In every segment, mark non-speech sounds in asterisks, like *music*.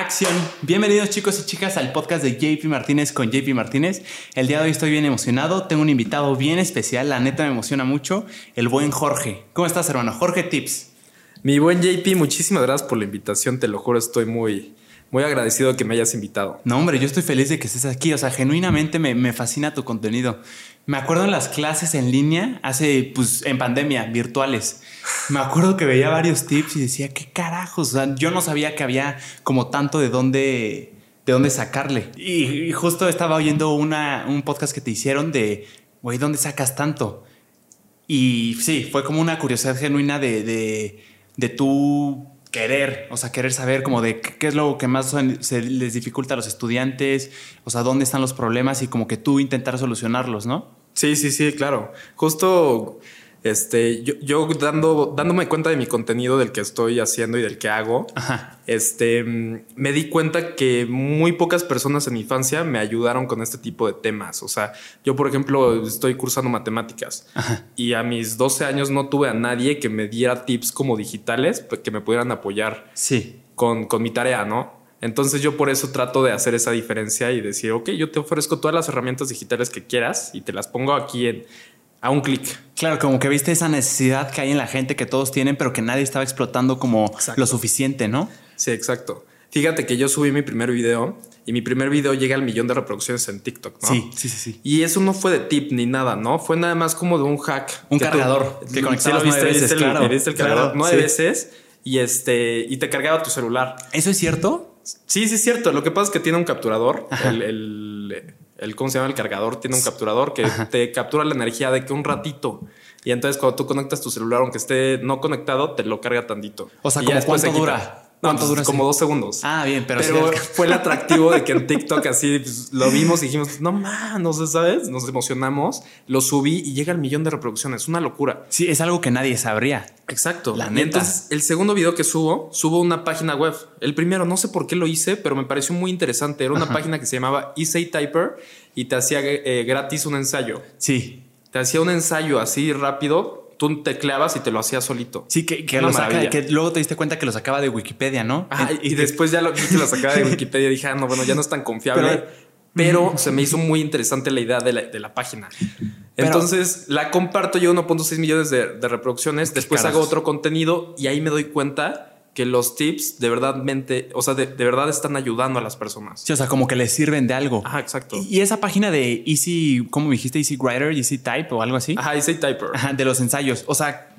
Acción. Bienvenidos chicos y chicas al podcast de JP Martínez con JP Martínez. El día de hoy estoy bien emocionado. Tengo un invitado bien especial. La neta me emociona mucho. El buen Jorge. ¿Cómo estás, hermano? Jorge Tips. Mi buen JP, muchísimas gracias por la invitación. Te lo juro, estoy muy, muy agradecido que me hayas invitado. No, hombre, yo estoy feliz de que estés aquí. O sea, genuinamente me, me fascina tu contenido. Me acuerdo en las clases en línea, hace, pues, en pandemia, virtuales. Me acuerdo que veía varios tips y decía, ¿qué carajos? O sea, yo no sabía que había como tanto de dónde, de dónde sacarle. Y, justo estaba oyendo un podcast que te hicieron de, güey, ¿dónde sacas tanto? Y sí, fue como una curiosidad genuina de, de, de tú querer, o sea, querer saber como de qué es lo que más se les dificulta a los estudiantes, o sea, dónde están los problemas y como que tú intentar solucionarlos, ¿no? Sí, sí, sí, claro. Justo este, yo, yo dando, dándome cuenta de mi contenido, del que estoy haciendo y del que hago, este, me di cuenta que muy pocas personas en mi infancia me ayudaron con este tipo de temas. O sea, yo, por ejemplo, estoy cursando matemáticas y a mis 12 años no tuve a nadie que me diera tips como digitales pues, que me pudieran apoyar sí. con, con mi tarea, ¿no? Entonces yo por eso trato de hacer esa diferencia y decir, ok, yo te ofrezco todas las herramientas digitales que quieras y te las pongo aquí en, a un clic. Claro, como que viste esa necesidad que hay en la gente que todos tienen, pero que nadie estaba explotando como Exacto. lo suficiente, ¿no? Sí, exacto. Fíjate que yo subí mi primer video y mi primer video llega al millón de reproducciones en TikTok, ¿no? Sí, sí, sí, sí. Y eso no fue de tip ni nada, ¿no? Fue nada más como de un hack. Un que tú- cargador que conectabas nueve veces, el- claro, el cargador nueve sí. veces y este y te cargaba tu celular. ¿Eso es cierto? Sí, sí es cierto. Lo que pasa es que tiene un capturador. El, el, el- ¿cómo se llama? El cargador tiene un capturador que te captura la energía de que un ratito. Y entonces cuando tú conectas tu celular, aunque esté no conectado, te lo carga tantito. O sea, Y ¿como cuánto se quita. dura? No, ¿Cuánto pues, dura como dos segundos. Ah, bien, pero, Pero, sí. fue el atractivo de que en *laughs* TikTok así pues, lo vimos y dijimos, no man, no sé, ¿sabes? Nos emocionamos, lo subí y llega al millón de reproducciones. Una locura. Sí, es algo que nadie sabría. Exacto. La neta. Entonces, el segundo video que subo, subo una página web. El primero, no sé por qué lo hice, pero me pareció muy interesante. Era una página que se llamaba Easy Typer y te hacía eh, gratis un ensayo. Sí. Te hacía un ensayo así rápido, tú tecleabas y te lo hacía solito. Sí, que, que lo saca, que luego te diste cuenta que lo sacaba de Wikipedia, ¿no? Ah, y, después ya lo vi que lo sacaba de Wikipedia y dije, ah, no, bueno, ya no es tan confiable. Pero- Pero, se me hizo muy interesante la idea de la, de la página. Pero- Entonces la comparto yo 1.6 millones de, de reproducciones. Después hago otro contenido y ahí me doy cuenta que los tips de verdad, mente, o sea, de, de verdad están ayudando a las personas. Sí, o sea, como que les sirven de algo. Ajá, exacto. Y y esa página de Easy, ¿cómo dijiste? Easy Writer, Easy Type o algo así. Ajá, Easy Typer. Ajá, de los ensayos. O sea,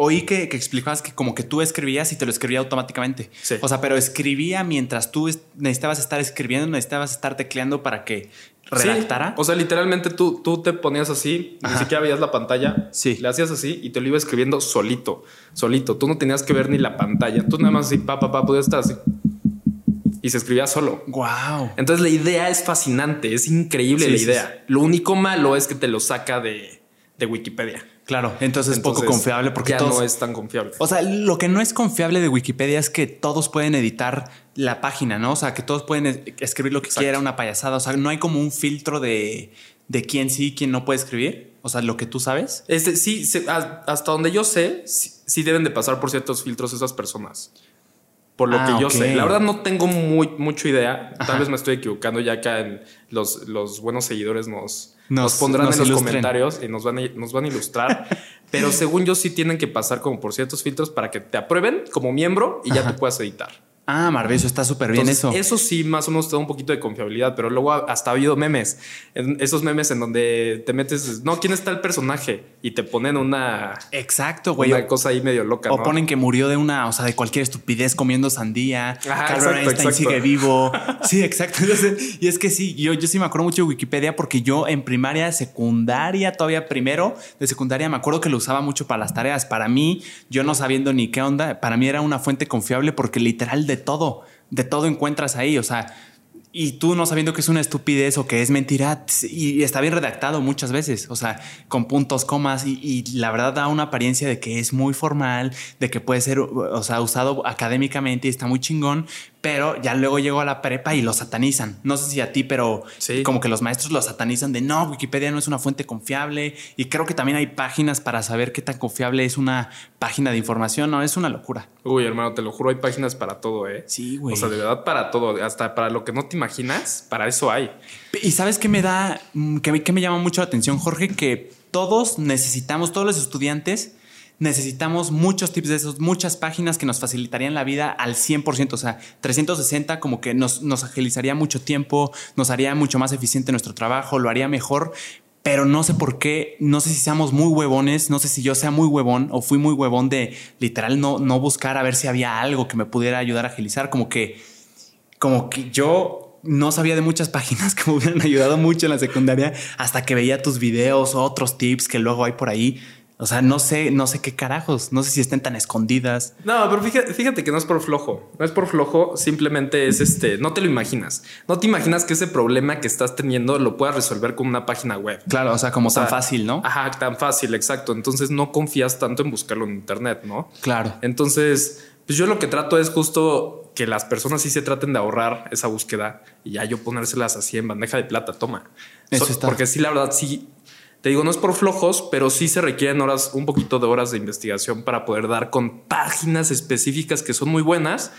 oí que, que explicabas que como que tú escribías y te lo escribía automáticamente. Sí. O sea, pero escribía mientras tú es- necesitabas estar escribiendo, necesitabas estar tecleando para que redactara. Sí, O sea, literalmente tú, tú te ponías así, ni siquiera veías la pantalla. Sí. Le hacías así y te lo iba escribiendo solito, solito. Tú no tenías que ver ni la pantalla. Tú nada más así, pa, pa, pa, podías estar así. Y se escribía solo. wow. Entonces la idea es fascinante, es increíble Sí, la idea. Lo único malo es que te lo saca de, de Wikipedia. Claro, entonces es poco confiable porque ya todos... no es tan confiable. O sea, lo que no es confiable de Wikipedia es que todos pueden editar la página, ¿no? O sea, que todos pueden es- escribir lo que Exacto. quiera, una payasada. O sea, no hay como un filtro de, de quién sí quién no puede escribir. O sea, lo que tú sabes. Este, sí, se- hasta donde yo sé, sí, sí deben de pasar por ciertos filtros esas personas. Por lo Ah, que yo sé. La verdad no tengo muy, mucha idea. Ajá. Tal vez me estoy equivocando. Ya acá en los, los buenos seguidores nos, Nos- nos, pondrán nos en los comentarios y nos van a, nos van a ilustrar. *laughs* Pero según yo sí tienen que pasar como por ciertos filtros para que te aprueben como miembro y ya tú puedas editar. Ah, Marve, eso está súper bien Entonces, eso. sí, más o menos te da un poquito de confiabilidad, pero luego hasta ha habido memes. En esos memes en donde te metes, no, ¿quién está el personaje? Y te ponen una, Exacto, güey. una cosa ahí medio loca. O ¿no? ponen que murió de una, o sea, de cualquier estupidez comiendo sandía. Ajá, exacto, Einstein exacto. sigue vivo. *laughs* Sí, exacto. Entonces, y es que sí, yo, yo sí me acuerdo mucho de Wikipedia porque yo en primaria, secundaria, todavía primero de secundaria, me acuerdo que lo usaba mucho para las tareas. Para mí, yo no sabiendo ni qué onda, para mí era una fuente confiable porque literal de todo, de todo encuentras ahí. O sea, y tú no sabiendo que es una estupidez o que es mentira y está bien redactado muchas veces, o sea, con puntos, comas y, y la verdad da una apariencia de que es muy formal, de que puede ser, o sea, usado académicamente y está muy chingón, pero ya luego llego a la prepa y lo satanizan. No sé si a ti, pero como que los maestros lo satanizan de no, Wikipedia no es una fuente confiable y creo que también hay páginas para saber qué tan confiable es una página de información, no, es una locura. Uy, hermano, te lo juro, hay páginas para todo, ¿eh? Sí, güey. O sea, de verdad para todo, hasta para lo que no te imaginas, para eso hay. Y sabes qué me da, mm, que me llama mucho la atención, Jorge, que todos necesitamos, todos los estudiantes, necesitamos muchos tips de esos, muchas páginas que nos facilitarían la vida al 100%, o sea, 360 como que nos, nos agilizaría mucho tiempo, nos haría mucho más eficiente nuestro trabajo, lo haría mejor, pero no sé por qué, no sé si seamos muy huevones, no sé si yo sea muy huevón o fui muy huevón de literal no, no buscar a ver si había algo que me pudiera ayudar a agilizar, como que, como que yo no sabía de muchas páginas *laughs* que me hubieran ayudado mucho en la secundaria hasta que veía tus videos otros tips que luego hay por ahí. O sea, no sé, no sé qué carajos, no sé si estén tan escondidas. No, pero fíjate, que no es por flojo, no es por flojo, simplemente es este, no te lo imaginas. No te imaginas que ese problema que estás teniendo lo puedas resolver con una página web. Claro, o sea, como tan fácil, ¿no? Ajá, tan fácil, exacto. Entonces no confías tanto en buscarlo en internet, ¿no? Claro. Entonces, pues yo lo que trato es justo que las personas sí se traten de ahorrar esa búsqueda y ya yo ponérselas así en bandeja de plata, toma. Eso está. Porque sí, la verdad, sí te digo, no es por flojos, pero sí se requieren horas, un poquito de horas de investigación para poder dar con páginas específicas que son muy buenas,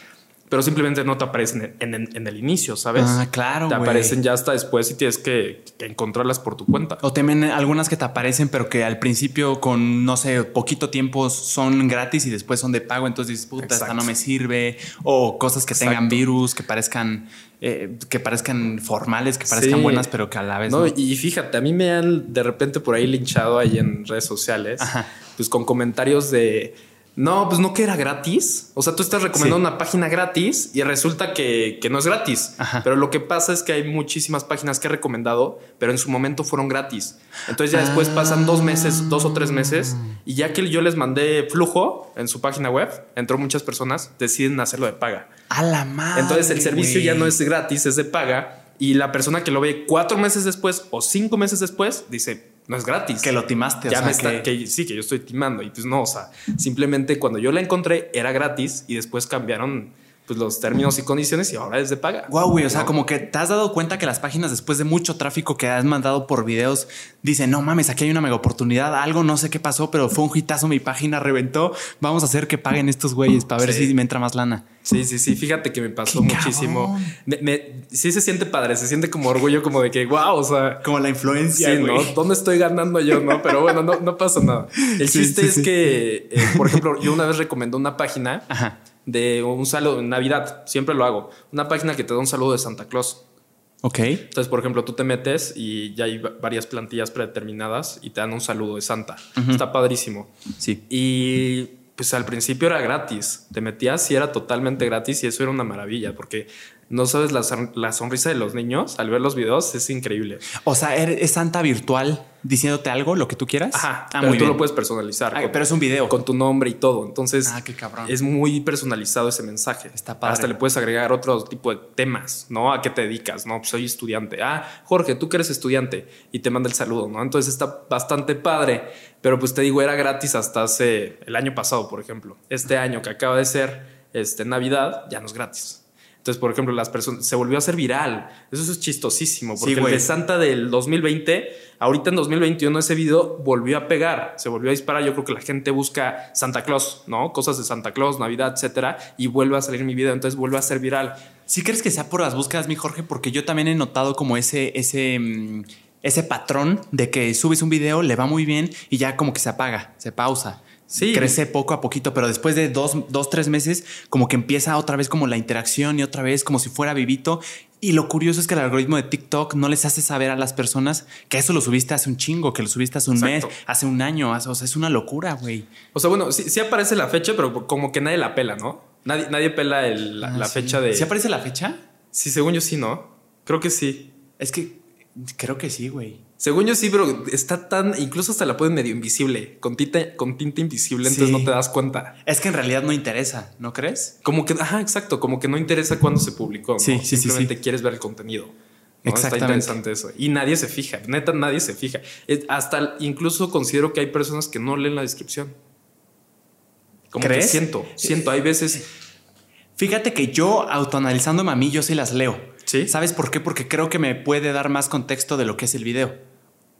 pero simplemente no te aparecen en, el inicio, ¿sabes? Ah, claro. Te aparecen ya hasta después y tienes que, encontrarlas por tu cuenta. O también algunas que te aparecen, pero que al principio con, no sé, poquito tiempo son gratis y después son de pago, entonces dices, puta, esta no me sirve. O cosas que tengan virus, que parezcan eh, que parezcan formales, que parezcan buenas, pero que a la vez no, Y fíjate, a mí me han de repente por ahí linchado ahí en redes sociales, pues con comentarios de no, pues no que era gratis. O sea, tú estás recomendando una página gratis y resulta que, no es gratis. Pero lo que pasa es que hay muchísimas páginas que he recomendado, pero en su momento fueron gratis. Entonces ya después pasan dos meses, dos o tres meses, y ya que yo les mandé flujo en su página web, entró muchas personas, deciden hacerlo de paga. A la madre. Entonces el servicio ya no es gratis, es de paga. Y la persona que lo ve cuatro meses después o cinco meses después dice, no es gratis. Que lo timaste. Ya me está, que... sí, que yo estoy timando. Y pues no, o sea, simplemente cuando yo la encontré era gratis y después cambiaron pues los términos y condiciones y ahora es de paga. Wow, güey. O sea, como que te has dado cuenta que las páginas, después de mucho tráfico que has mandado por videos, dicen, no mames, aquí hay una mega oportunidad, algo, no sé qué pasó, pero fue un hitazo, mi página reventó. Vamos a hacer que paguen estos güeyes para ver si me entra más lana. Sí, sí, sí. Fíjate que me pasó muchísimo. sí se siente padre, se siente como orgullo, como de que, wow, o sea. Como la influencia. Sí, ¿no? ¿Dónde estoy ganando yo? No, pero bueno, no, no pasa nada. El *laughs* chiste es que, eh, por ejemplo, yo una vez recomendé una página. Ajá de un saludo en Navidad, siempre lo hago. Una página que te da un saludo de Santa Claus. Ok. Entonces, por ejemplo, tú te metes y ya hay varias plantillas predeterminadas y te dan un saludo de Santa. Está padrísimo. Sí. Y pues al principio era gratis. Te metías y era totalmente gratis y eso era una maravilla porque no sabes la, la, sonrisa de los niños al ver los videos, es increíble. O sea, es Santa virtual diciéndote algo, lo que tú quieras. Ajá, ah, pero tú lo puedes personalizar. Ah, pero es un video. Con tu nombre y todo. Entonces, ah, qué cabrón. es muy personalizado ese mensaje. Está padre. Hasta le puedes agregar otro tipo de temas, ¿no? ¿A qué te dedicas? No, pues soy estudiante. Ah, Jorge, tú que eres estudiante y te manda el saludo, ¿no? Entonces está bastante padre. Pero pues te digo, era gratis hasta hace el año pasado, por ejemplo. Este año que acaba de ser este, Navidad, ya no es gratis. Entonces, por ejemplo, las personas se volvió a hacer viral. Eso es chistosísimo, porque el de Santa del 2020, ahorita en 2021 ese video volvió a pegar, se volvió a disparar. Yo creo que la gente busca Santa Claus, ¿no? Cosas de Santa Claus, Navidad, etcétera, y vuelve a salir mi video, entonces vuelve a ser viral. ¿Sí crees que sea por las búsquedas, mi Jorge? Porque yo también he notado como ese ese mm, ese patrón de que subes un video, le va muy bien y ya como que se apaga, se pausa. Sí. Crece poco a poquito, pero después de dos, dos, tres meses, como que empieza otra vez como la interacción y otra vez como si fuera vivito. Y lo curioso es que el algoritmo de TikTok no les hace saber a las personas que eso lo subiste hace un chingo, que lo subiste hace un mes, hace un año. O sea, es una locura, güey. O sea, bueno, sí, aparece la fecha, pero como que nadie la pela, ¿no? Nadie, nadie pela la, ah, fecha de. ¿Sí aparece la fecha? Sí, según yo sí, ¿no? Creo que sí. Es que creo que sí, güey. Según yo sí, pero está tan, incluso hasta la pueden medio invisible, con tinta, con tinta invisible, entonces no te das cuenta. Es que en realidad no interesa, ¿no crees? Como que, ajá, exacto, como que no interesa cuándo se publicó. Sí, sí, Simplemente quieres ver el contenido. Está interesante eso. Y nadie se fija, neta, nadie se fija. Hasta incluso considero que hay personas que no leen la descripción. Como ¿Crees? que siento, siento, hay veces Fíjate que yo, autoanalizándome a mí, yo sí las leo. ¿Sí? ¿Sabes por qué? Porque creo que me puede dar más contexto de lo que es el video.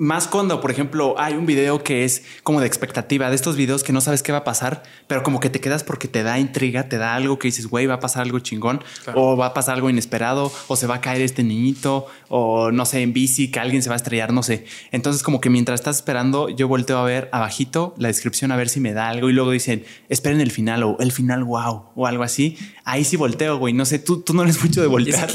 Más cuando, por ejemplo, hay un video que es como de expectativa, de estos videos que no sabes qué va a pasar, pero como que te quedas porque te da intriga, te da algo que dices, güey, va a pasar algo chingón, o va a pasar algo inesperado, o se va a caer este niñito, o no sé, en bici, que alguien se va a estrellar, no sé. Entonces, como que mientras estás esperando, yo volteo a ver abajito la descripción a ver si me da algo, y luego dicen, esperen el final, o el final, wow, o algo así. Ahí sí volteo, güey. No sé, tú, tú no eres mucho de voltear.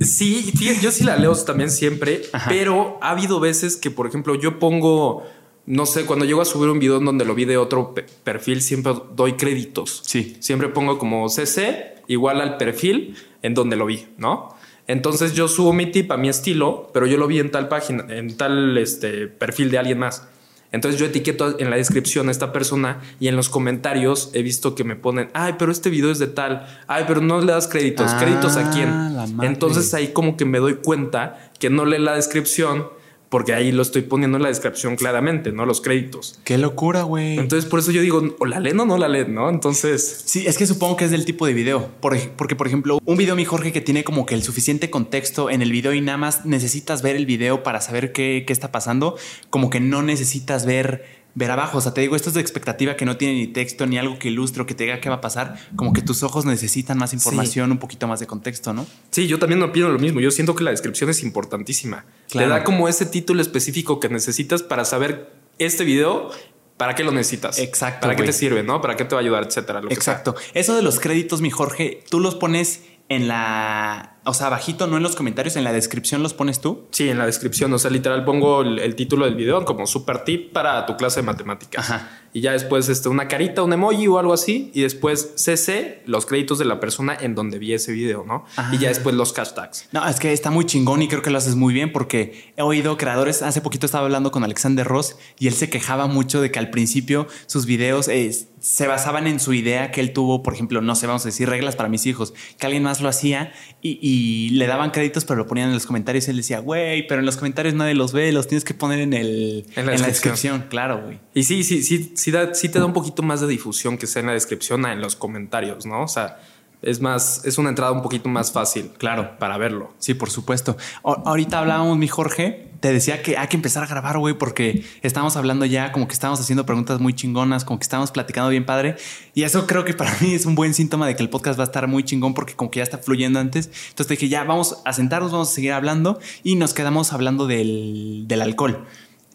sí, yo sí la leo también siempre, pero ha habido veces que por ejemplo, yo pongo, no sé, cuando llego a subir un video donde lo vi de otro perfil, siempre doy créditos. Sí. Siempre pongo como CC igual al perfil en donde lo vi, ¿no? Entonces yo subo mi tip a mi estilo, pero yo lo vi en tal página, en tal este, perfil de alguien más. Entonces yo etiqueto en la descripción a esta persona y en los comentarios he visto que me ponen, ay, pero este video es de tal, ay, pero no le das créditos, créditos a quién. Ah, Entonces ahí como que me doy cuenta que no lee la descripción porque ahí lo estoy poniendo en la descripción claramente, ¿no? Los créditos. Qué locura, güey. Entonces, por eso yo digo, o la leen o no la leen, ¿no? Entonces. Sí, es que supongo que es del tipo de video. porque, por ejemplo, un video, mi Jorge, que tiene como que el suficiente contexto en el video y nada más necesitas ver el video para saber qué, qué está pasando, como que no necesitas ver ver abajo. O sea, te digo, esto es de expectativa que no tiene ni texto ni algo que ilustre o que te diga qué va a pasar. Como que tus ojos necesitan más información, un poquito más de contexto, ¿no? Sí, yo también opino lo mismo. Yo siento que la descripción es importantísima. Te da como ese título específico que necesitas para saber este video ¿Para qué lo necesitas? Exacto. ¿Para qué te sirve? ¿No? ¿Para qué te va a ayudar? Etcétera. Exacto. Eso de los créditos, mi Jorge, tú los pones en la o sea, bajito, no en los comentarios, en la descripción los pones tú. Sí, en la descripción. O sea, literal pongo el, título del video como super tip para tu clase de matemáticas. Y ya después este, una carita, un emoji o algo así. Y después CC, los créditos de la persona en donde vi ese video, ¿no? Y ya después los hashtags. No, es que está muy chingón y creo que lo haces muy bien porque he oído creadores. Hace poquito estaba hablando con Alexander Ross y él se quejaba mucho de que al principio sus videos eh, se basaban en su idea que él tuvo, por ejemplo, no sé, vamos a decir reglas para mis hijos, que alguien más lo hacía y y le daban créditos, pero lo ponían en los comentarios y él decía, güey, pero en los comentarios nadie los ve, los tienes que poner en, el, en, la, descripción. Claro, güey. Y sí, sí, sí, sí, da, sí te da un poquito más de difusión que sea en la descripción a en los comentarios, ¿no? O sea, es más, es una entrada un poquito más fácil. Claro. Para verlo. Sí, por supuesto. ahorita hablábamos, mi Jorge, te decía que hay que empezar a grabar, güey, porque estamos hablando ya, como que estamos haciendo preguntas muy chingonas, como que estamos platicando bien padre. Y eso creo que para *laughs* mí es un buen síntoma de que el podcast va a estar muy chingón porque como que ya está fluyendo antes. Entonces te dije, ya vamos a sentarnos, vamos a seguir hablando y nos quedamos hablando del, alcohol.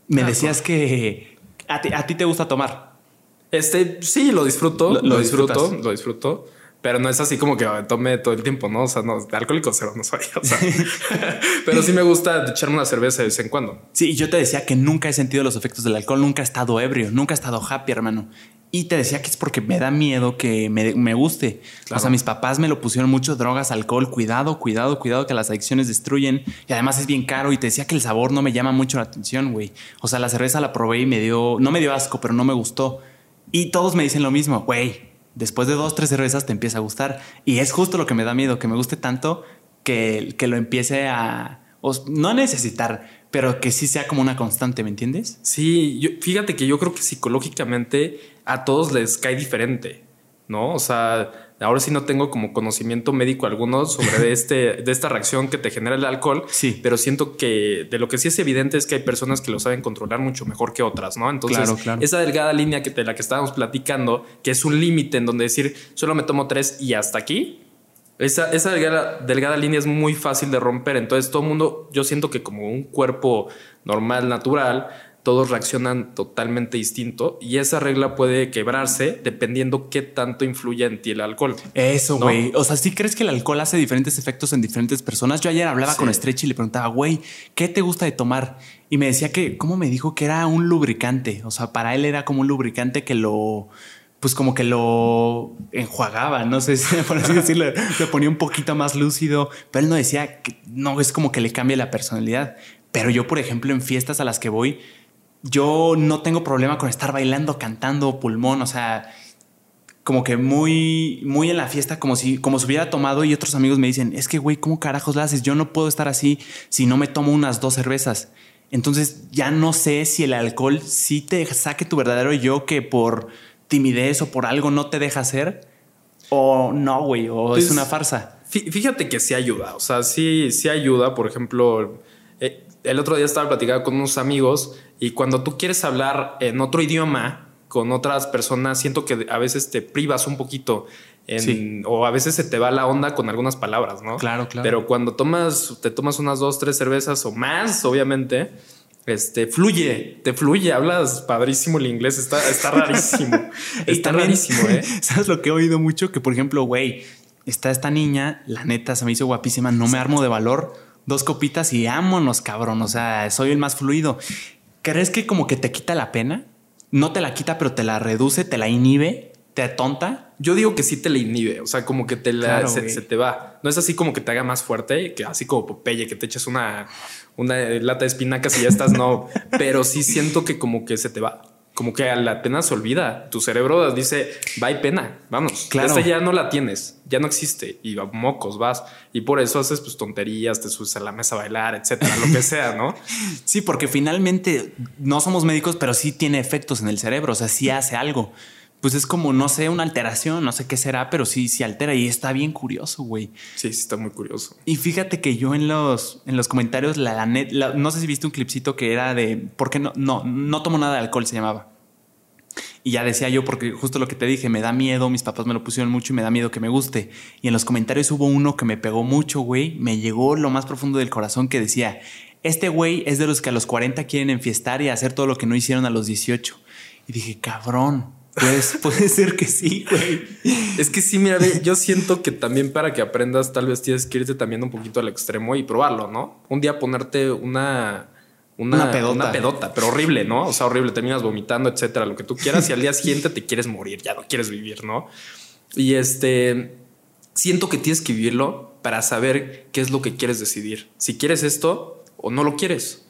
Me decías que a ti, te gusta tomar. Este, sí, lo disfruto, lo, disfruto, lo disfruto. Pero no es así como que tome todo el tiempo, ¿no? O sea, no, de alcohólico cero no soy. O sea, *laughs* pero sí me gusta echarme una cerveza de vez en cuando. Sí, y yo te decía que nunca he sentido los efectos del alcohol, nunca he estado ebrio, nunca he estado happy, hermano. Y te decía que es porque me da miedo que me, guste. O sea, mis papás me lo pusieron mucho drogas, alcohol, cuidado, cuidado, cuidado que las adicciones destruyen. Y además es bien caro. Y te decía que el sabor no me llama mucho la atención, güey. O sea, la cerveza la probé y me dio, no me dio asco, pero no me gustó. Y todos me dicen lo mismo, güey, después de dos, tres cervezas te empieza a gustar. Y es justo lo que me da miedo, que me guste tanto que, que lo empiece a, no necesitar, pero que sí sea como una constante, ¿me entiendes? Sí, fíjate que yo creo que psicológicamente a todos les cae diferente, ¿no? O sea, ahora sí no tengo como conocimiento médico alguno sobre este, de esta reacción que te genera el alcohol, sí. pero siento que de lo que sí es evidente es que hay personas que lo saben controlar mucho mejor que otras, ¿no? Entonces, esa delgada línea que de la que estábamos platicando, que es un límite en donde decir, solo me tomo tres y hasta aquí, esa, esa delgada, delgada, línea es muy fácil de romper. Entonces, todo el mundo, yo siento que como un cuerpo normal, natural, todos reaccionan totalmente distinto y esa regla puede quebrarse dependiendo qué tanto influye en ti el alcohol. Eso, güey. O sea, ¿sí crees que el alcohol hace diferentes efectos en diferentes personas? Yo ayer hablaba con Stretch y le preguntaba, güey, ¿qué te gusta de tomar? Y me decía que, ¿cómo me dijo que era un lubricante? O sea, para él era como un lubricante que lo pues como que lo enjuagaba, no sé si *laughs* por así decirlo, lo ponía un poquito más lúcido, pero él no decía que no es como que le cambie la personalidad. Pero yo, por ejemplo, en fiestas a las que voy, yo no tengo problema con estar bailando, cantando, pulmón, o sea, como que muy, muy en la fiesta, como si, como si hubiera tomado y otros amigos me dicen, es que, güey, ¿cómo carajos la haces? Yo no puedo estar así si no me tomo unas dos cervezas. Entonces ya no sé si el alcohol sí te saque tu verdadero yo que por timidez o por algo no te deja hacer O no, güey, o es Pues, una farsa. Fí- Fíjate que sí ayuda, o sea, sí, sí ayuda. Por ejemplo, eh, el otro día estaba platicando con unos amigos y cuando tú quieres hablar en otro idioma con otras personas, siento que a veces te privas un poquito en- Sí. o a veces se te va la onda con algunas palabras, ¿no? Claro, claro. Pero cuando tomas, te tomas unas dos, tres cervezas o más, obviamente, este, fluye, te fluye, hablas padrísimo el inglés, está, está *laughs* rarísimo. Está también, rarísimo, ¿eh? *laughs* ¿Sabes lo que he oído mucho? Que, por ejemplo, güey, está esta niña, la neta se me hizo guapísima, no me armo de valor, dos copitas y ámonos, cabrón. O sea, soy el más fluido. ¿Crees que como que te quita la pena? No te la quita, pero te la reduce, te la inhibe, te atonta. Yo digo que sí te la inhibe, o sea, como que te la, Claro, se, te va. No es así como que te haga más fuerte, que así como Popeye, que te echas una, una lata de espinacas y ya estás, no. *laughs* Pero sí siento que como que se te va. Como que a la pena se olvida. Tu cerebro dice, va y pena, vamos. Claro. Esta ya no la tienes, ya no existe. Y a mocos vas. Y por eso haces pues tonterías, te subes a la mesa a bailar, etcétera, lo que sea, ¿no? *laughs* Sí, porque finalmente no somos médicos, pero sí tiene efectos en el cerebro, o sea, sí hace algo. Pues es como, no sé, una alteración, no sé qué será, pero sí, sí altera y está bien curioso, güey. Sí, sí, está muy curioso. Y fíjate que yo en los, en los comentarios, la, la net, la- no sé si viste un clipcito que era de, ¿por qué no? No, no tomo nada de alcohol, se llamaba. Y ya decía yo, porque justo lo que te dije, me da miedo, mis papás me lo pusieron mucho y me da miedo que me guste. Y en los comentarios hubo uno que me pegó mucho, güey, me llegó lo más profundo del corazón que decía, este güey es de los que a los 40 quieren enfiestar y hacer todo lo que no hicieron a los 18. Y dije, cabrón, pues *laughs* puede ser que sí, güey. Es que sí, mira, yo siento que también para que aprendas, tal vez tienes que irte también un poquito al extremo y probarlo, ¿no? Un día ponerte una. Una, Una pedota. una pedota, pero horrible, ¿no? O sea, horrible, terminas vomitando, etcétera, lo que tú quieras, y al día siguiente te quieres morir, ya no quieres vivir, ¿no? Y este. Siento que tienes que vivirlo para saber qué es lo que quieres decidir. Si quieres esto o no lo quieres.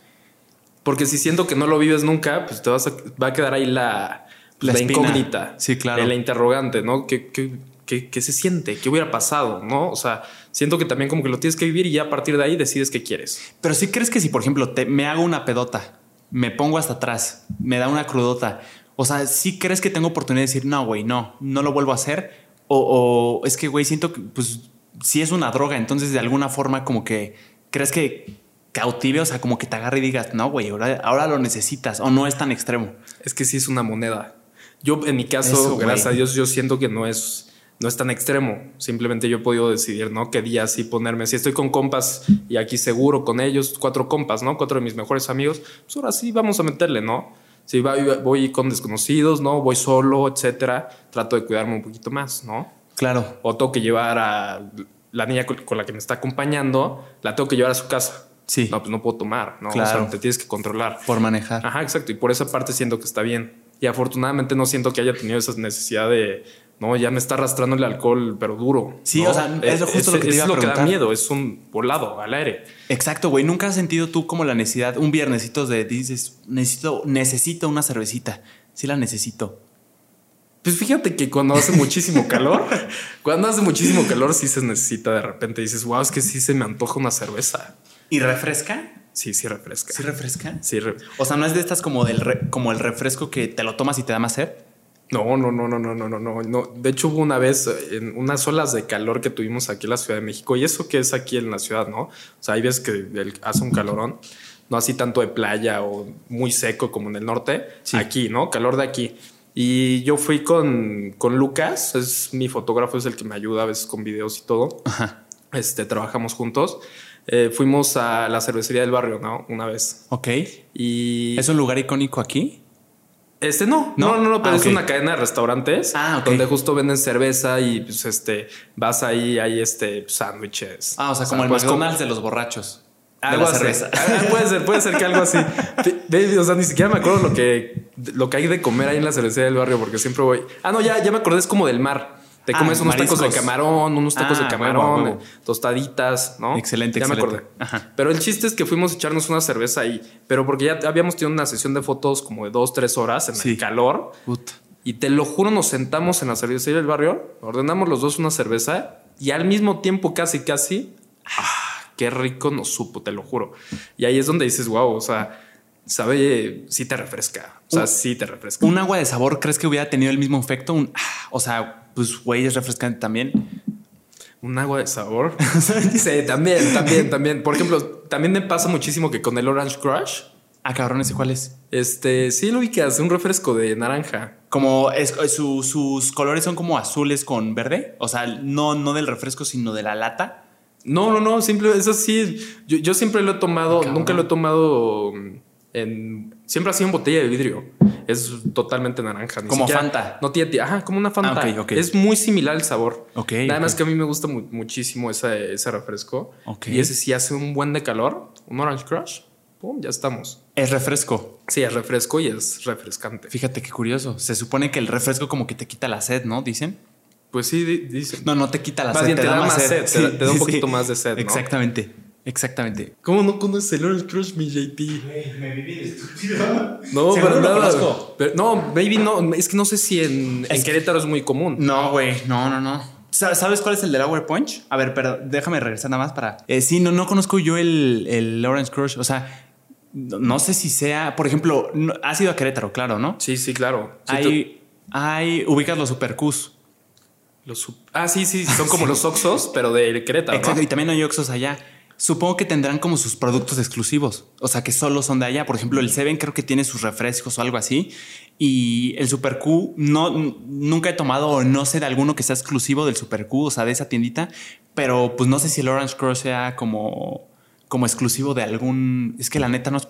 Porque si siento que no lo vives nunca, pues te vas a, va a quedar ahí la, La incógnita. Sí, claro. la interrogante, ¿no? ¿Qué, qué, qué- qué se siente? ¿Qué hubiera pasado? ¿No? O sea, siento que también como que lo tienes que vivir y ya a partir de ahí decides qué quieres. Pero si crees que si, por ejemplo, te, me hago una pedota, me pongo hasta atrás, me da una crudota, o sea, si crees que tengo oportunidad de decir, no, güey, no, no lo vuelvo a hacer, o, o es que, güey, siento que, pues, si es una droga, entonces de alguna forma como que crees que cautive, o sea, como que te agarre y digas, no, güey, ahora, ahora lo necesitas, o no es tan extremo. Es que sí es una moneda. Yo, en mi caso, Eso, güey. gracias a Dios, yo siento que no es, no es tan extremo. Simplemente yo he podido decidir, ¿no? Qué día sí ponerme. Si estoy con compas y aquí seguro con ellos, cuatro compas, ¿no? Cuatro de mis mejores amigos, pues ahora sí vamos a meterle, ¿no? Si voy con desconocidos, ¿no? Voy solo, etcétera. Trato de cuidarme un poquito más, ¿no? Claro. O tengo que llevar a la niña con la que me está acompañando, la tengo que llevar a su casa. Sí. No, pues no puedo tomar, ¿no? O Claro. sea, te tienes que controlar. Por manejar. Ajá, exacto. Y por esa parte siento que está bien. Y afortunadamente no siento que haya tenido esa necesidad de, no, ya me está arrastrando el alcohol, pero duro. Sí, ¿no? o sea, es lo justo lo que te es a que da miedo, es un volado al aire. Exacto, güey. ¿Nunca has sentido tú como la necesidad, un viernesito de dices, necesito, necesito una cervecita? Sí la necesito. Pues fíjate que cuando hace muchísimo *laughs* calor, cuando hace muchísimo calor sí se necesita de repente. Dices, wow, es que sí se me antoja una cerveza. ¿Y refresca? Sí, sí refresca. ¿Sí refresca? Sí. Re o sea, no es de estas como, del re como el refresco que te lo tomas y te da más sed. No, no, no, no, no, no, no, no. De hecho, hubo una vez eh, en unas olas de calor que tuvimos aquí en la Ciudad de México, y eso que es aquí en la ciudad, ¿no? O sea, hay veces que el, hace un calorón, no así tanto de playa o muy seco como en el norte, sí. aquí, ¿no? Calor de aquí. Y yo fui con, con Lucas, es mi fotógrafo, es el que me ayuda a veces con videos y todo. Ajá. Este, trabajamos juntos eh, fuimos a la cervecería del barrio, ¿no? Una vez. Ok. Y. ¿Es un lugar icónico aquí? Este no, ¿No? no, no, pero Ah, es una cadena de restaurantes Ah, ok. donde justo venden cerveza y pues este vas ahí, hay este sándwiches. Ah, o sea, como el pues, McDonald's de los borrachos. De algo la así. cerveza. Ah, puede ser, puede ser que algo así. *laughs* Baby, o sea, ni siquiera me acuerdo lo que, lo que hay de comer ahí en la cervecería del barrio porque siempre voy. Ah, no, ya, ya me acordé, es como del mar. Te Ah, comes unos tacos de camarón, unos tacos Ah, de camarón, huevo, huevo. tostaditas, ¿no? Excelente, ya me excelente. acordé. Ajá. Pero el chiste es que fuimos a echarnos una cerveza ahí, pero porque ya habíamos tenido una sesión de fotos como de dos, tres horas en Sí. el calor. Puta. Y te lo juro, nos sentamos en la cervecería del barrio, ordenamos los dos una cerveza y al mismo tiempo, casi, casi, ¡ah! qué rico nos supo, te lo juro. Y ahí es donde dices, wow, o sea, sabe, sí te refresca. O sea, sí te refresca. ¿Un agua de sabor crees que hubiera tenido el mismo efecto? Un, ah, o sea, pues, güey, es refrescante también. Un agua de sabor. *laughs* sí, también, también, también. Por ejemplo, también me pasa muchísimo que con el Orange Crush. Ah, cabrón, ¿ese cuál es? Este, sí lo ubicas, un refresco de naranja. Como es, su- sus colores son como azules con verde. O sea, no, no del refresco, sino de la lata. No, no, no, simple, eso sí. Yo, yo siempre lo he tomado, cabrón. nunca lo he tomado en. Siempre ha sido en botella de vidrio. Es totalmente naranja. ni Como siquiera- Fanta. No tiene. Ajá, como una Fanta. Ah, ok, ok. Es muy similar el sabor. Ok, Nada más que a mí me gusta mu- muchísimo ese, ese refresco. Ok. Y ese sí hace un buen de calor. Un Orange Crush. Pum, ya estamos. Es refresco. Sí, es refresco y es refrescante. Fíjate qué curioso. Se supone que el refresco como que te quita la sed, ¿no? Dicen. Pues sí, di- dicen. No, no te quita la Más sed. bien te da más sed, te da- te da un poquito más de sed, ¿no? Exactamente. Exactamente. ¿Cómo no conoces el Orange Crush, mi JP? me viví estúpido. No, para nada. Pero- no, maybe no. Es que no sé si en, en Querétaro es muy común. No, güey. No, no, no. Sa- ¿Sabes cuál es el del Hour Punch? A ver, pero déjame regresar nada más para. Eh, sí, no, no conozco yo el, el Orange Crush. O sea, no, no sé si sea. Por ejemplo, no- has ido a Querétaro, claro, ¿no? Sí, sí, claro. Sí, hay, hay. Ubicas los Super Qs. tú- los ah, sí, sí, son como *laughs* los Oxos, pero de Querétaro. Exacto, ¿no? y también hay Oxxos allá. Supongo que tendrán como sus productos exclusivos. O sea, que solo son de allá. Por ejemplo, el Seven creo que tiene sus refrescos o algo así. Y el Super Q, no, nunca he tomado o no sé de alguno que sea exclusivo del Super Q, o sea, de esa tiendita. Pero pues no sé si el Orange Crush sea como, como exclusivo de algún. Es que la neta no es.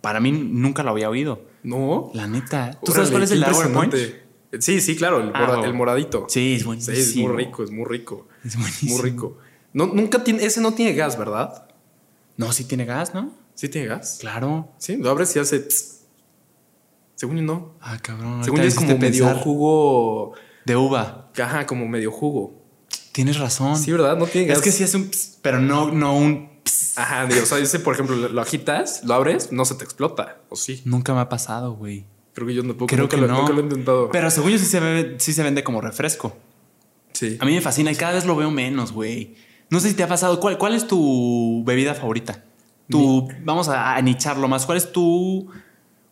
Para mí nunca lo había oído. No. La neta. ¿Tú Órale, sabes cuál es el Hour Punch? Sí, sí, claro, el, Ah, mora- el moradito. Sí, es Sí, buenísimo. es muy rico, es muy rico. Es buenísimo. Muy rico. No, nunca tiene, ese no tiene gas, ¿verdad? No, sí tiene gas, ¿no? Sí tiene gas. Claro. Sí, lo abres y hace. Según yo no. Ah, cabrón. Según yo es como medio jugo. De uva. Ajá, como medio jugo. Tienes razón. Sí, ¿verdad? No tiene gas. Es que sí es un ps, pero no, no un ps. Ajá, digo, o sea, ese, por ejemplo, lo, agitas, lo abres, no se te explota. O sí. Nunca me ha pasado, güey. Creo que yo no puedo. Creo nunca que lo, no. nunca lo he intentado. Pero según yo sí se, ve- sí se vende como refresco. sí. A mí me fascina y cada vez lo veo menos, güey. No sé si te ha pasado. ¿Cuál, cuál es tu bebida favorita? Tu, vamos a, a nicharlo más. ¿Cuál es tu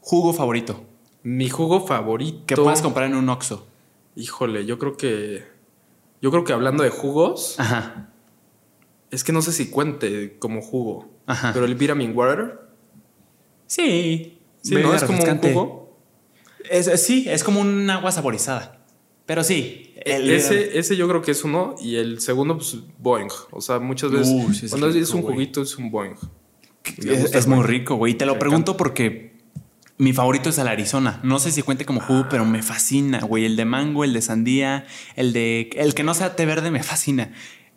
jugo favorito? Mi jugo favorito. Que puedas comprar en un Oxxo. Híjole, yo creo que. Yo creo que hablando de jugos, Ajá. es que no sé si cuente como jugo. Ajá. Pero el vitamin water. Sí. Sí, ¿no? Es como un jugo. Es- es- sí, es como un agua saborizada. Pero sí. El- ese, ese yo creo que es uno. Y el segundo, pues, Boeing. O sea, muchas veces. Sí cuando rico, es un juguito, es un Boeing. Es, muy rico, güey. Te lo Me pregunto porque mi favorito es el Arizona. No sé si cuente como jugo, pero me fascina, güey. El de mango, el de sandía, el de. El que no sea té verde me fascina.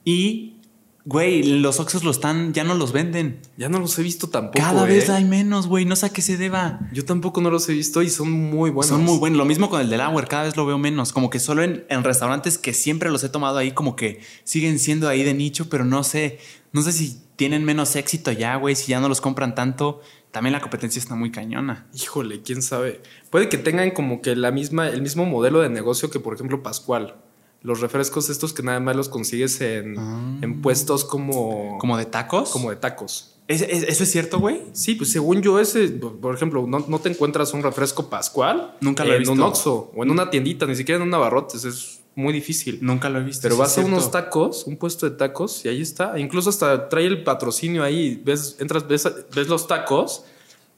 Y, güey, los Oxxos los están. Ya no los venden. Ya no los he visto tampoco. Cada vez ¿eh? hay menos, güey. No sé a qué se deba. Yo tampoco no los he visto y son muy buenos. Son muy buenos. Lo mismo con el del Hour, cada vez lo veo menos. Como que solo en, en restaurantes que siempre los he tomado ahí, como que siguen siendo ahí de nicho, pero no sé. No sé si tienen menos éxito ya, güey, si ya no los compran tanto. También la competencia está muy cañona. Híjole, quién sabe. Puede que tengan como que la misma, el mismo modelo de negocio que, por ejemplo, Pascual. Los refrescos estos que nada más los consigues en, Ah. en puestos como, ¿Como de tacos? como de tacos. ¿Es- es- ¿Eso es cierto, güey? Sí, pues según yo, ese, por ejemplo, no, no te encuentras un refresco Pascual Nunca lo he en un visto. Oxxo o en una tiendita, ni siquiera en un abarrotes. Es muy difícil. Nunca lo he visto. Pero vas a cierto. unos tacos, un puesto de tacos, y ahí está. Incluso hasta trae el patrocinio ahí. Ves, entras, ves, ves los tacos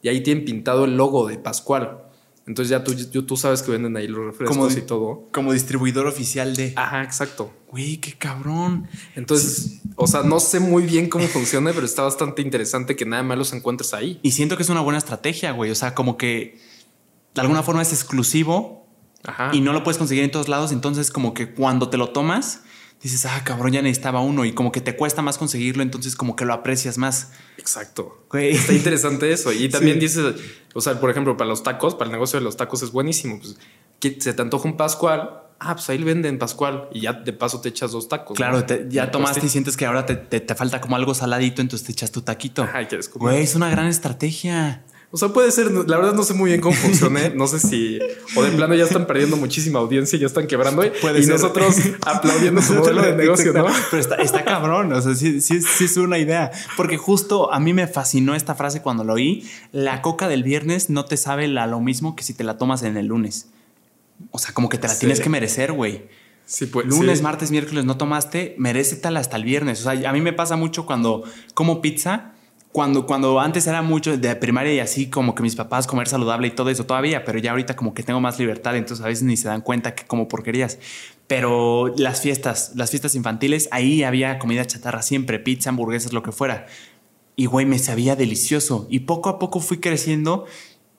y ahí tienen pintado el logo de Pascual. Entonces ya tú, tú sabes que venden ahí los refrescos Como- y todo. Como distribuidor oficial de. Ajá, exacto. Güey, qué cabrón. Entonces, o sea, no sé muy bien cómo funciona, pero está bastante interesante que nada más los encuentres ahí. Y siento que es una buena estrategia, güey. O sea, como que de alguna forma es exclusivo Ajá. y no lo puedes conseguir en todos lados. Entonces, como que cuando te lo tomas, dices, ah, cabrón, ya necesitaba uno. Y como que te cuesta más conseguirlo, entonces como que lo aprecias más. Exacto. Güey. Está interesante eso. Y *laughs* también Sí. dices, o sea, por ejemplo, para los tacos, para el negocio de los tacos es buenísimo. Pues que se te antoja un Pascual. Ah, pues ahí le venden Pascual y ya de paso te echas dos tacos. Claro, ¿no? te- ya tomaste y sientes que ahora te, te- te falta como algo saladito, entonces te echas tu taquito. Ajá, y quieres comer. Güey, es una gran estrategia. O sea, puede ser, la verdad no sé muy bien cómo funciona. No sé si, o de plano ya están perdiendo muchísima audiencia y ya están quebrando. Puede y ser. nosotros aplaudiendo su modelo de negocio, ¿no? Pero está, está cabrón, o sea, sí, sí, sí es una idea. Porque justo a mí me fascinó esta frase cuando lo oí. La coca del viernes no te sabe la- lo mismo que si te la tomas en el lunes. O sea, como que te la Sí. tienes que merecer, güey. Sí, pues, Lunes, martes, miércoles no tomaste, merece tal hasta el viernes. O sea, a mí me pasa mucho cuando como pizza. Cuando, cuando antes era mucho de primaria y así como que mis papás comer saludable y todo eso todavía, pero ya ahorita como que tengo más libertad, entonces a veces ni se dan cuenta que como porquerías. Pero las fiestas, las fiestas infantiles, ahí había comida chatarra siempre, pizza, hamburguesas, lo que fuera. Y güey, me sabía delicioso. Y poco a poco fui creciendo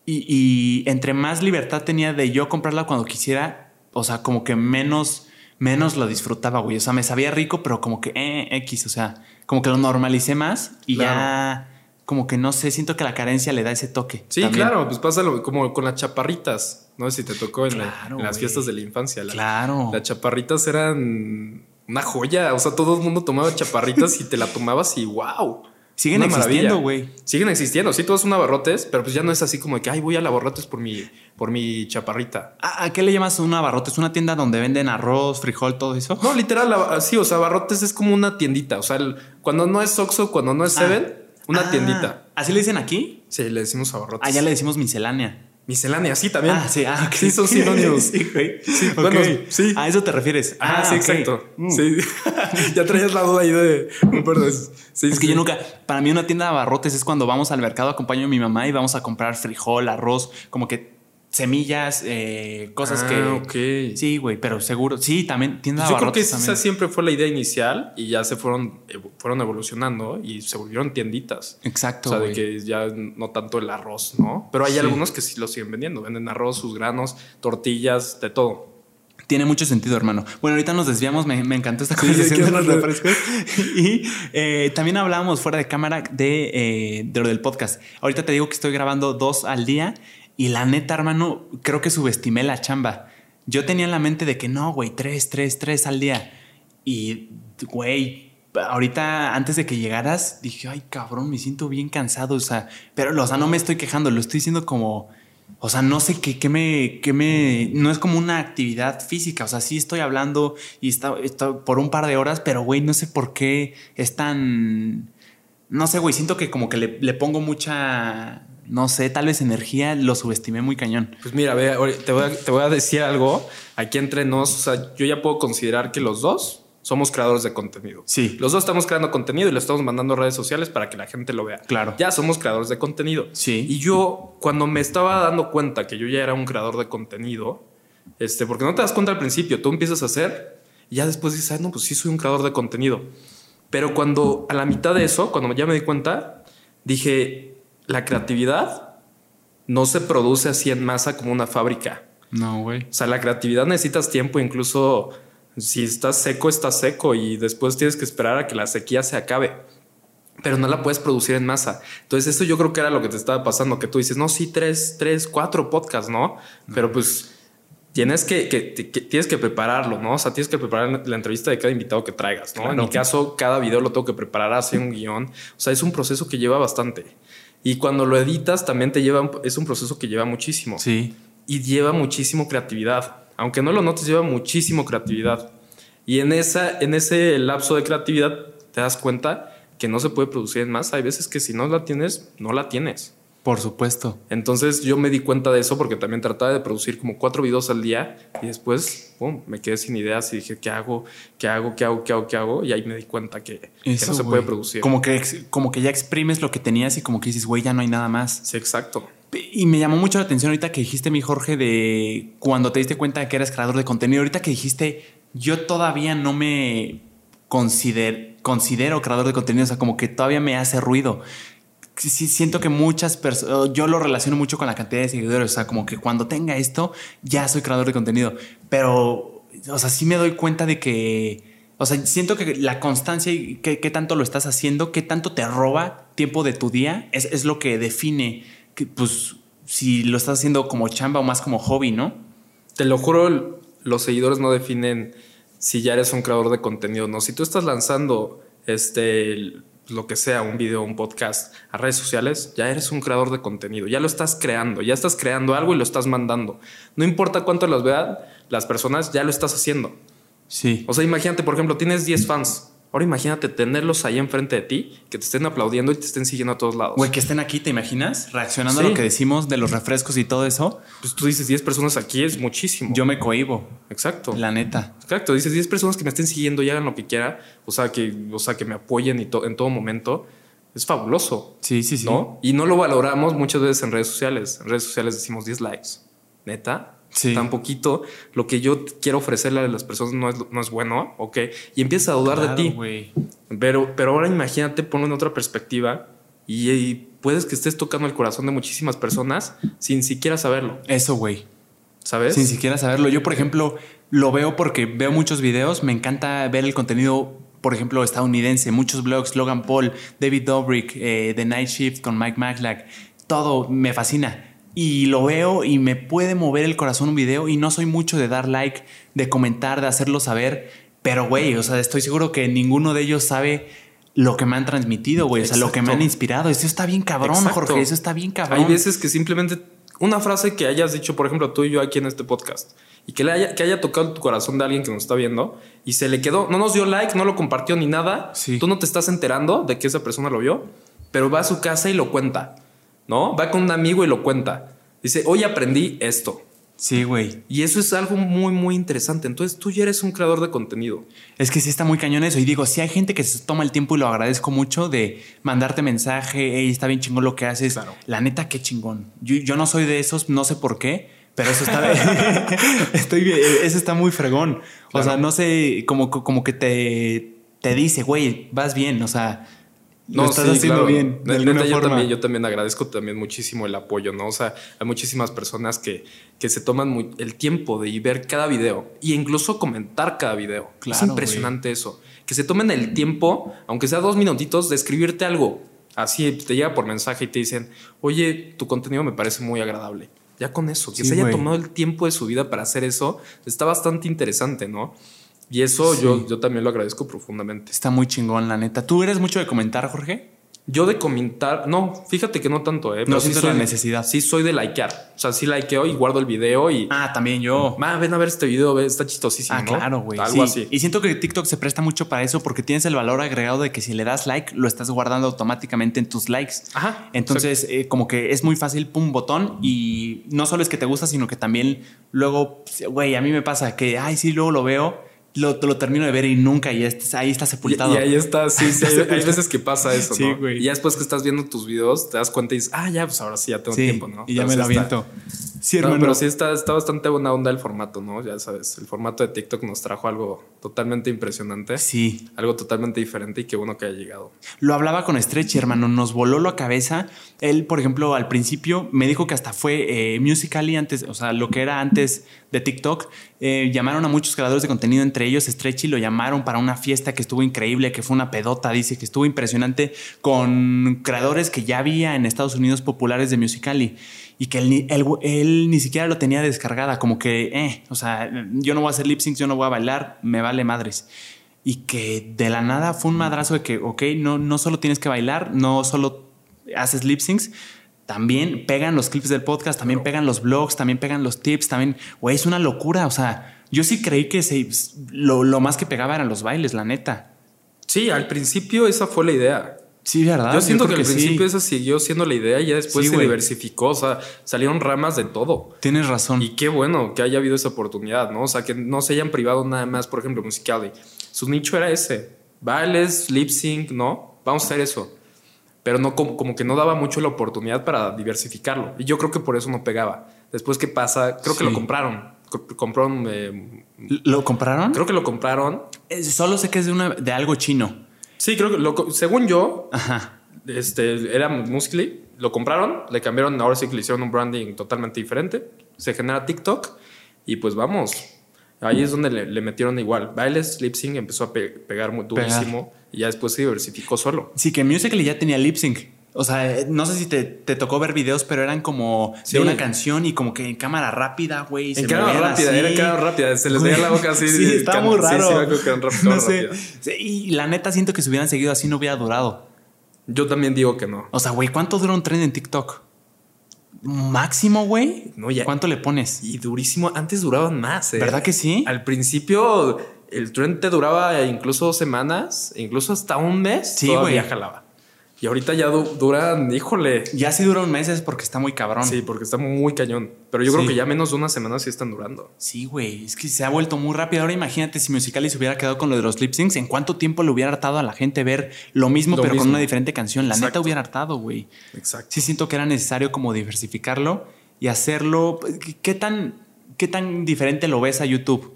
y, y entre más libertad tenía de yo comprarla cuando quisiera, o sea, como que menos, menos lo disfrutaba, güey. O sea, me sabía rico, pero como que eh, X, o sea, como que lo normalicé más y Claro. ya como que no sé, siento que la carencia le da ese toque. Sí, también. claro, pues pasa como con las chaparritas. No si te tocó en, la- Claro, en las fiestas de la infancia. La- Claro. Las chaparritas eran una joya. O sea, todo el mundo tomaba chaparritas y te la tomabas y wow. Siguen Una existiendo, güey. Siguen existiendo. Sí, todos son abarrotes, pero pues ya no es así como de que, ay, voy a la abarrotes por mi, por mi chaparrita. ¿A, a qué le llamas un abarrote? ¿Es una tienda donde venden arroz, frijol, todo eso? No, literal, la- sí, o sea, abarrotes es como una tiendita. O sea, el- cuando no es Oxxo, cuando no es Seven, una Ah, tiendita. ¿Así le dicen aquí? Sí, le decimos abarrotes. Allá le decimos miscelánea. Miscelánea, sí, también. Ah, sí, ah. Sí, son sinónimos. *laughs* sí, güey. Sí, bueno, sí. A eso te refieres. Ah, sí, ok. exacto. Mm. Sí. *laughs* ya traías la duda ahí de. Perdón. Sí, Es que sí. yo nunca, para mí una tienda de abarrotes es cuando vamos al mercado, acompaño a mi mamá y vamos a comprar frijol, arroz, como que semillas, eh, cosas Ah, que... ok. Sí, güey, pero seguro. Sí, también tienda Pues yo creo que esa también. siempre fue la idea inicial y ya se fueron, fueron evolucionando y se volvieron tienditas. Exacto, O sea, de que ya no tanto el arroz, ¿no? Pero hay Sí. algunos que sí lo siguen vendiendo. Venden arroz, sus granos, tortillas, de todo. Tiene mucho sentido, hermano. Bueno, ahorita nos desviamos, me, me encantó esta conversación *laughs* qué de los raro. refrescos. Y eh, también hablábamos fuera de cámara de, eh, de lo del podcast. Ahorita te digo que estoy grabando dos al día y la neta, hermano, creo que subestimé la chamba. Yo tenía en la mente de que no, güey, tres, tres, tres al día. Y, güey, ahorita antes de que llegaras, dije, ay, cabrón, me siento bien cansado. O sea, pero, o sea, no me estoy quejando, lo estoy diciendo como, o sea, no sé qué, qué me, qué me, no es como una actividad física. O sea, sí estoy hablando y está, por un par de horas, pero, güey, no sé por qué es tan, no sé, güey, siento que como que le pongo mucha, no sé, tal vez energía, lo subestimé muy cañón. Pues mira, ve, te voy, a, te voy a decir algo. Aquí entre nos, o sea, yo ya puedo considerar que los dos somos creadores de contenido. Sí. Los dos estamos creando contenido y lo estamos mandando a redes sociales para que la gente lo vea. Claro. Ya somos creadores de contenido. Sí. Y yo, cuando me estaba dando cuenta que yo ya era un creador de contenido, este, porque no te das cuenta al principio, tú empiezas a hacer y ya después dices, ah, no, pues sí soy un creador de contenido. Pero cuando a la mitad de eso, cuando ya me di cuenta, dije, la creatividad no se produce así en masa como una fábrica. No, güey. O sea, la creatividad necesitas tiempo, incluso si estás seco, estás seco y después tienes que esperar a que la sequía se acabe. Pero no la puedes producir en masa. Entonces, eso yo creo que era lo que te estaba pasando, que tú dices, no, sí, tres, tres, cuatro podcasts, ¿no? Pero pues tienes que, que- que- tienes que prepararlo, ¿no? O sea, tienes que preparar la entrevista de cada invitado que traigas, ¿no? En mi caso, cada video lo tengo que preparar así un guion. O sea, es un proceso que lleva bastante. Y cuando lo editas, también te lleva, un- es un proceso que lleva muchísimo Sí. y lleva muchísimo creatividad. Aunque no lo notes, lleva muchísimo creatividad. Y en, esa, en ese lapso de creatividad te das cuenta que no se puede producir en masa. Hay veces que si no la tienes, no la tienes. Por supuesto. Entonces yo me di cuenta de eso porque también trataba de producir como cuatro videos al día y después pum, me quedé sin ideas y dije, ¿qué hago? ¿Qué hago? ¿Qué hago? ¿Qué hago? ¿Qué hago? Y ahí me di cuenta que, que Eso, no se puede producir. Como que, como que ya exprimes lo que tenías y como que dices, güey, ya no hay nada más. Sí, exacto. Y me llamó mucho la atención ahorita que dijiste, mi Jorge, de cuando te diste cuenta de que eras creador de contenido. Ahorita que dijiste, yo todavía no me consider- considero creador de contenido, o sea, como que todavía me hace ruido. Sí, siento que muchas personas, yo lo relaciono mucho con la cantidad de seguidores, o sea, como que cuando tenga esto, ya soy creador de contenido. Pero, o sea, sí me doy cuenta de que, o sea, siento que la constancia y qué, qué tanto lo estás haciendo, qué tanto te roba tiempo de tu día, es, es lo que define, que, pues, si lo estás haciendo como chamba o más como hobby, ¿no? Te lo juro, los seguidores no definen si ya eres un creador de contenido, no. Si tú estás lanzando este lo que sea, un video, un podcast a redes sociales, ya eres un creador de contenido, ya lo estás creando, ya estás creando algo y lo estás mandando. No importa cuánto los vean las personas, ya lo estás haciendo. Sí. O sea, imagínate, por ejemplo, tienes 10 fans, Ahora imagínate tenerlos ahí enfrente de ti, que te estén aplaudiendo y te estén siguiendo a todos lados. Güey, que estén aquí, ¿te imaginas? Reaccionando a lo que decimos de los refrescos y todo eso. Pues tú dices 10 personas aquí es muchísimo. Yo me cohibo. Exacto. La neta. Exacto. Dices 10 personas que me estén siguiendo y hagan lo que quiera. O sea, que, o sea, que me apoyen y en todo momento. Es fabuloso. Sí, sí, sí. ¿no? Y no lo valoramos muchas veces en redes sociales. En redes sociales decimos 10 likes. Neta, tan poquito, lo que yo quiero ofrecerle a las personas no es, no es bueno, ¿ok? Y empieza a dudar de ti. Pero, pero ahora imagínate, ponlo en otra perspectiva y, puedes que estés tocando el corazón de muchísimas personas sin siquiera saberlo. Eso, güey. ¿Sabes? Sin siquiera saberlo. Yo, por ejemplo, lo veo porque veo muchos videos, me encanta ver el contenido por ejemplo, estadounidense, muchos blogs, Logan Paul, David Dobrik, eh, The Night Shift con Mike Maclack, todo me fascina y lo veo y me puede mover el corazón un video y no soy mucho de dar like, de comentar, de hacerlo saber, pero güey, o sea, estoy seguro que ninguno de ellos sabe lo que me han transmitido, güey, o sea, lo que me han inspirado. Eso está bien cabrón, Jorge, eso está bien cabrón. Hay veces que simplemente una frase que hayas dicho, por ejemplo, tú y yo aquí en este podcast, y que, le haya, que haya tocado tu corazón de alguien que nos está viendo y se le quedó, no nos dio like, no lo compartió ni nada, tú no te estás enterando de que esa persona lo vio, pero va a su casa y lo cuenta. ¿No? Va con un amigo y lo cuenta. Dice, hoy aprendí esto. Sí, güey. Y eso es algo muy, muy interesante. Entonces tú ya eres un creador de contenido. Es que sí está muy cañón eso. Y digo, si hay gente que se toma el tiempo y lo agradezco mucho de mandarte mensaje, hey, está bien chingón lo que haces. La neta, qué chingón. Yo, no soy de esos, no sé por qué, pero eso está, *laughs* estoy, eso está muy fregón. O sea, no sé, como, como que te, te dice, güey, vas bien. O sea, no, estás haciendo bien. yo, También, yo también agradezco también muchísimo el apoyo, ¿no? O sea, hay muchísimas personas que, que se toman el tiempo de ver cada video e incluso comentar cada video. es impresionante eso. Que se tomen el tiempo, aunque sea dos minutitos, de escribirte algo. Así te llega por mensaje y te dicen, oye, tu contenido me parece muy agradable. Ya con eso, que se haya tomado el tiempo de su vida para hacer eso, está bastante interesante, ¿no? Y eso yo, yo también lo agradezco profundamente. Está muy chingón, la neta. ¿Tú eres mucho de comentar, Jorge? Yo de comentar, no, fíjate que no tanto, ¿eh? no siento la necesidad. Sí, soy de likear. O sea, sí likeo y guardo el video y. Ah, también yo. Ah, ven a ver este video, está chistosísimo. Ah, claro, güey. Algo así. Y siento que TikTok se presta mucho para eso porque tienes el valor agregado de que si le das like, lo estás guardando automáticamente en tus likes. Ajá. Entonces, eh, como que es muy fácil, pum, botón. Y no solo es que te gusta, sino que también luego, güey, a mí me pasa que, ay, sí, luego lo veo lo, lo, termino de ver y nunca y ahí está sepultado. Y, ahí está, sí, sí *laughs* hay, veces que pasa eso, sí, Güey. Y ya después que estás viendo tus videos, te das cuenta y dices, ah, ya, pues ahora sí ya tengo tiempo, ¿no? Y ya me lo aviento. Sí, hermano. pero sí está, está bastante buena onda el formato, ¿no? Ya sabes, el formato de TikTok nos trajo algo totalmente impresionante. Sí. Algo totalmente diferente y qué bueno que haya llegado. Lo hablaba con Stretch, hermano, nos voló la cabeza. Él, por ejemplo, al principio me dijo que hasta fue eh, Musical.ly antes, o sea, lo que era antes de TikTok. Eh, llamaron a muchos creadores de contenido, entre ellos Stretchy, lo llamaron para una fiesta que estuvo increíble, que fue una pedota, dice que estuvo impresionante con creadores que ya había en Estados Unidos populares de Musical.ly y que él, ni siquiera lo tenía descargada, como que, eh, o sea, yo no voy a hacer lip sync, yo no voy a bailar, me vale madres. Y que de la nada fue un madrazo de que, ok, no, no solo tienes que bailar, no solo haces lip syncs, también pegan los clips del podcast, también pegan los blogs, también pegan los tips, también, güey, es una locura, o sea, yo sí creí que se, lo, lo más que pegaba eran los bailes, la neta. Sí, al principio esa fue la idea. Sí, verdad. Yo siento que al principio esa siguió siendo la idea y ya después se diversificó. O sea, salieron ramas de todo. Tienes razón. Y qué bueno que haya habido esa oportunidad, ¿no? O sea, que no se hayan privado nada más, por ejemplo, Musicali. Su nicho era ese. Bailes, lip sync, ¿no? Vamos a hacer eso. Pero no como, como que no daba mucho la oportunidad para diversificarlo. Y yo creo que por eso no pegaba. Después, ¿qué pasa? Creo que lo compraron. Compraron. Eh, ¿Lo compraron? Creo que lo compraron. solo sé que es de, una, de algo chino. Sí, creo que lo, según yo, este era Musically, lo compraron, le cambiaron, ahora sí que le hicieron un branding totalmente diferente. Se genera TikTok y pues vamos. Ahí es donde le, metieron igual. Bailes, lip sync empezó a pegar muy durísimo y ya después se diversificó solo. Sí, que Musically ya tenía lip sync. O sea, no sé si te, tocó ver videos, pero eran como de una canción y como que en cámara rápida, güey. En cámara rápida, era en cámara rápida. Se les veía la boca así. *laughs* Sí, está muy raro. *laughs* no sé. Y la neta siento que si hubieran seguido así no hubiera durado. Yo también digo que no. O sea, güey, ¿cuánto dura un tren en TikTok? Máximo, güey. No, ya. ¿Cuánto le pones? Y durísimo. Antes duraban más, ¿eh? ¿Verdad que sí? Al principio el trend te duraba incluso semanas, incluso hasta un mes. Sí, güey. jalaba. Y ahorita ya du- duran, híjole. Ya sí dura un mes es porque está muy cabrón. Sí, porque está muy cañón. Pero yo creo que ya menos de una semana sí están durando. Sí, güey, es que se ha vuelto muy rápido. Ahora imagínate si Musical.ly se hubiera quedado con lo de los lip syncs, ¿en cuánto tiempo le hubiera hartado a la gente ver lo mismo Lo pero con una diferente canción? La neta hubiera hartado, güey. Exacto. Sí siento que era necesario como diversificarlo y hacerlo. ¿Qué tan, qué tan diferente lo ves a YouTube?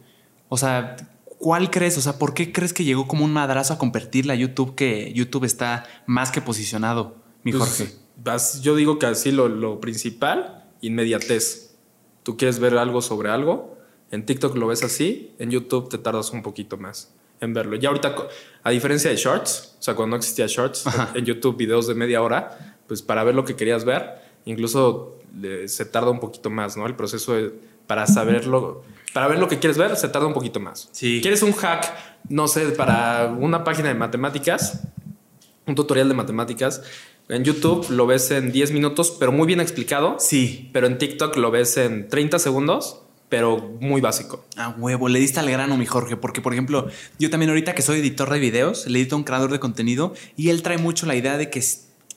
O sea, ¿cuál crees? O sea, ¿por qué crees que llegó como un madrazo a convertirla a YouTube que YouTube está más que posicionado, mi Pues, Jorge? yo digo que así lo, lo principal, inmediatez. Tú quieres ver algo sobre algo, en TikTok lo ves así, en YouTube te tardas un poquito más en verlo. Ya ahorita, a diferencia de Shorts, o sea, cuando no existía Shorts, en YouTube videos de media hora, pues para ver lo que querías ver, incluso le- se tarda un poquito más, ¿no? El proceso de- para saberlo, para ver lo que quieres ver, se tarda un poquito más. Sí. ¿Quieres un hack, no sé, para una página de matemáticas? un tutorial de matemáticas. En YouTube lo ves en 10 minutos, pero muy bien explicado. Sí. Pero en TikTok lo ves en 30 segundos, pero muy básico. A huevo, le diste al grano, mi Jorge, porque por ejemplo, yo también ahorita que soy editor de videos, le edito a un creador de contenido y él trae mucho la idea de que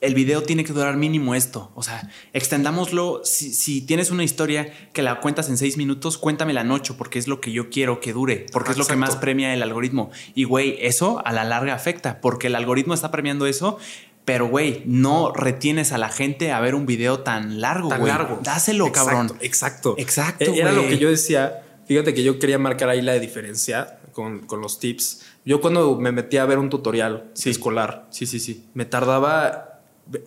el video tiene que durar mínimo esto. O sea, extendámoslo. Si, si tienes una historia que la cuentas en seis minutos, cuéntamela en ocho, porque es lo que yo quiero que dure, porque es lo que más premia el algoritmo. Y güey, eso a la larga afecta, porque el algoritmo está premiando eso. Pero, güey, no retienes a la gente a ver un video tan largo, Tan güey. largo. Dáselo, Exacto, cabrón. Exacto. Exacto, Eh, Era güey. lo que yo decía. Fíjate que yo quería marcar ahí la diferencia con, con los tips. Yo cuando me metí a ver un tutorial Sí. escolar, Sí, sí, sí. me tardaba.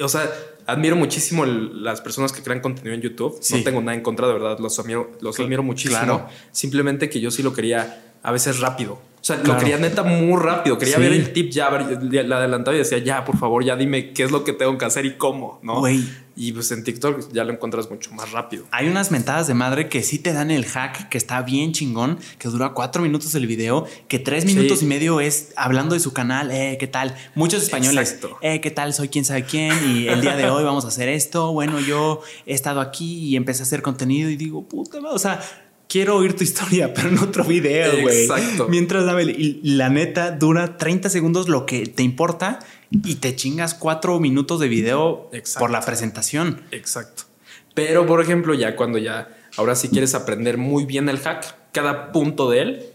O sea, admiro muchísimo el- las personas que crean contenido en YouTube. Sí. No tengo nada en contra, de verdad. Los admiro, los admiro muchísimo. claro. Simplemente que yo sí lo quería a veces rápido. O sea, lo quería neta muy rápido. Quería Sí. ver el tip ya, la adelantaba y decía, ya, por favor, ya dime qué es lo que tengo que hacer y cómo, ¿no? Güey. Y pues en TikTok ya lo encuentras mucho más rápido. Hay unas mentadas de madre que sí te dan el hack, que está bien chingón, que dura cuatro minutos el video, que tres Sí. minutos y medio es hablando de su canal, eh, ¿qué tal? Muchos españoles, Exacto. eh, ¿qué tal? Soy quién sabe quién y el día de hoy vamos a hacer esto. Bueno, yo he estado aquí y empecé a hacer contenido y digo, puta, madre", o sea, quiero oír tu historia, *laughs* pero en otro video, güey. Exacto. Mientras dame, y la neta dura 30 segundos lo que te importa y te chingas cuatro minutos de video Exacto. por la presentación. Exacto. Pero, por ejemplo, ya cuando ya, ahora sí quieres aprender muy bien el hack, cada punto de él,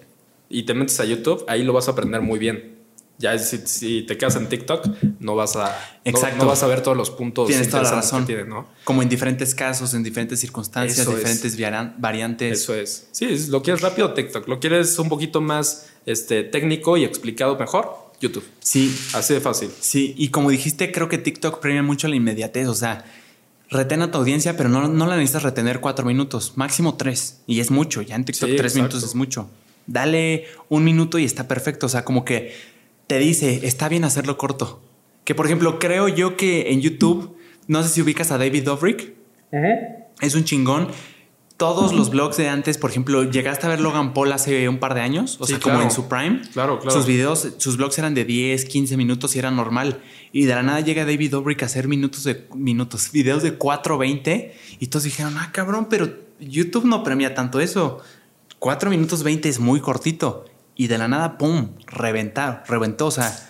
y te metes a YouTube, ahí lo vas a aprender muy bien. Ya si, si te quedas en TikTok, no vas a, no- Exacto. No, vas a ver todos los puntos Tienes toda la razón. ¿no? Como en diferentes casos, en diferentes circunstancias, Eso es. diferentes viaran- variantes. Eso es. Sí, es- lo quieres rápido, TikTok. Lo quieres un poquito más este, técnico y explicado mejor, YouTube. Sí, Así de fácil. sí. Y como dijiste, creo que TikTok premia mucho la inmediatez. O sea, retén a tu audiencia, pero no, no la necesitas retener cuatro minutos, máximo tres. Y es mucho. Ya en TikTok Sí, tres exacto. minutos es mucho. Dale un minuto y está perfecto. O sea, como que te dice, está bien hacerlo corto. Que por ejemplo, creo yo que en YouTube, no sé si ubicas a David Dobrik. Es un chingón. Todos los blogs de antes, por ejemplo, llegaste a ver Logan Paul hace un par de años, o Sí, sea, como en su prime. Claro, claro. Sus videos, sus blogs eran de 10, 15 minutos y era normal. Y de la nada llega David Dobrik a hacer minutos de minutos, videos de 4, 20 y todos dijeron, "Ah, cabrón, pero YouTube no premia tanto eso. 4 minutos 20 es muy cortito." Y de la nada, pum, reventar, reventó, o sea, es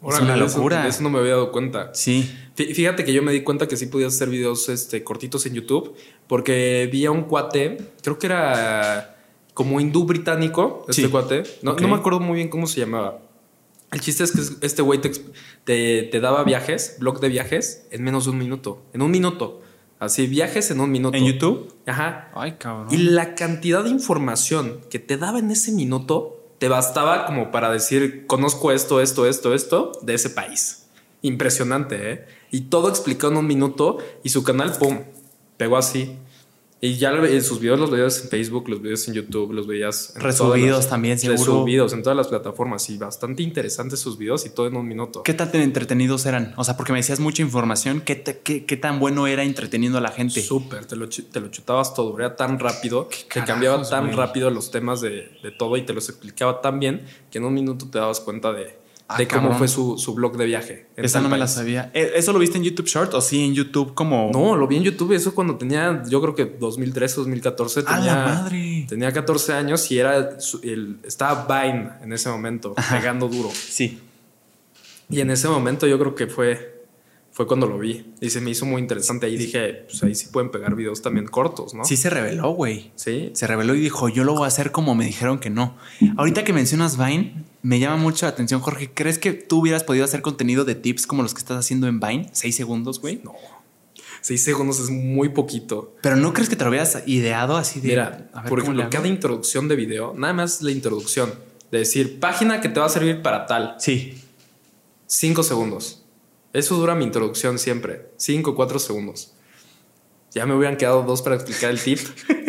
Órale, una de eso- locura. de Eso, no me había dado cuenta. Sí. Fí- Fíjate que yo me di cuenta que sí podías hacer videos este, cortitos en YouTube porque vi a un cuate, creo que era como hindú británico, este Sí. cuate. No, no me acuerdo muy bien cómo se llamaba. El chiste es que este güey te, te daba viajes, blog de viajes, en menos de un minuto. En un minuto. Así, viajes en un minuto. ¿En YouTube? Ajá. Ay, cabrón. Y la cantidad de información que te daba en ese minuto te bastaba como para decir, conozco esto, esto, esto, esto de ese país. Impresionante, ¿eh? Y todo explicado en un minuto y su canal, ¡pum!, pegó así. Y ya ve- sus videos los veías en Facebook, los veías en YouTube, los veías en Resubidos las- también, seguro. Resubidos en todas las plataformas y bastante interesantes sus videos y todo en un minuto. ¿Qué tan entretenidos eran? O sea, porque me decías mucha información. ¿Qué, te- qué, qué tan bueno era entreteniendo a la gente? Súper, te lo, te lo chutabas todo, era tan rápido, que carajos, cambiaba tan güey? rápido los temas de, de todo y te los explicaba tan bien que en un minuto te dabas cuenta de, Ah, de cómo cabrón. fue su, su blog de viaje. Esa no me la país. sabía. ¿E- ¿Eso lo viste en YouTube Short o sí en YouTube como. No, lo vi en YouTube, eso cuando tenía, yo creo que 2013, 2014. ¡A Tenía, la madre! Tenía 14 años y era el, estaba Vine en ese momento, pegando duro. Sí. Y en ese momento yo creo que fue, fue cuando lo vi. Y se me hizo muy interesante. Ahí dije, pues ahí sí pueden pegar videos también cortos, ¿no? Sí se reveló, güey. Sí. Se reveló y dijo, yo lo voy a hacer como me dijeron que no. Ahorita que mencionas Vine, me llama mucho la atención, Jorge. ¿Crees que tú hubieras podido hacer contenido de tips como los que estás haciendo en Vine? Seis segundos, güey. No. Seis segundos es muy poquito. Pero no crees que te lo hubieras ideado así de. Mira, a ver por ejemplo, cada introducción de video, nada más la introducción, de decir página que te va a servir para tal, Sí. cinco segundos. Eso dura mi introducción siempre, cinco, cuatro segundos. Ya me hubieran quedado dos para explicar el tip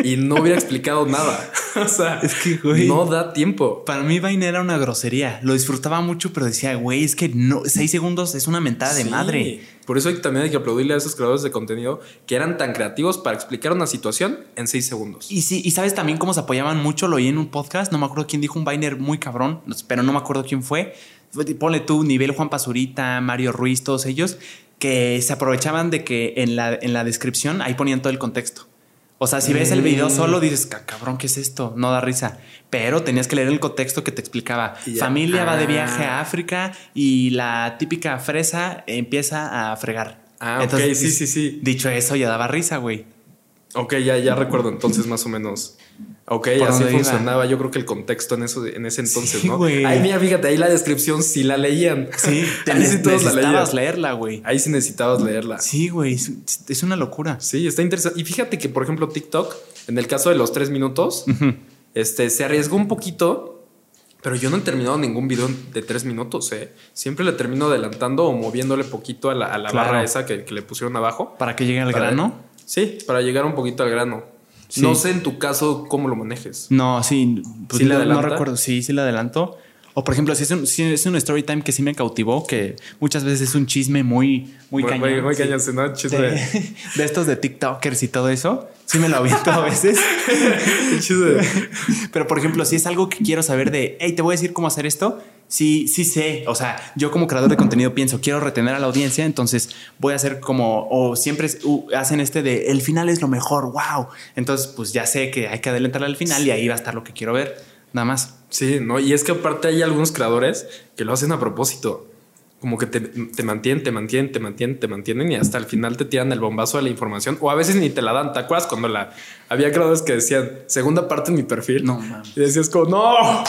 y no hubiera explicado nada. *laughs* o sea, Es que, güey. no da tiempo. Para mí Vine era una grosería. Lo disfrutaba mucho, pero decía, güey, es que no, seis segundos es una mentada de madre. Por eso hay- también hay que aplaudirle a esos creadores de contenido que eran tan creativos para explicar una situación en seis segundos. Y sí, y sabes también cómo se apoyaban mucho, lo oí en un podcast, no me acuerdo quién dijo un Viner muy cabrón, pero no me acuerdo quién fue. Ponle tú, nivel Juan Pazurita, Mario Ruiz, todos ellos, que se aprovechaban de que en la, en la descripción ahí ponían todo el contexto. O sea, si ves el video Mm. solo dices, "Ca- cabrón, ¿qué es esto? No da risa. Pero tenías que leer el contexto que te explicaba. Familia va de Ah. viaje a África y la típica fresa empieza a fregar. Ah, ok, sí, sí, sí. Dicho eso, ya daba risa, güey. Ok, ya, ya recuerdo entonces más o menos. Ok, ¿Por así iba? funcionaba. Yo creo que el contexto en eso, en ese entonces, Sí, ¿no? güey. Ahí mira, fíjate, ahí la descripción sí la leían. Sí, *laughs* te ahí sí todos la necesitabas leían. leerla, güey. Ahí sí necesitabas leerla. Sí. Sí, güey, es, es una locura. está interesante. Y fíjate que, por ejemplo, TikTok, en el caso de los tres minutos, este, se arriesgó un poquito, pero yo no he terminado ningún video de tres minutos, ¿eh? Siempre le termino adelantando o moviéndole poquito a la, a la Claro. barra esa que, que le pusieron abajo. Para que llegue al grano. Sí, para llegar un poquito al grano. Sí. No sé en tu caso cómo lo manejes. No, sí, pues ¿Sí no, no recuerdo. Sí, sí le adelanto. O por ejemplo, si es un, si es un story time que sí me cautivó, que muchas veces es un chisme muy, muy, Muy, cañón. muy, muy sí. cañón, ¿sí, ¿no? Chisme. De, *laughs* de estos de TikTokers y todo eso. Sí me lo aviento a veces. *laughs* *laughs* Pero por ejemplo, si es algo que quiero saber de, hey, te voy a decir cómo hacer esto. Sí, sí sé. O sea, yo como creador de contenido pienso, quiero retener a la audiencia, entonces voy a hacer como, o siempre hacen este de, el final es lo mejor, wow. Entonces, pues ya sé que hay que adelantarle al final y ahí va a estar lo que quiero ver. Nada más. Sí, ¿no? Y es que aparte hay algunos creadores que lo hacen a propósito. Como que te, te mantienen, te mantienen, te mantienen, te mantienen y hasta el final te tiran el bombazo de la información o a veces ni te la dan. ¿Te acuerdas cuando la había creadores que decían segunda parte en mi perfil? No, mames. Y decías como, no,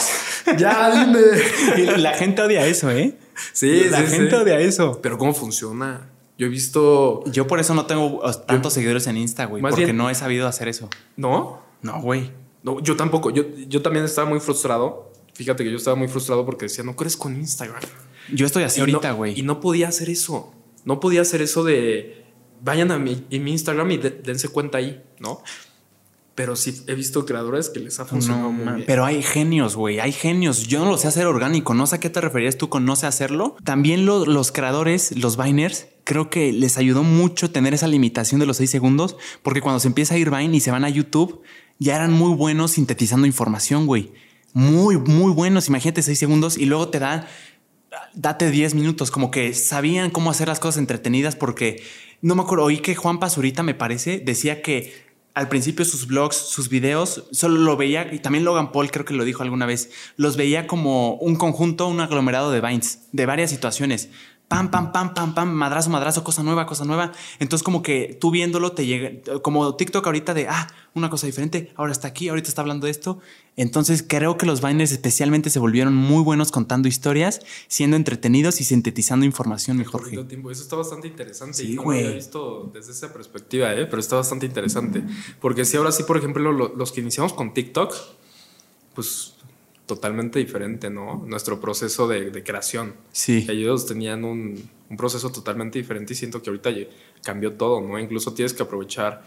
ya dime. *laughs* Y la gente odia eso, ¿eh? Sí, la sí, gente sí. odia eso. Pero ¿cómo funciona? Yo he visto... Yo por eso no tengo tantos seguidores en Insta, güey. Más Porque bien- no he sabido hacer eso. ¿No? No, güey. No, yo tampoco. Yo, yo también estaba muy frustrado. Fíjate que yo estaba muy frustrado porque decía, no crees con Instagram. Yo estoy así Y ahorita, güey. Y no podía hacer eso. No podía hacer eso de vayan a mi, en mi Instagram y de- dense cuenta ahí, ¿no? Pero sí he visto creadores que les ha funcionado No, muy man, bien. pero hay genios, güey, hay genios. Yo no lo sé hacer orgánico, no sé a qué te referías tú con no sé hacerlo. También lo- los creadores, los Viners, creo que les ayudó mucho tener esa limitación de los seis segundos, porque cuando se empieza a ir Vine y se van a YouTube, ya eran muy buenos sintetizando información, güey. Muy, muy buenos. Imagínate seis segundos y luego te dan date 10 minutos, como que sabían cómo hacer las cosas entretenidas porque no me acuerdo, oí que Juan Pazurita me parece, decía que al principio sus blogs, sus videos, solo lo veía, y también Logan Paul creo que lo dijo alguna vez, los veía como un conjunto, un aglomerado de vines, de varias situaciones. Pam, pam, pam, pam, pam, madrazo, madrazo, cosa nueva, cosa nueva. Entonces, como que tú viéndolo te llega, como TikTok ahorita de, ah, una cosa diferente, ahora está aquí, ahorita está hablando de esto. Entonces, creo que los Viners especialmente se volvieron muy buenos contando historias, siendo entretenidos y sintetizando información, mi Jorge. Tiempo. Eso está bastante interesante. Sí, y no lo güey. había visto desde esa perspectiva, ¿eh? pero está bastante interesante. Porque si ahora sí, por ejemplo, lo- los que iniciamos con TikTok, pues totalmente diferente, ¿no? Nuestro proceso de, de creación. Sí. Ellos tenían un, un proceso totalmente diferente y siento que ahorita cambió todo, ¿no? Incluso tienes que aprovechar.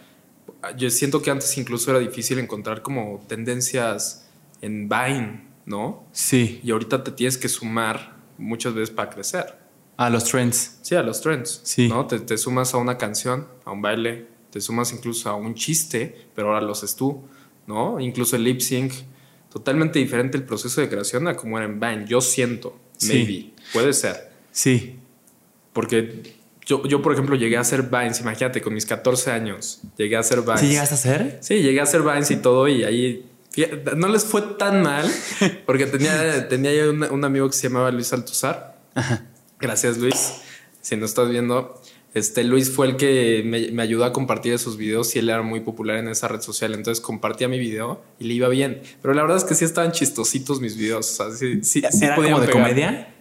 Yo siento que antes incluso era difícil encontrar como tendencias en Vine, ¿no? Sí. Y ahorita te tienes que sumar muchas veces para crecer. A los trends. Sí, a los trends. Sí. ¿no? Te, te sumas a una canción, a un baile, te sumas incluso a un chiste, pero ahora lo haces tú, ¿no? Incluso el lip sync. Totalmente diferente el proceso de creación a como era en Vine. Yo siento. Maybe. Puede ser. Sí. Porque yo, yo, por ejemplo, llegué a hacer Vines, imagínate, con mis 14 años, llegué a hacer Vines. ¿Sí llegaste a hacer? Sí, llegué a hacer Vines y todo y ahí no les fue tan mal *laughs* porque tenía, tenía un, un, amigo que se llamaba Luis Altuzar. Gracias, Luis. Si no estás viendo, este Luis fue el que me, me, ayudó a compartir esos videos y él era muy popular en esa red social. Entonces compartía mi video y le iba bien. Pero la verdad es que sí estaban chistositos mis videos. O sea, sí, sí, ¿Era como de comedia?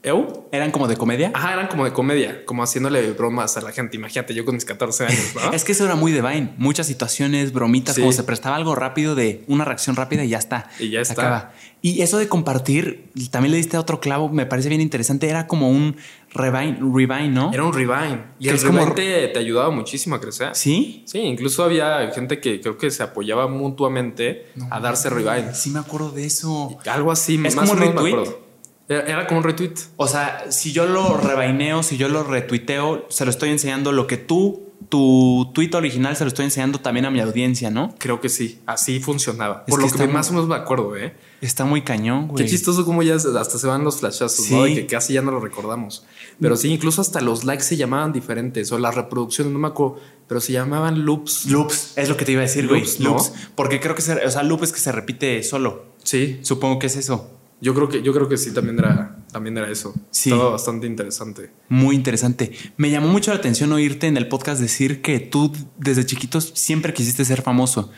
¿Eu? ¿Eran como de comedia? Ajá, eran como de comedia, como haciéndole bromas a la gente. Imagínate, yo con mis 14 años, ¿no? *laughs* es que eso era muy de Vine. Muchas situaciones, bromitas, como se prestaba algo rápido de una reacción rápida y ya está. Y ya está. Acaba. Y eso de compartir, también le diste otro clavo, me parece bien interesante. Era como un revine, revine ¿no? Era un revine. Y el es revine como... te, te, ayudaba muchísimo a crecer. ¿Sí? Sí, incluso había gente que creo que se apoyaba mutuamente no, a darse revine. Sí, me acuerdo de eso. Algo así, es más como o un retweet. Era como un retweet. O sea, si yo lo rebaineo, si yo lo retuiteo, se lo estoy enseñando lo que tú, tu tweet original, se lo estoy enseñando también a mi audiencia, ¿no? Creo que sí. Así funcionaba. Por lo que, más o menos me acuerdo, ¿eh? Está muy cañón, güey. Qué chistoso como ya hasta se van los flashazos, ¿no? De que casi ya no lo recordamos. Pero sí, incluso hasta los likes se llamaban diferentes. O las reproducciones, no me acuerdo. Pero se llamaban loops. Loops, es lo que te iba a decir, güey. Loops, ¿no? Loops. Porque creo que se, o sea, loop es que se repite solo. Sí. Supongo que es eso. Yo creo que, yo creo que sí, también era, también era eso. Sí. Estaba bastante interesante. Muy interesante. Me llamó mucho la atención oírte en el podcast decir que tú desde chiquitos siempre quisiste ser famoso.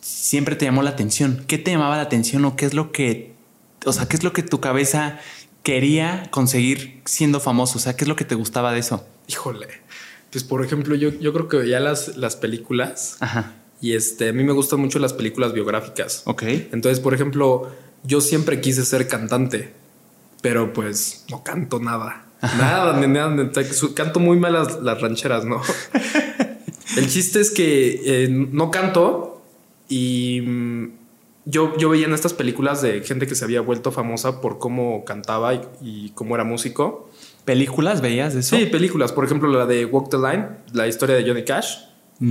Siempre te llamó la atención. ¿Qué te llamaba la atención o qué es lo que, o sea, qué es lo que tu cabeza quería conseguir siendo famoso? O sea, ¿qué es lo que te gustaba de eso? Híjole. Pues por ejemplo, yo, yo creo que veía las, las películas. Ajá. Y este, a mí me gustan mucho las películas biográficas. Ok. Entonces, por ejemplo, yo siempre quise ser cantante, pero pues no canto nada. Nada, ni nada, canto muy mal las, las rancheras, ¿no? *laughs* El chiste es que eh, no canto y mm, yo, yo veía en estas películas de gente que se había vuelto famosa por cómo cantaba y, y cómo era músico. ¿Películas veías de eso? Sí, películas. Por ejemplo, la de Walk the Line, la historia de Johnny Cash.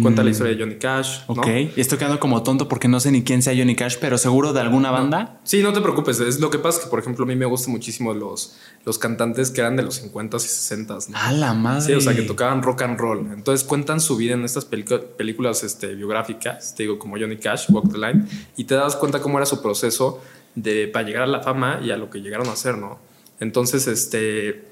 Cuenta la historia de Johnny Cash. ¿no? Ok, estoy quedando como tonto porque no sé ni quién sea Johnny Cash, pero seguro de alguna banda. Sí, no te preocupes. Es lo que pasa que, por ejemplo, a mí me gustan muchísimo los, los cantantes que eran de los 50s y 60s. ¿no? ¡A la madre! Sí, o sea, que tocaban rock and roll. Entonces cuentan su vida en estas películas este, biográficas, te digo, como Johnny Cash, Walk the Line, y te das cuenta cómo era su proceso de, para llegar a la fama y a lo que llegaron a hacer, ¿no? Entonces, este,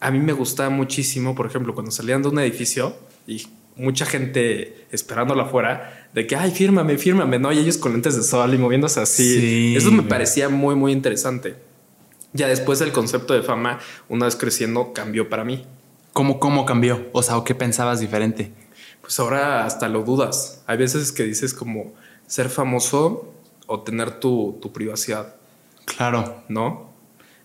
a mí me gustaba muchísimo, por ejemplo, cuando salían de un edificio y mucha gente esperándola afuera, de que, ay, fírmame, fírmame, ¿no? Y ellos con lentes de sol y moviéndose así. Sí, Eso me parecía muy, muy interesante. Ya después el concepto de fama, una vez creciendo, cambió para mí. ¿Cómo, ¿Cómo cambió? O sea, ¿o qué pensabas diferente? Pues ahora hasta lo dudas. Hay veces que dices como ser famoso o tener tu, tu privacidad, Claro. ¿no?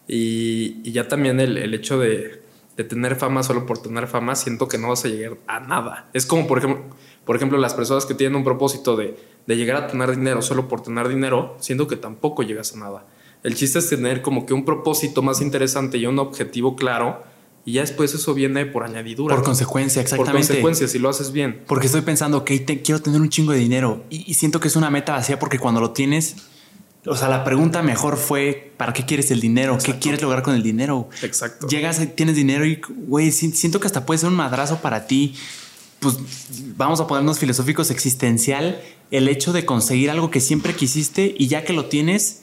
Y, y ya también el, el hecho de, de tener fama solo por tener fama, siento que no vas a llegar a nada. Es como, por ejemplo, por ejemplo las personas que tienen un propósito de, de llegar a tener dinero solo por tener dinero, siento que tampoco llegas a nada. El chiste es tener como que un propósito más interesante y un objetivo claro, y ya después eso viene por añadidura. Por ¿no? consecuencia, Por exactamente. consecuencia, si lo haces bien. Porque estoy pensando, ok, te- quiero tener un chingo de dinero y, y siento que es una meta vacía porque cuando lo tienes, o sea, la pregunta mejor fue, ¿para qué quieres el dinero? ¿Qué quieres lograr con el dinero? Exacto. Llegas, tienes dinero y, güey, si- siento que hasta puede ser un madrazo para ti. Pues vamos a ponernos filosóficos existencial, el hecho de conseguir algo que siempre quisiste y ya que lo tienes,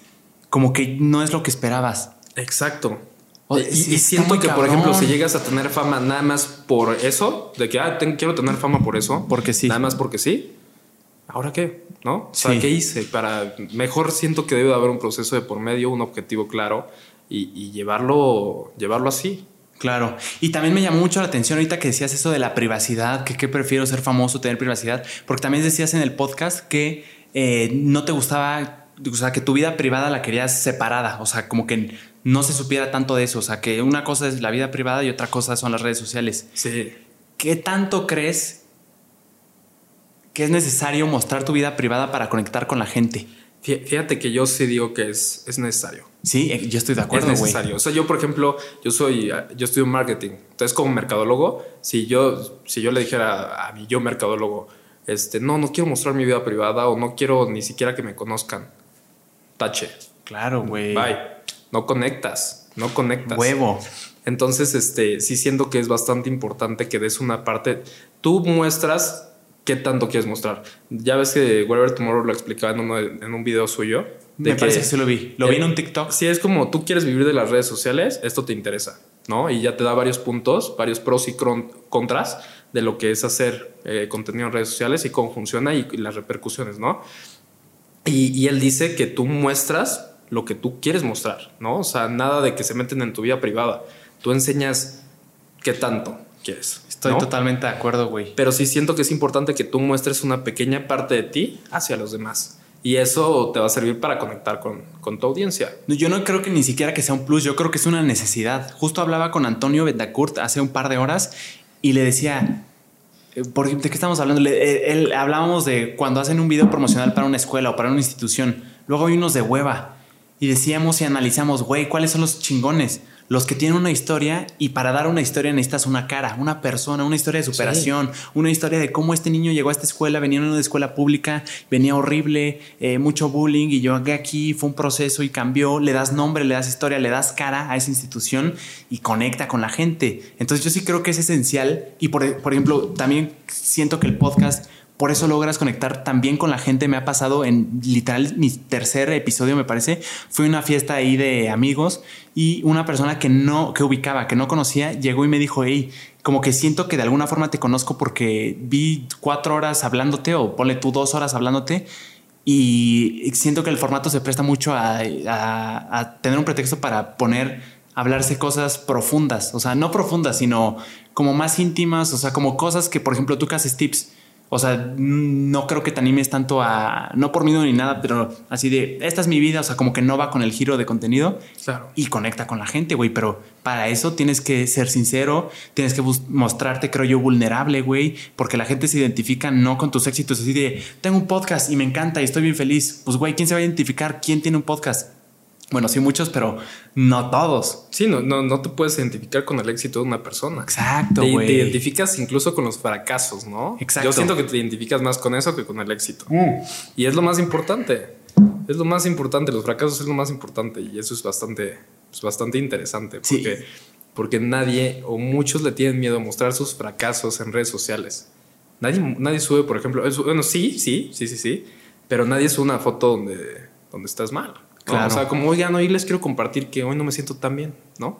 como que no es lo que esperabas. Exacto. O- y, siento que, por ejemplo, si llegas a tener fama nada más por eso, de que ah, quiero tener fama por eso, Porque sí. nada más porque sí, ¿ahora qué? ¿No? O sea, Sí. ¿qué hice? Para mejor siento que debe de haber un proceso de por medio, un objetivo claro y, y llevarlo, llevarlo así. Claro. Y también me llamó mucho la atención ahorita que decías eso de la privacidad, que qué prefiero ser famoso, tener privacidad, porque también decías en el podcast que eh, no te gustaba, o sea, que tu vida privada la querías separada, o sea, como que no se supiera tanto de eso, o sea, que una cosa es la vida privada y otra cosa son las redes sociales. Sí. ¿Qué tanto crees que es necesario mostrar tu vida privada para conectar con la gente? Fí- Fíjate que yo sí digo que es, es necesario. Sí, eh, yo estoy de acuerdo, es necesario. O sea, yo, por ejemplo, yo soy, yo estudio marketing. Entonces, como mercadólogo, si yo, si yo le dijera a mi yo mercadólogo, este, no, no quiero mostrar mi vida privada o no quiero ni siquiera que me conozcan, tache, Claro, güey. bye. No conectas, no conectas. Huevo. Entonces, este, sí siento que es bastante importante que des una parte. Tú muestras qué tanto quieres mostrar. Ya ves que Whatever Tomorrow lo explicaba en, uno de- en un video suyo. Me parece que sí lo vi. Lo vi en un TikTok. Si es como tú quieres vivir de las redes sociales, esto te interesa, ¿no? Y ya te da varios puntos, varios pros y contras de lo que es hacer eh, contenido en redes sociales y cómo funciona y, y las repercusiones, ¿no? Y, y él dice que tú muestras lo que tú quieres mostrar, ¿no? O sea, nada de que se meten en tu vida privada. Tú enseñas qué tanto quieres. Estoy ¿no? totalmente de acuerdo, güey. Pero sí siento que es importante que tú muestres una pequeña parte de ti hacia los demás. Y eso te va a servir para conectar con, con tu audiencia. No, Yo no creo que ni siquiera que sea un plus, yo creo que es una necesidad. Justo hablaba con Antonio Betancourt hace un par de horas y le decía, eh, ¿por qué- ¿de qué estamos hablando? Le- eh, él, hablábamos de cuando hacen un video promocional para una escuela o para una institución, luego hay unos de hueva y decíamos y analizamos, güey, ¿cuáles son los chingones? Los que tienen una historia y para dar una historia necesitas una cara, una persona, una historia de superación, una historia de cómo este niño llegó a esta escuela, venía de una escuela pública, venía horrible, eh, mucho bullying y yo aquí, fue un proceso y cambió, le das nombre, le das historia, le das cara a esa institución y conecta con la gente. Entonces yo sí creo que es esencial y por, por ejemplo también siento que el podcast por eso logras conectar también con la gente. Me ha pasado en literal mi tercer episodio, me parece. Fue una fiesta ahí de amigos y una persona que no, que ubicaba, que no conocía, llegó y me dijo, hey, como que siento que de alguna forma te conozco porque vi cuatro horas hablándote o ponle tú dos horas hablándote y siento que el formato se presta mucho a, a- a tener un pretexto para poner, hablarse cosas profundas, o sea, no profundas, sino como más íntimas, o sea, como cosas que, por ejemplo, tú que haces tips. O sea, no creo que te animes tanto a, no por miedo ni nada, pero así de, esta es mi vida, o sea, como que no va con el giro de contenido Claro. y conecta con la gente, güey. Pero para eso tienes que ser sincero, tienes que mostrarte, creo yo, vulnerable, güey, porque la gente se identifica no con tus éxitos, así de, tengo un podcast y me encanta y estoy bien feliz. Pues, güey, ¿quién se va a identificar? ¿Quién tiene un podcast? Bueno, sí, muchos, pero no todos. Sí, no, no, no te puedes identificar con el éxito de una persona. Exacto, Te, identificas incluso con los fracasos, ¿no? Exacto. Yo siento que te identificas más con eso que con el éxito. Y es lo más importante. Es lo más importante. Los fracasos es lo más importante. Y eso es bastante, es bastante interesante. Sí. Porque, porque nadie o muchos le tienen miedo a mostrar sus fracasos en redes sociales. Nadie, nadie sube, por ejemplo. Bueno, sí, sí, sí, sí, sí. Pero nadie sube una foto donde, donde estás mal. ¿No? Claro. O sea, como, oigan, hoy les quiero compartir que hoy no me siento tan bien, ¿no?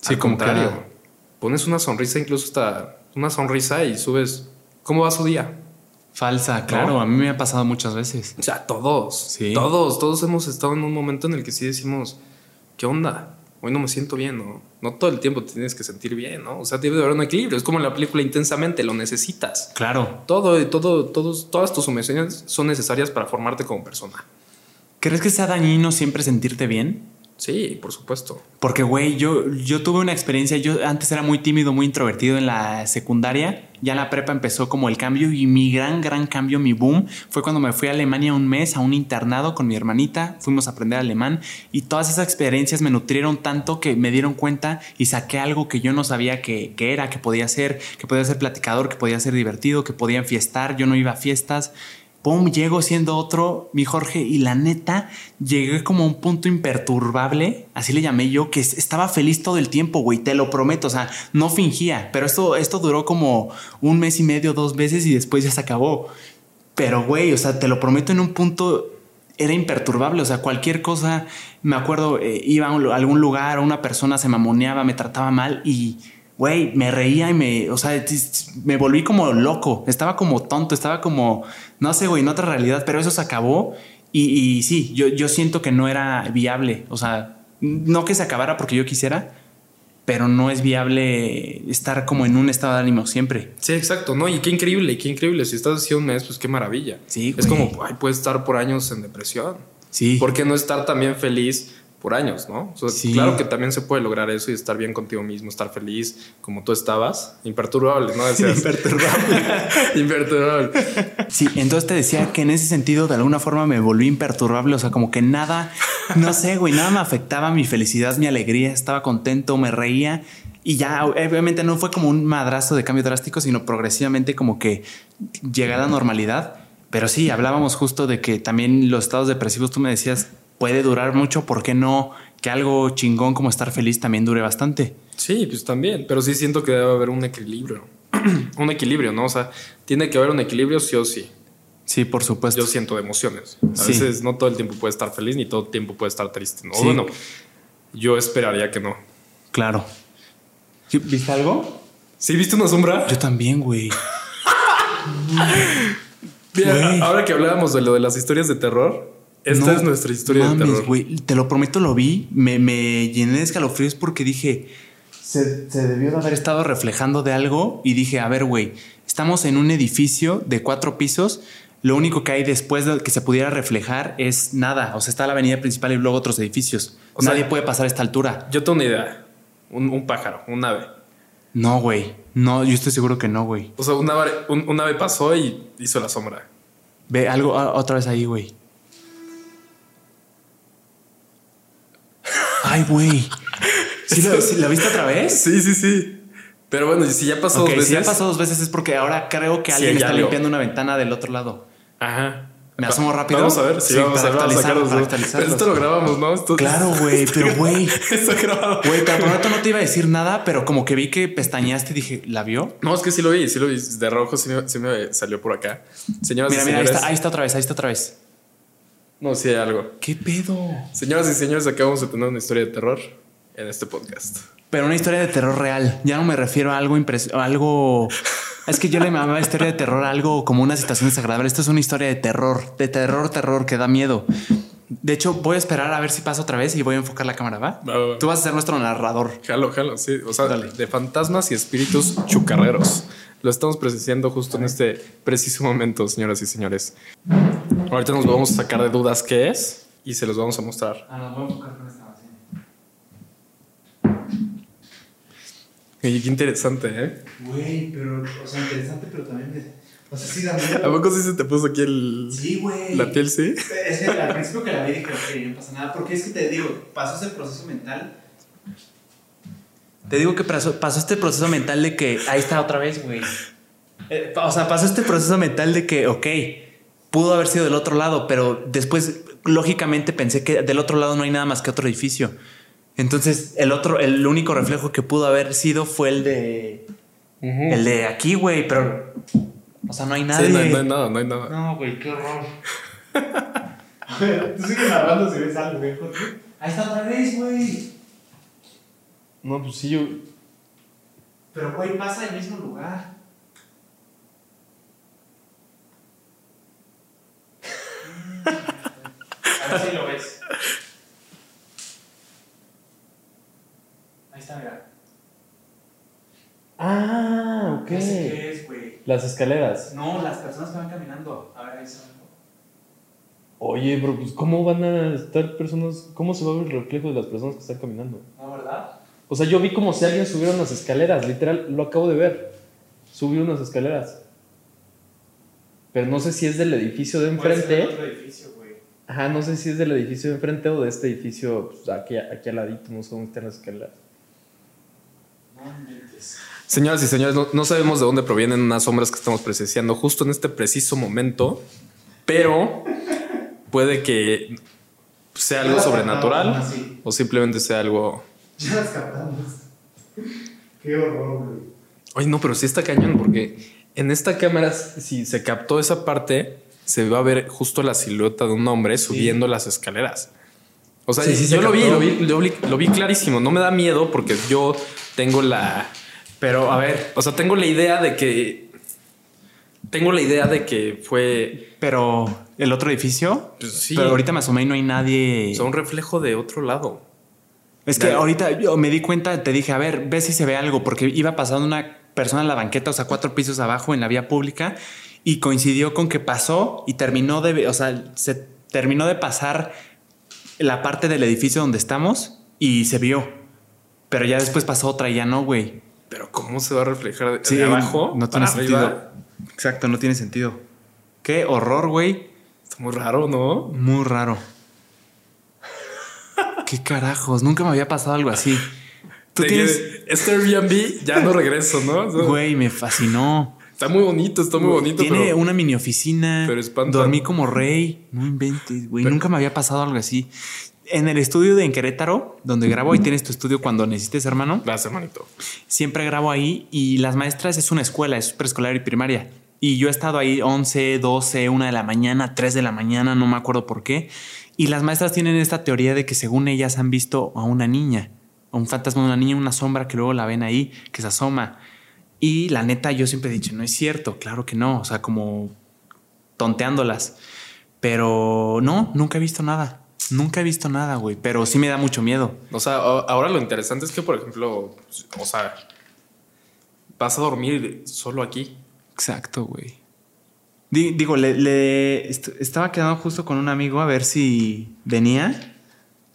Sí, Al que- contrario. Pones una sonrisa, incluso hasta una sonrisa y subes. ¿Cómo va su día? Falsa, claro, a mí me ha pasado muchas veces. O sea, todos. Sí. Todos, todos hemos estado en un momento en el que sí decimos, ¿qué onda? Hoy no me siento bien, ¿no? No todo el tiempo te tienes que sentir bien, ¿no? O sea, debe de haber un equilibrio. Es como en la película intensamente, lo necesitas. Claro. Todo, todo, todos, todas tus emociones son necesarias para formarte como persona. ¿Crees que sea dañino siempre sentirte bien? Sí, por supuesto. Porque, güey, yo, yo tuve una experiencia, yo antes era muy tímido, muy introvertido en la secundaria, ya en la prepa empezó como el cambio y mi gran, gran cambio, mi boom, fue cuando me fui a Alemania un mes a un internado con mi hermanita, fuimos a aprender alemán y todas esas experiencias me nutrieron tanto que me dieron cuenta y saqué algo que yo no sabía que, que era, que podía ser, que podía ser platicador, que podía ser divertido, que podía fiestar, yo no iba a fiestas. Pum, llego siendo otro, mi Jorge, y la neta, llegué como a un punto imperturbable, así le llamé yo, que es- estaba feliz todo el tiempo, güey, te lo prometo, o sea, no fingía, pero esto, esto duró como un mes y medio, dos veces y después ya se acabó. Pero, güey, o sea, te lo prometo en un punto era imperturbable, o sea, cualquier cosa, me acuerdo, eh, iba a, algún lugar, una persona se mamoneaba, me trataba mal y, güey, me reía y me, o sea, me volví como loco, estaba como tonto, estaba como, no sé, güey, en otra realidad, pero eso se acabó y, y sí, yo, yo siento que no era viable, o sea, no que se acabara porque yo quisiera, pero no es viable estar como en un estado de ánimo siempre. Sí, exacto, ¿no? Y qué increíble, qué increíble. Si estás así un mes, pues qué maravilla. Sí, Es güey. como, ay, puedes estar por años en depresión. Sí. ¿Por qué no estar también feliz por años, no? O sea, Sí. Claro que también se puede lograr eso y estar bien contigo mismo, estar feliz como tú estabas. Imperturbable, ¿no? *laughs* Decías. Imperturbable. *laughs* Imperturbable. Sí, entonces te decía que en ese sentido de alguna forma me volví imperturbable, o sea, como que nada, no sé, güey, nada me afectaba mi felicidad, mi alegría, estaba contento, me reía y ya obviamente no fue como un madrazo de cambio drástico, sino progresivamente como que llegué a la normalidad. Pero sí, hablábamos justo de que también los estados depresivos, tú me decías, puede durar mucho, ¿por qué no que algo chingón como estar feliz también dure bastante. Sí, pues también, pero sí siento que debe haber un equilibrio. *clears throat* un equilibrio, ¿no? O sea, tiene que haber un equilibrio sí o sí. Sí, por supuesto. Yo siento de emociones. A veces no todo el tiempo puede estar feliz ni todo el tiempo puede estar triste. ¿no? Bueno, yo esperaría que no. Claro. ¿Viste algo? ¿Sí viste una sombra? Yo también, *laughs* güey. ahora que hablábamos de lo de las historias de terror, esta es nuestra historia de terror. Güey, te lo prometo, lo vi, me, me llené de escalofríos porque dije, se, se, debió de haber estado reflejando de algo y dije, a ver, güey, estamos en un edificio de cuatro pisos lo único que hay después de que se pudiera reflejar es nada. O sea, está la avenida principal y luego otros edificios. O Nadie puede pasar a esta altura. Yo tengo una idea. Un, pájaro, un ave. No, güey. No, yo estoy seguro que no, güey. O sea, un ave, un, ave pasó y hizo la sombra. Ve algo otra vez ahí, güey. Ay, güey. ¿Sí, la, viste otra vez? Sí, sí, sí. Pero bueno, si ya pasó dos veces. Si ya pasó dos veces es porque ahora creo que alguien está limpiando una ventana del otro lado. Ajá. Me asomo rápido. Vamos a ver. Sí, vamos a, actualizar, Esto lo grabamos, ¿no? Claro, güey. Pero, *laughs* güey. Está grabado. Güey, pero por no te iba a decir nada, pero como que vi que pestañaste y dije, ¿la vio? No, es que sí lo vi. Sí lo vi. De rojo sí me, salió por acá. Señoras mira, mira, señores. Ahí está, ahí está otra vez. Ahí está otra vez. No, sí hay algo. ¿Qué pedo? Señoras y señores, acabamos de tener una historia de terror en este podcast. Pero una historia de terror real. Ya no me refiero a algo impresionante, algo *laughs* es que yo le llamaba historia de terror algo como una situación desagradable. Esto es una historia de terror, de terror, terror que da miedo. De hecho, voy a esperar a ver si pasa otra vez y voy a enfocar la cámara, ¿va? Tú vas a ser nuestro narrador. Jalo, jalo, sí. O sea, de fantasmas y espíritus chucarreros. Lo estamos presenciando justo en este preciso momento, señoras y señores. Ahorita nos vamos a sacar de dudas qué es y se los vamos a mostrar. Ah, nos vamos a enfocar con esta qué interesante, ¿eh? Güey, pero, o sea, interesante, pero también O sea, sí da miedo. ¿A poco sí se te puso aquí el. Sí, güey. La piel, sí? Es que al principio que la vi dije, ok, no pasa nada. Porque es que te digo, pasó ese proceso mental. Te digo que pasó, pasó este proceso mental de que. Ahí está otra vez, güey. Eh, o sea, pasó este proceso mental de que, ok, pudo haber sido del otro lado, pero después, lógicamente, pensé que del otro lado no hay nada más que otro edificio. Entonces, el otro, el único reflejo que pudo haber sido fue el de. El de aquí, güey, pero. O sea, no hay nadie. Sí, no, hay nada, no hay nada. No, güey, qué horror. *laughs* Tú sigues narrando si ves algo, güey. Ahí está otra vez, güey. No, pues sí, yo. Pero, güey, pasa el mismo lugar. A ver si lo ves. Ah, ok. qué es, güey. Las escaleras. No, las personas que van caminando. A ver, ahí se Oye, bro, pues ¿cómo van a estar personas? ¿Cómo se va a ver el reflejo de las personas que están caminando? No, ¿verdad? O sea, yo vi como si alguien subiera unas escaleras, literal, lo acabo de ver. Subió unas escaleras. Pero no sé si es del edificio de enfrente. Otro edificio, güey. Ajá, no sé si es del edificio de enfrente o de este edificio pues, aquí, aquí al ladito, no sé dónde están las escaleras. Señoras y señores, no, sabemos de dónde provienen unas sombras que estamos presenciando justo en este preciso momento, pero puede que sea algo sobrenatural o simplemente sea algo. *laughs* Ya las captamos. Qué horror, güey. Ay, no, pero sí está cañón porque en esta cámara, si se captó esa parte, se va a ver justo la silueta de un hombre subiendo las escaleras. O sea, yo lo vi, lo vi, lo vi, clarísimo. No me da miedo porque yo tengo la. Pero a ver. O sea, tengo la idea de que. Tengo la idea de que fue. Pero el otro edificio. Pues sí. Pero ahorita me asomé y no hay nadie. O sea, un reflejo de otro lado. Es que ahorita yo me di cuenta, te dije, a ver, ve si se ve algo, porque iba pasando una persona en la banqueta, o sea, cuatro pisos abajo en la vía pública, y coincidió con que pasó y terminó de, o sea, se terminó de pasar la parte del edificio donde estamos y se vio. Pero ya después pasó otra y ya no, güey. Pero ¿cómo se va a reflejar de, abajo? No tiene sentido. Exacto, no tiene sentido. Qué horror, güey. Está muy raro, ¿no? Muy raro. Qué carajos, nunca me había pasado algo así. Tú tienes este Airbnb, ya no regreso, ¿no? Güey, me fascinó. Está muy bonito, está muy bonito. Tiene una mini oficina. Pero espanta. Dormí como rey. No inventes, güey. Nunca me había pasado algo así. en el estudio de en Querétaro, donde grabo, ahí tienes tu estudio cuando necesites, hermano. Gracias, hermanito. Siempre grabo ahí y las maestras es una escuela, es preescolar y primaria. Y yo he estado ahí 11, 12, 1 de la mañana, 3 de la mañana, no me acuerdo por qué. Y las maestras tienen esta teoría de que según ellas han visto a una niña, a un fantasma de una niña, una sombra que luego la ven ahí, que se asoma. Y la neta, yo siempre he dicho, no es cierto, claro que no, o sea, como tonteándolas. Pero no, nunca he visto nada. Nunca he visto nada, güey, pero sí me da mucho miedo. O sea, ahora lo interesante es que, por ejemplo, o sea, vas a dormir solo aquí. Exacto, güey. Digo, le, estaba quedando justo con un amigo a ver si venía,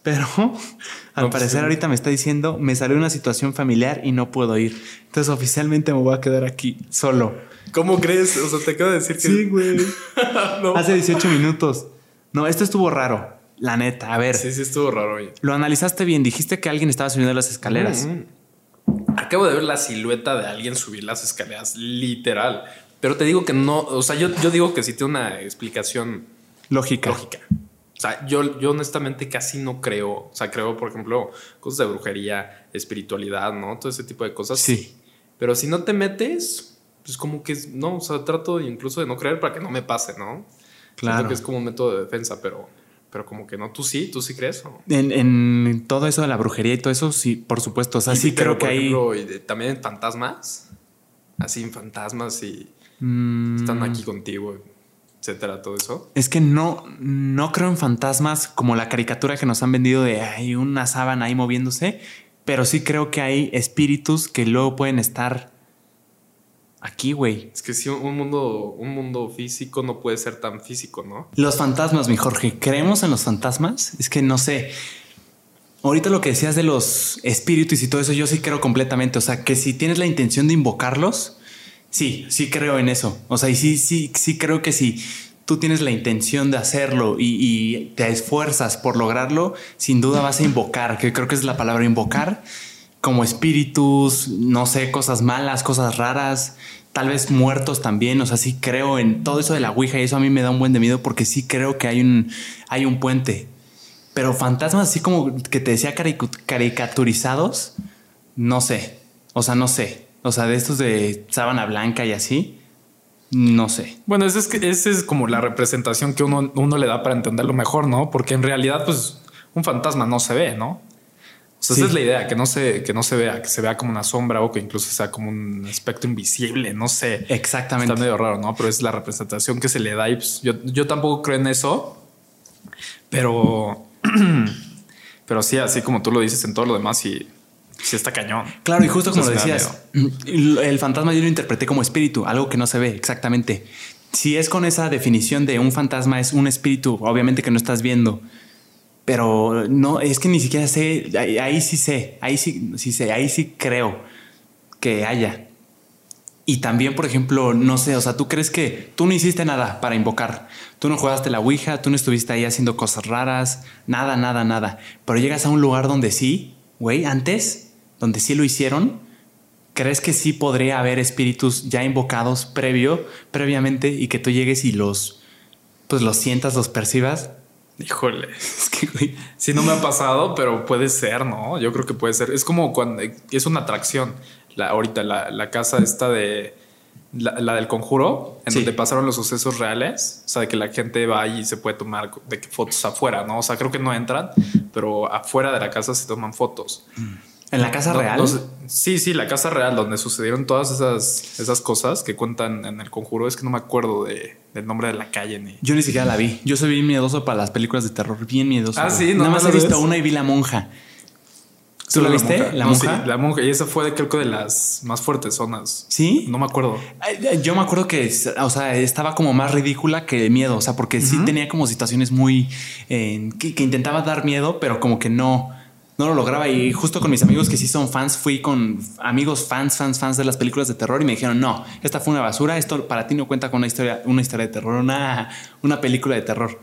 pero *laughs* al pues parecer ahorita me está diciendo, me salió una situación familiar y no puedo ir. Entonces oficialmente me voy a quedar aquí solo. ¿Cómo crees? O sea, te acabo de decir que... Sí, güey. *laughs* Hace 18 minutos. No, esto estuvo raro. La neta, a ver. Sí, sí, estuvo raro. Oye. Lo analizaste bien. Dijiste que alguien estaba subiendo las escaleras. Acabo de ver la silueta de alguien subir las escaleras, literal. Pero te digo que no, o sea, yo, yo digo que sí tiene una explicación lógica. lógica. O sea, yo, yo honestamente casi no creo. O sea, creo, por ejemplo, cosas de brujería, espiritualidad, ¿no? Todo ese tipo de cosas. Sí. Pero si no te metes, pues como que no, o sea, trato incluso de no creer para que no me pase, ¿no? Claro. que es como un método de defensa, pero pero como que no, tú sí, tú sí crees. En, todo eso de la brujería y todo eso, sí, por supuesto. O sea, sí creo que hay. Y también en fantasmas, así en fantasmas y mm. están aquí contigo, etcétera, todo eso. Es que no, no creo en fantasmas como la caricatura que nos han vendido de hay una sábana ahí moviéndose, pero sí creo que hay espíritus que luego pueden estar aquí, güey. Es que si un mundo, un mundo físico no puede ser tan físico, ¿no? Los fantasmas, mi Jorge. ¿Creemos en los fantasmas? Es que no sé. Ahorita lo que decías de los espíritus y todo eso, yo sí creo completamente. O sea, que si tienes la intención de invocarlos, sí, sí creo en eso. O sea, y sí, sí, sí creo que si tú tienes la intención de hacerlo y, te esfuerzas por lograrlo, sin duda vas a invocar, que creo que es la palabra invocar como espíritus, no sé, cosas malas, cosas raras, tal vez muertos también. O sea, sí creo en todo eso de la Ouija y eso a mí me da un buen de miedo porque sí creo que hay un, hay un puente. Pero fantasmas así como que te decía caricaturizados, no sé. O sea, no sé. O sea, de estos de sábana blanca y así, no sé. Bueno, esa es, esa es como la representación que uno, uno le da para entenderlo mejor, ¿no? Porque en realidad, pues, un fantasma no se ve, ¿no? esa es la idea, que no, se, que no se vea, que se vea como una sombra o que incluso sea como un aspecto invisible, no sé. Exactamente. Está medio raro, ¿no? Pero es la representación que se le da y pues, yo, yo tampoco creo en eso, pero, *clears throat* pero sí, así como tú lo dices en todo lo demás y sí está cañón. Claro, y justo como lo decías, el fantasma yo lo interpreté como espíritu, algo que no se ve exactamente. Si es con esa definición de un fantasma es un espíritu, obviamente que no estás viendo, pero no, es que ni siquiera sé, ahí, sí sé, ahí sí, sí sé, ahí sí creo que haya. Y también, por ejemplo, no sé, o sea, tú crees que tú no hiciste nada para invocar. Tú no jugaste la Ouija, tú no estuviste ahí haciendo cosas raras, nada, nada, nada. Pero llegas a un lugar donde sí, güey, antes, donde sí lo hicieron. ¿Crees que sí podría haber espíritus ya invocados previo, previamente y que tú llegues y los, pues los sientas, los percibas? Híjole, *laughs* es que güey, sí no me ha pasado, pero puede ser, ¿no? Yo creo que puede ser. Es como cuando es una atracción. La, ahorita la, casa esta de la, del conjuro, en donde pasaron los sucesos reales. O sea, de que la gente va y se puede tomar de fotos afuera, ¿no? O sea, creo que no entran, pero afuera de la casa se toman fotos. Mm. ¿En la casa real? sí, sí, la casa real, donde sucedieron todas esas, esas cosas que cuentan en el conjuro. Es que no me acuerdo de, del nombre de la calle. Ni... Yo ni siquiera la vi. Yo soy bien miedoso para las películas de terror, bien miedoso. Ah, sí, no. Nada más he visto una y vi La Monja. ¿Tú la viste? La monja. la monja. Y esa fue, de, creo que, de las más fuertes zonas. ¿Sí? No me acuerdo. Yo me acuerdo que, o sea, estaba como más ridícula que miedo. O sea, porque sí tenía como situaciones muy... Eh, que, que, intentaba dar miedo, pero como que no no lo lograba. Y justo con mis amigos que sí son fans, fui con amigos fans, fans, fans de las películas de terror y me dijeron, no, esta fue una basura, esto para ti no cuenta con una historia, una historia de terror, una, una película de terror.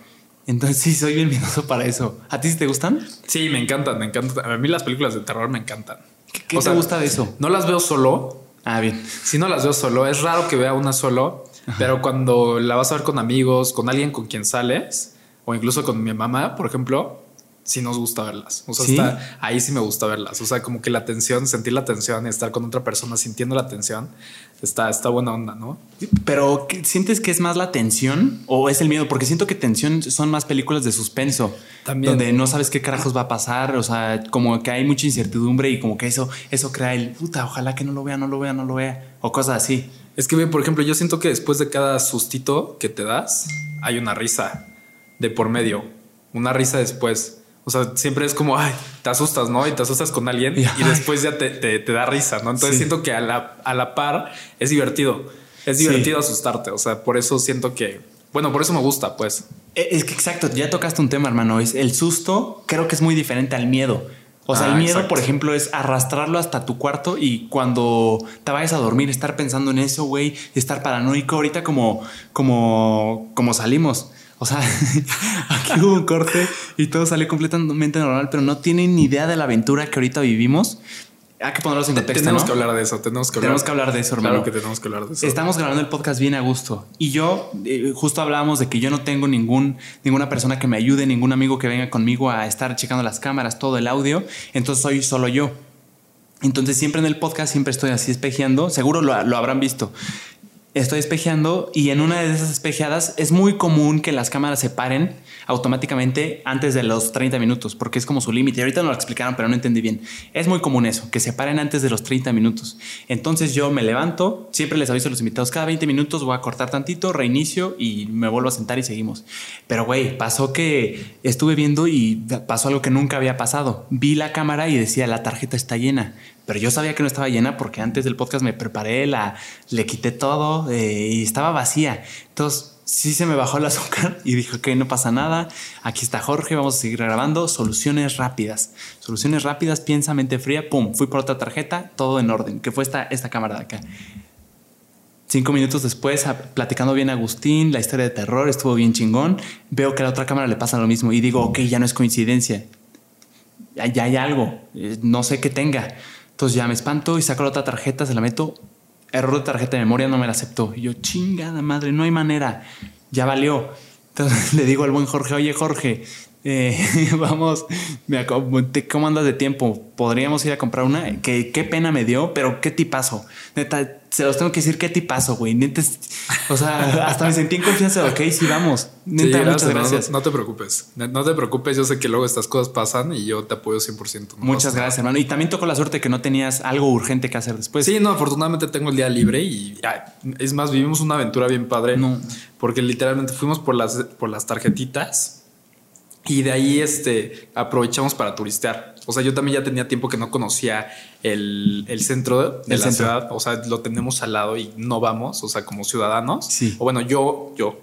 Entonces sí, soy bien miedoso para eso. ¿A ti sí te gustan? Sí, me encantan, me encantan. A mí las películas de terror me encantan. ¿Qué, te gusta de eso? No las veo solo. Ah, bien. Si no las veo solo, es raro que vea una solo, pero cuando la vas a ver con amigos, con alguien con quien sales, o incluso con mi mamá, por ejemplo, sí nos gusta verlas. O sea, ahí sí me gusta verlas. O sea, como que la tensión, sentir la tensión y estar con otra persona sintiendo la tensión, está, está buena onda, ¿no? Pero ¿sientes que es más la tensión o es el miedo? Porque siento que tensión son más películas de suspenso. También. Donde no sabes qué carajos va a pasar. O sea, como que hay mucha incertidumbre y como que eso, eso crea el puta, ojalá que no lo vea, no lo vea, no lo vea. O cosas así. Es que, por ejemplo, yo siento que después de cada sustito que te das, hay una risa de por medio. Una risa después. O sea, siempre es como, ay, te asustas, ¿no? Y te asustas con alguien *laughs* y, después ya te, da risa, ¿no? Entonces siento que a la, a la par es divertido. Es divertido asustarte. O sea, por eso siento que, bueno, por eso me gusta, pues. E, es que exacto, ya tocaste un tema, hermano. Es el susto, creo que es muy diferente al miedo. O sea, el ah, miedo, por ejemplo, es arrastrarlo hasta tu cuarto y cuando te vayas a dormir, estar pensando en eso, güey, estar paranoico. Ahorita como, como, como salimos o sea, *laughs* aquí hubo un corte y todo salió completamente normal, pero no tienen ni idea de la aventura que ahorita vivimos. Hay que ponerlos en contexto. Tenemos que hablar de eso. Tenemos que hablar, tenemos que hablar de eso, hermano. Claro que tenemos que hablar de eso. Estamos grabando el podcast bien a gusto. Y yo, eh, justo hablábamos de que yo no tengo ningún, ninguna persona que me ayude, ningún amigo que venga conmigo a estar checando las cámaras, todo el audio. Entonces soy solo yo. Entonces siempre en el podcast siempre estoy así espejeando. Seguro lo, lo habrán visto estoy espejeando y en una de esas espejeadas es muy común que las cámaras se paren automáticamente antes de los 30 minutos, porque es como su límite. Ahorita no lo explicaron, pero no entendí bien. Es muy común eso, que se paren antes de los 30 minutos. Entonces yo me levanto, siempre les aviso a los invitados, cada 20 minutos voy a cortar tantito, reinicio y me vuelvo a sentar y seguimos. Pero güey, pasó que estuve viendo y pasó algo que nunca había pasado. Vi la cámara y decía, la tarjeta está llena pero yo sabía que no estaba llena porque antes del podcast me preparé, la, le quité todo eh, y estaba vacía. Entonces sí se me bajó el azúcar y dije, ok, no pasa nada. Aquí está Jorge, vamos a seguir grabando. Soluciones rápidas. Soluciones rápidas, piensa, mente fría, pum, fui por otra tarjeta, todo en orden, que fue esta, esta cámara de acá. Cinco minutos después, platicando bien Agustín, la historia de terror estuvo bien chingón. Veo que a la otra cámara le pasa lo mismo y digo, ok, ya no es coincidencia. Ya, hay algo, eh, no sé qué tenga. Entonces ya me espanto y saco la otra tarjeta, se la meto. Error de tarjeta de memoria, no me la aceptó. Y yo, chingada madre, no hay manera. Ya valió. Entonces *laughs* le digo al buen Jorge, oye Jorge, eh, *laughs* vamos, ¿cómo andas de tiempo? Podríamos ir a comprar una. Que, qué pena me dio, pero qué tipazo. Neta, se los tengo que decir qué tipazo, güey. Neta, o sea, hasta me sentí en confianza. Ok, sí, vamos. Neta, muchas gracias. No, te preocupes. No te preocupes. Yo sé que luego estas cosas pasan y yo te apoyo 100%. muchas gracias, hermano. Y también tocó la suerte que no tenías algo urgente que hacer después. Sí, no, afortunadamente tengo el día libre y es más, vivimos una aventura bien padre. No. Porque literalmente fuimos por las, por las tarjetitas y de ahí este, aprovechamos para turistear. O sea, yo también ya tenía tiempo que no conocía el, centro de la ciudad. O sea, lo tenemos al lado y no vamos, o sea, como ciudadanos. Sí. O bueno, yo, yo,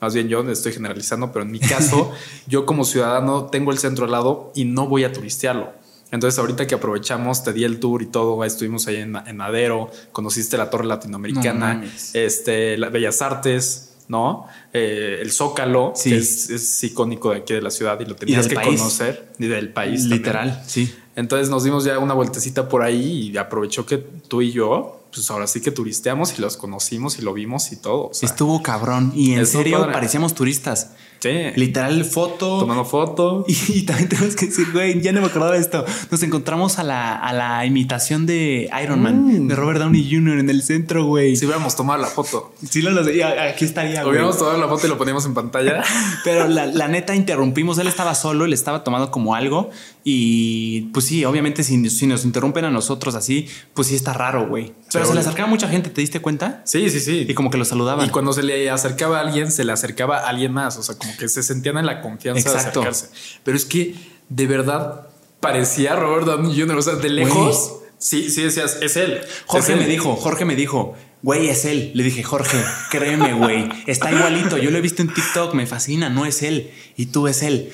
más bien yo estoy generalizando, pero en mi caso, *laughs* yo como ciudadano tengo el centro al lado y no voy a turistearlo. Entonces, ahorita que aprovechamos, te di el tour y todo, estuvimos ahí en, en Madero, conociste la Torre Latinoamericana, este, las Bellas Artes, ¿no? Eh, el Zócalo, que es, icónico de aquí de la ciudad y lo tenías que conocer, y del país. Literal, sí. Entonces nos dimos ya una vueltecita por ahí y aprovechó que tú y yo, pues ahora sí que turisteamos y los conocimos y lo vimos y todo. Estuvo cabrón. Y en serio parecíamos turistas. Literal foto. Tomando foto. *laughs* Y, también tenemos que decir, güey, ya no me acordaba de esto. Nos encontramos a la, a la imitación de Iron Man, mm. de Robert Downey Jr. en el centro, güey. Si hubiéramos tomado la foto. Sí, lo, lo aquí estaría, güey. Hubiéramos tomado la foto y lo poníamos en pantalla. *laughs* Pero la, la, neta interrumpimos. Él estaba solo, él estaba tomando como algo. Y pues sí, obviamente, si, si nos interrumpen a nosotros así, pues sí está raro, güey. Pero se le acercaba mucha gente, ¿te diste cuenta? Sí, sí, sí. Y como que lo saludaban. Y cuando se le acercaba a alguien, se le acercaba a alguien más. O sea, como que se sentían en la confianza de acercarse. Pero es que de verdad parecía Robert Downey Jr. O sea, de lejos. Sí, sí decías, es él. Jorge me dijo, Jorge me dijo, güey, es él. Le dije, Jorge, créeme, güey, está igualito. Yo lo he visto en TikTok, me fascina, no es él. Y tú es él.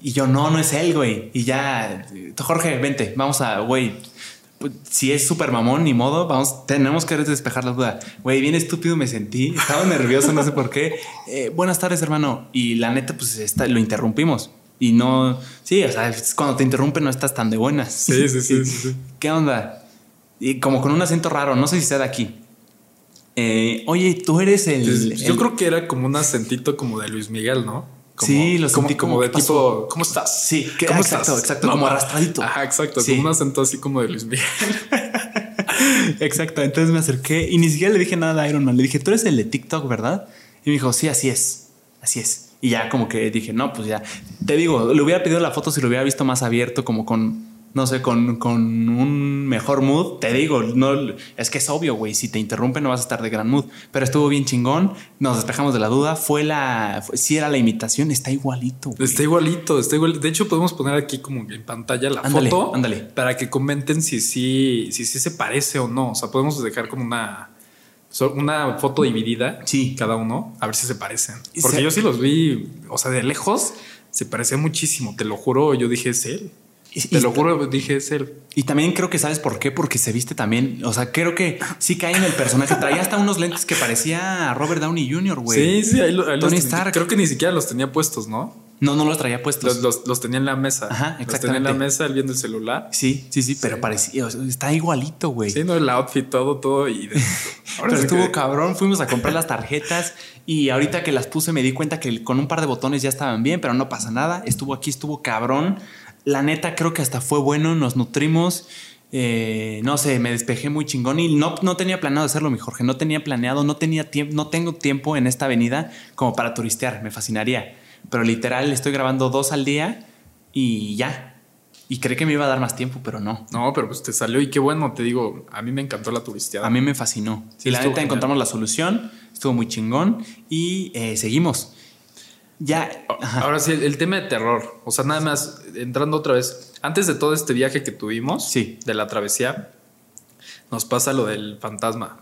Y yo, no, no es él, güey. Y ya, Jorge, vente, vamos a, güey, si es súper mamón, ni modo, vamos, tenemos que despejar la duda. Güey, bien estúpido me sentí, estaba nervioso, no sé por qué. *laughs* Eh, buenas tardes, hermano. Y la neta, pues está, lo interrumpimos. Y no, sí, o sea, cuando te interrumpen no estás tan de buenas. Sí, sí, *laughs* sí. sí, ¿Qué onda? Y como con un acento raro, no sé si sea de aquí. Eh, oye, tú eres el, Yo creo que era como un acentito como de Luis Miguel, ¿no? Sí, lo sentí como, de tipo, ¿cómo estás? Sí, ¿cómo exacto, estás? exacto, como arrastradito. Ajá, exacto, como un acento así como de Luis Miguel. *laughs* exacto, entonces me acerqué y ni siquiera le dije nada a Iron Man. Le dije, tú eres el de TikTok, ¿verdad? Y me dijo, sí, así es, así es. Y ya como que dije, no, pues ya, te digo, le hubiera pedido la foto si lo hubiera visto más abierto, como con no sé, con, con, un mejor mood, te digo, no, es que es obvio, güey, si te interrumpe no vas a estar de gran mood, pero estuvo bien chingón, nos despejamos de la duda, fue la, si era la imitación, está igualito. Está igualito, está igualito. De hecho, podemos poner aquí como en pantalla la foto ándale. para que comenten si sí si, si, se parece o no. O sea, podemos dejar como una, una foto dividida, sí. cada uno, a ver si se parecen. Porque yo sí los vi, o sea, de lejos se parecía muchísimo, te lo juro, yo dije, es él. Te lo juro, dije es él. Y también creo que sabes por qué, porque se viste también. O sea, creo que sí cae en el personaje. Traía hasta unos lentes que parecía Robert Downey Jr., güey. Sí, sí, ahí, Tony Stark. Creo que ni siquiera los tenía puestos, ¿no? No, no los traía puestos. Los, tenía en la mesa. Ajá, exactamente. Los tenía en la mesa él viendo el celular. Sí, sí, sí, pero parecía, está igualito, güey. Sí, no, el outfit, todo, todo. Y *laughs* pero estuvo cabrón. Fuimos a comprar las tarjetas y ahorita que las puse me di cuenta que con un par de botones ya estaban bien, pero no pasa nada. Estuvo aquí, estuvo cabrón. La neta, creo que hasta fue bueno, nos nutrimos. Eh, no sé, me despejé muy chingón y no, no tenía planeado hacerlo, mi Jorge. No tenía planeado, no tenía tiempo, no tengo tiempo en esta avenida como para turistear. Me fascinaría. Pero literal, estoy grabando dos al día y ya. Y creí que me iba a dar más tiempo, pero no. No, pero pues te salió y qué bueno, te digo, a mí me encantó la turisteada. A mí me fascinó. y la neta encontramos la solución, estuvo muy chingón y eh, seguimos. Ya. Ahora sí, el, tema de terror. O sea, nada más, entrando otra vez. Antes de todo este viaje que tuvimos, sí. de la travesía, nos pasa lo del fantasma.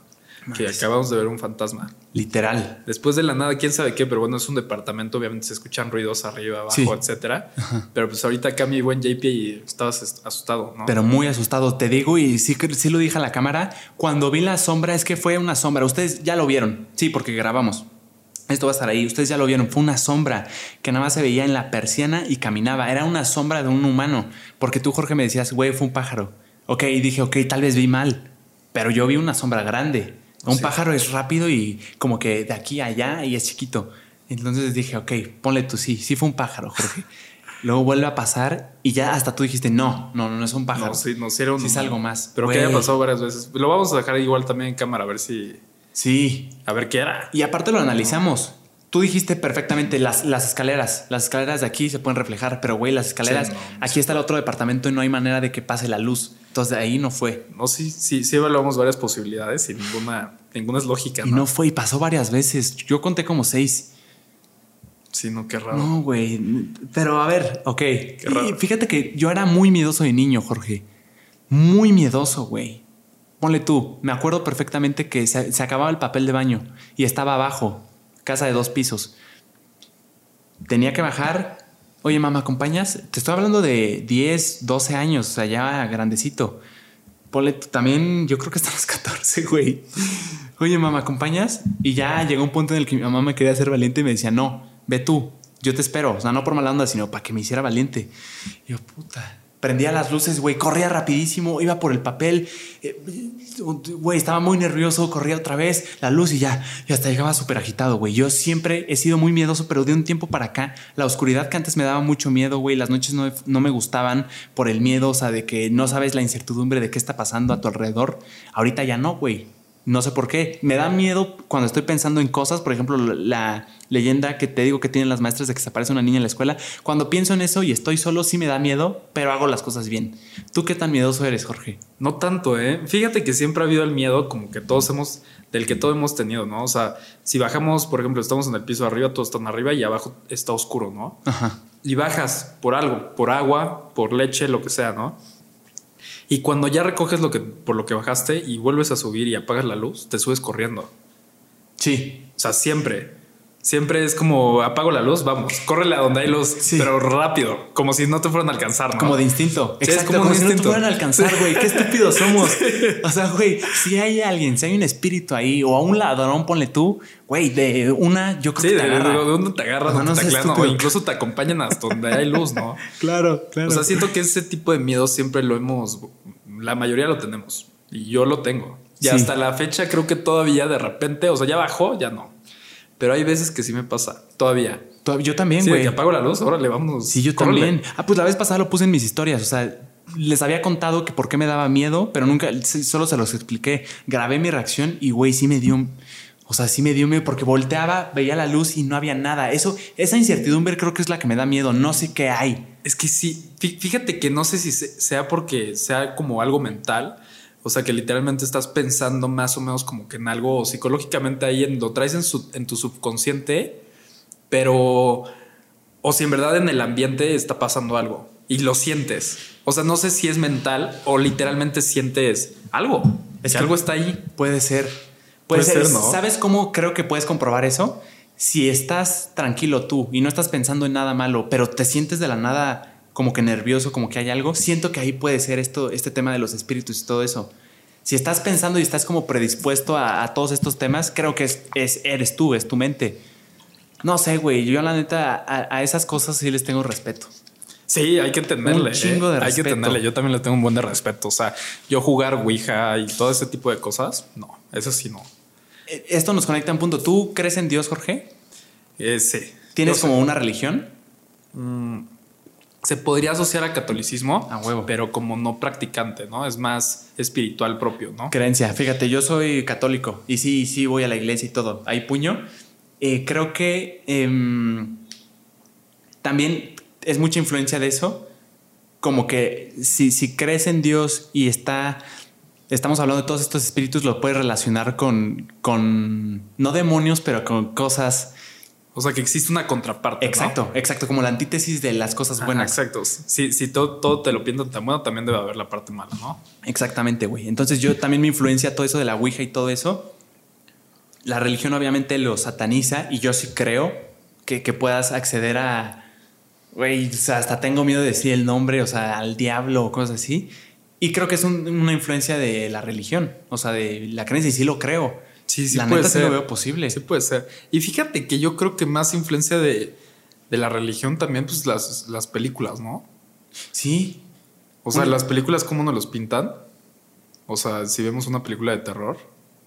Que acabamos de ver un fantasma. Literal. Después de la nada, quién sabe qué, pero bueno, es un departamento, obviamente se escuchan ruidos arriba, abajo, etcétera. Pero pues ahorita acá mi buen JP estabas asustado, ¿no? Pero muy asustado, te digo, y sí, sí lo dije a la cámara. Cuando vi la sombra, es que fue una sombra. Ustedes ya lo vieron, sí, porque grabamos. Esto va a estar ahí. Ustedes ya lo vieron. Fue una sombra que nada más se veía en la persiana y caminaba. Era una sombra de un humano. Porque tú, Jorge, me decías, güey, fue un pájaro. Ok, y dije, ok, tal vez vi mal. Pero yo vi una sombra grande. Un pájaro es rápido y como que de aquí a allá y es chiquito. Entonces dije, ok, ponle tú, sí, sí fue un pájaro, Jorge. *laughs* Luego vuelve a pasar y ya hasta tú dijiste, no, no, no es un pájaro. No, sí, no, sí, era un, sí es algo más. Pero que haya pasado varias veces. Lo vamos a dejar igual también en cámara a ver si Sí. A ver qué era. Y aparte lo analizamos. Tú dijiste perfectamente las, las escaleras. Las escaleras de aquí se pueden reflejar, pero güey, las escaleras, aquí está el otro departamento y no hay manera de que pase la luz. Entonces de ahí no fue. No, sí, sí, sí evaluamos varias posibilidades y ninguna, ninguna es lógica. Y ¿no? fue, y pasó varias veces. Yo conté como seis. Sí, no, qué raro. No, güey. Pero a ver, ok. fíjate que yo era muy miedoso de niño, Jorge. Muy miedoso, güey. Ponle tú, me acuerdo perfectamente que se, acababa el papel de baño y estaba abajo, casa de dos pisos. Tenía que bajar. Oye, mamá, ¿acompañas? Te estoy hablando de 10, 12 años, o sea, ya grandecito. Ponle también, yo creo que hasta *laughs* los 14, güey. Oye, mamá, ¿acompañas? Y ya llegó un punto en el que mi mamá me quería hacer valiente y me decía, no, ve tú, yo te espero. O sea, no por mala onda, sino para que me hiciera valiente. Yo, puta prendía las luces, güey, corría rapidísimo, iba por el papel, eh, güey, estaba muy nervioso, corría otra vez la luz y ya, y hasta llegaba súper agitado, güey. Yo siempre he sido muy miedoso, pero de un tiempo para acá, la oscuridad que antes me daba mucho miedo, güey, las noches no, no me gustaban por el miedo, o sea, de que no sabes la incertidumbre de qué está pasando a tu alrededor. Ahorita ya no, güey. No sé por qué. Me da miedo cuando estoy pensando en cosas, por ejemplo, la leyenda que te digo que tienen las maestras de que se aparece una niña en la escuela. Cuando pienso en eso y estoy solo, sí me da miedo, pero hago las cosas bien. ¿Tú qué tan miedoso eres, Jorge? No tanto, ¿eh? Fíjate que siempre ha habido el miedo como que todos hemos, del que todos hemos tenido, ¿no? O sea, si bajamos, por ejemplo, estamos en el piso de arriba, todos están arriba y abajo está oscuro, ¿no? Ajá. Y bajas por algo, por agua, por leche, lo que sea, ¿no? Y cuando ya recoges lo que, por lo que bajaste y vuelves a subir y apagas la luz, te subes corriendo. Sí. O sea, siempre. Siempre es como apago la luz, vamos, córrele a donde hay luz, pero rápido, como si no te fueran a alcanzar, ¿no? Como de instinto. Exacto, como, si no te fueran a alcanzar, güey. Qué *laughs* estúpidos somos. O sea, güey, si hay alguien, si hay un espíritu ahí o a un ladrón, ponle tú, güey, de una, yo creo que te de, agarra. de te agarras, no, te o incluso te acompañan hasta donde hay luz, ¿no? *laughs* claro, claro. O sea, siento que ese tipo de miedo siempre lo hemos, la mayoría lo tenemos y yo lo tengo. Y hasta la fecha creo que todavía de repente, o sea, ya bajó, ya no Pero hay veces que sí me pasa, todavía. Yo también, Sí, güey. que apago la luz, órale, vamos. Sí, yo córrele. también. Ah, pues la vez pasada lo puse en mis historias. O sea, les había contado que por qué me daba miedo, pero nunca, sí, solo se los expliqué. Grabé mi reacción y, güey, sí me dio. O sea, sí me dio miedo porque volteaba, veía la luz y no había nada. Eso, esa incertidumbre creo que es la que me da miedo. No sé qué hay. Es que sí, fí- fíjate que no sé si se- sea porque sea como algo mental, o sea que literalmente estás pensando más o menos como que en algo psicológicamente ahí en, lo traes en, su- en tu subconsciente, pero o si en verdad en el ambiente está pasando algo y lo sientes. O sea, no sé si es mental o literalmente sientes algo. Es que- algo está ahí. Puede ser. Puede, Puede ser. ser, ¿no? ¿Sabes cómo creo que puedes comprobar eso? Si estás tranquilo tú y no estás pensando en nada malo, pero te sientes de la nada como que nervioso, como que hay algo, siento que ahí puede ser esto, este tema de los espíritus y todo eso. Si estás pensando y estás como predispuesto a, a todos estos temas, creo que es, es- eres tú, es tu mente. No sé, güey. Yo la neta a, a esas cosas sí les tengo respeto. Sí, hay que entenderle. Un chingo de ¿eh? Hay que respeto. entenderle. Yo también le tengo un buen de respeto. O sea, yo jugar Ouija y todo ese tipo de cosas, no, eso sí no. Eh, Esto nos conecta a un punto. ¿Tú crees en Dios, Jorge? Eh, sí. ¿Tienes Yo como una religión? Se podría asociar a catolicismo, A huevo. pero como no practicante, ¿no? Es más espiritual propio, ¿no? Creencia. Fíjate, yo soy católico y sí, sí voy a la iglesia y todo. Hay puño. Eh, creo que em, también es mucha influencia de eso. Como que si, si crees en Dios y está. Estamos hablando de todos estos espíritus, lo puedes relacionar con, con no demonios, pero con cosas. O sea, que existe una contraparte. ¿no? Exacto, exacto, como la antítesis de las cosas Ajá, buenas. exacto. Si, si todo, todo te lo pintan tan bueno, también debe haber la parte mala, ¿no? Exactamente, güey. Entonces yo también me influencia todo eso de la Ouija y todo eso. La religión obviamente lo sataniza y yo sí creo que, que puedas acceder a... Güey, o sea, hasta tengo miedo de decir el nombre, o sea, al diablo o cosas así. Y creo que es un- una influencia de la religión, o sea, de la creencia y sí lo creo. Sí, sí la puede neta sí ser. lo veo posible. Sí puede ser. Y fíjate que yo creo que más influencia de, de la religión también, pues las, las películas, ¿no? Sí, O sea, las películas, ¿cómo nos los pintan? O sea, si vemos una película de terror,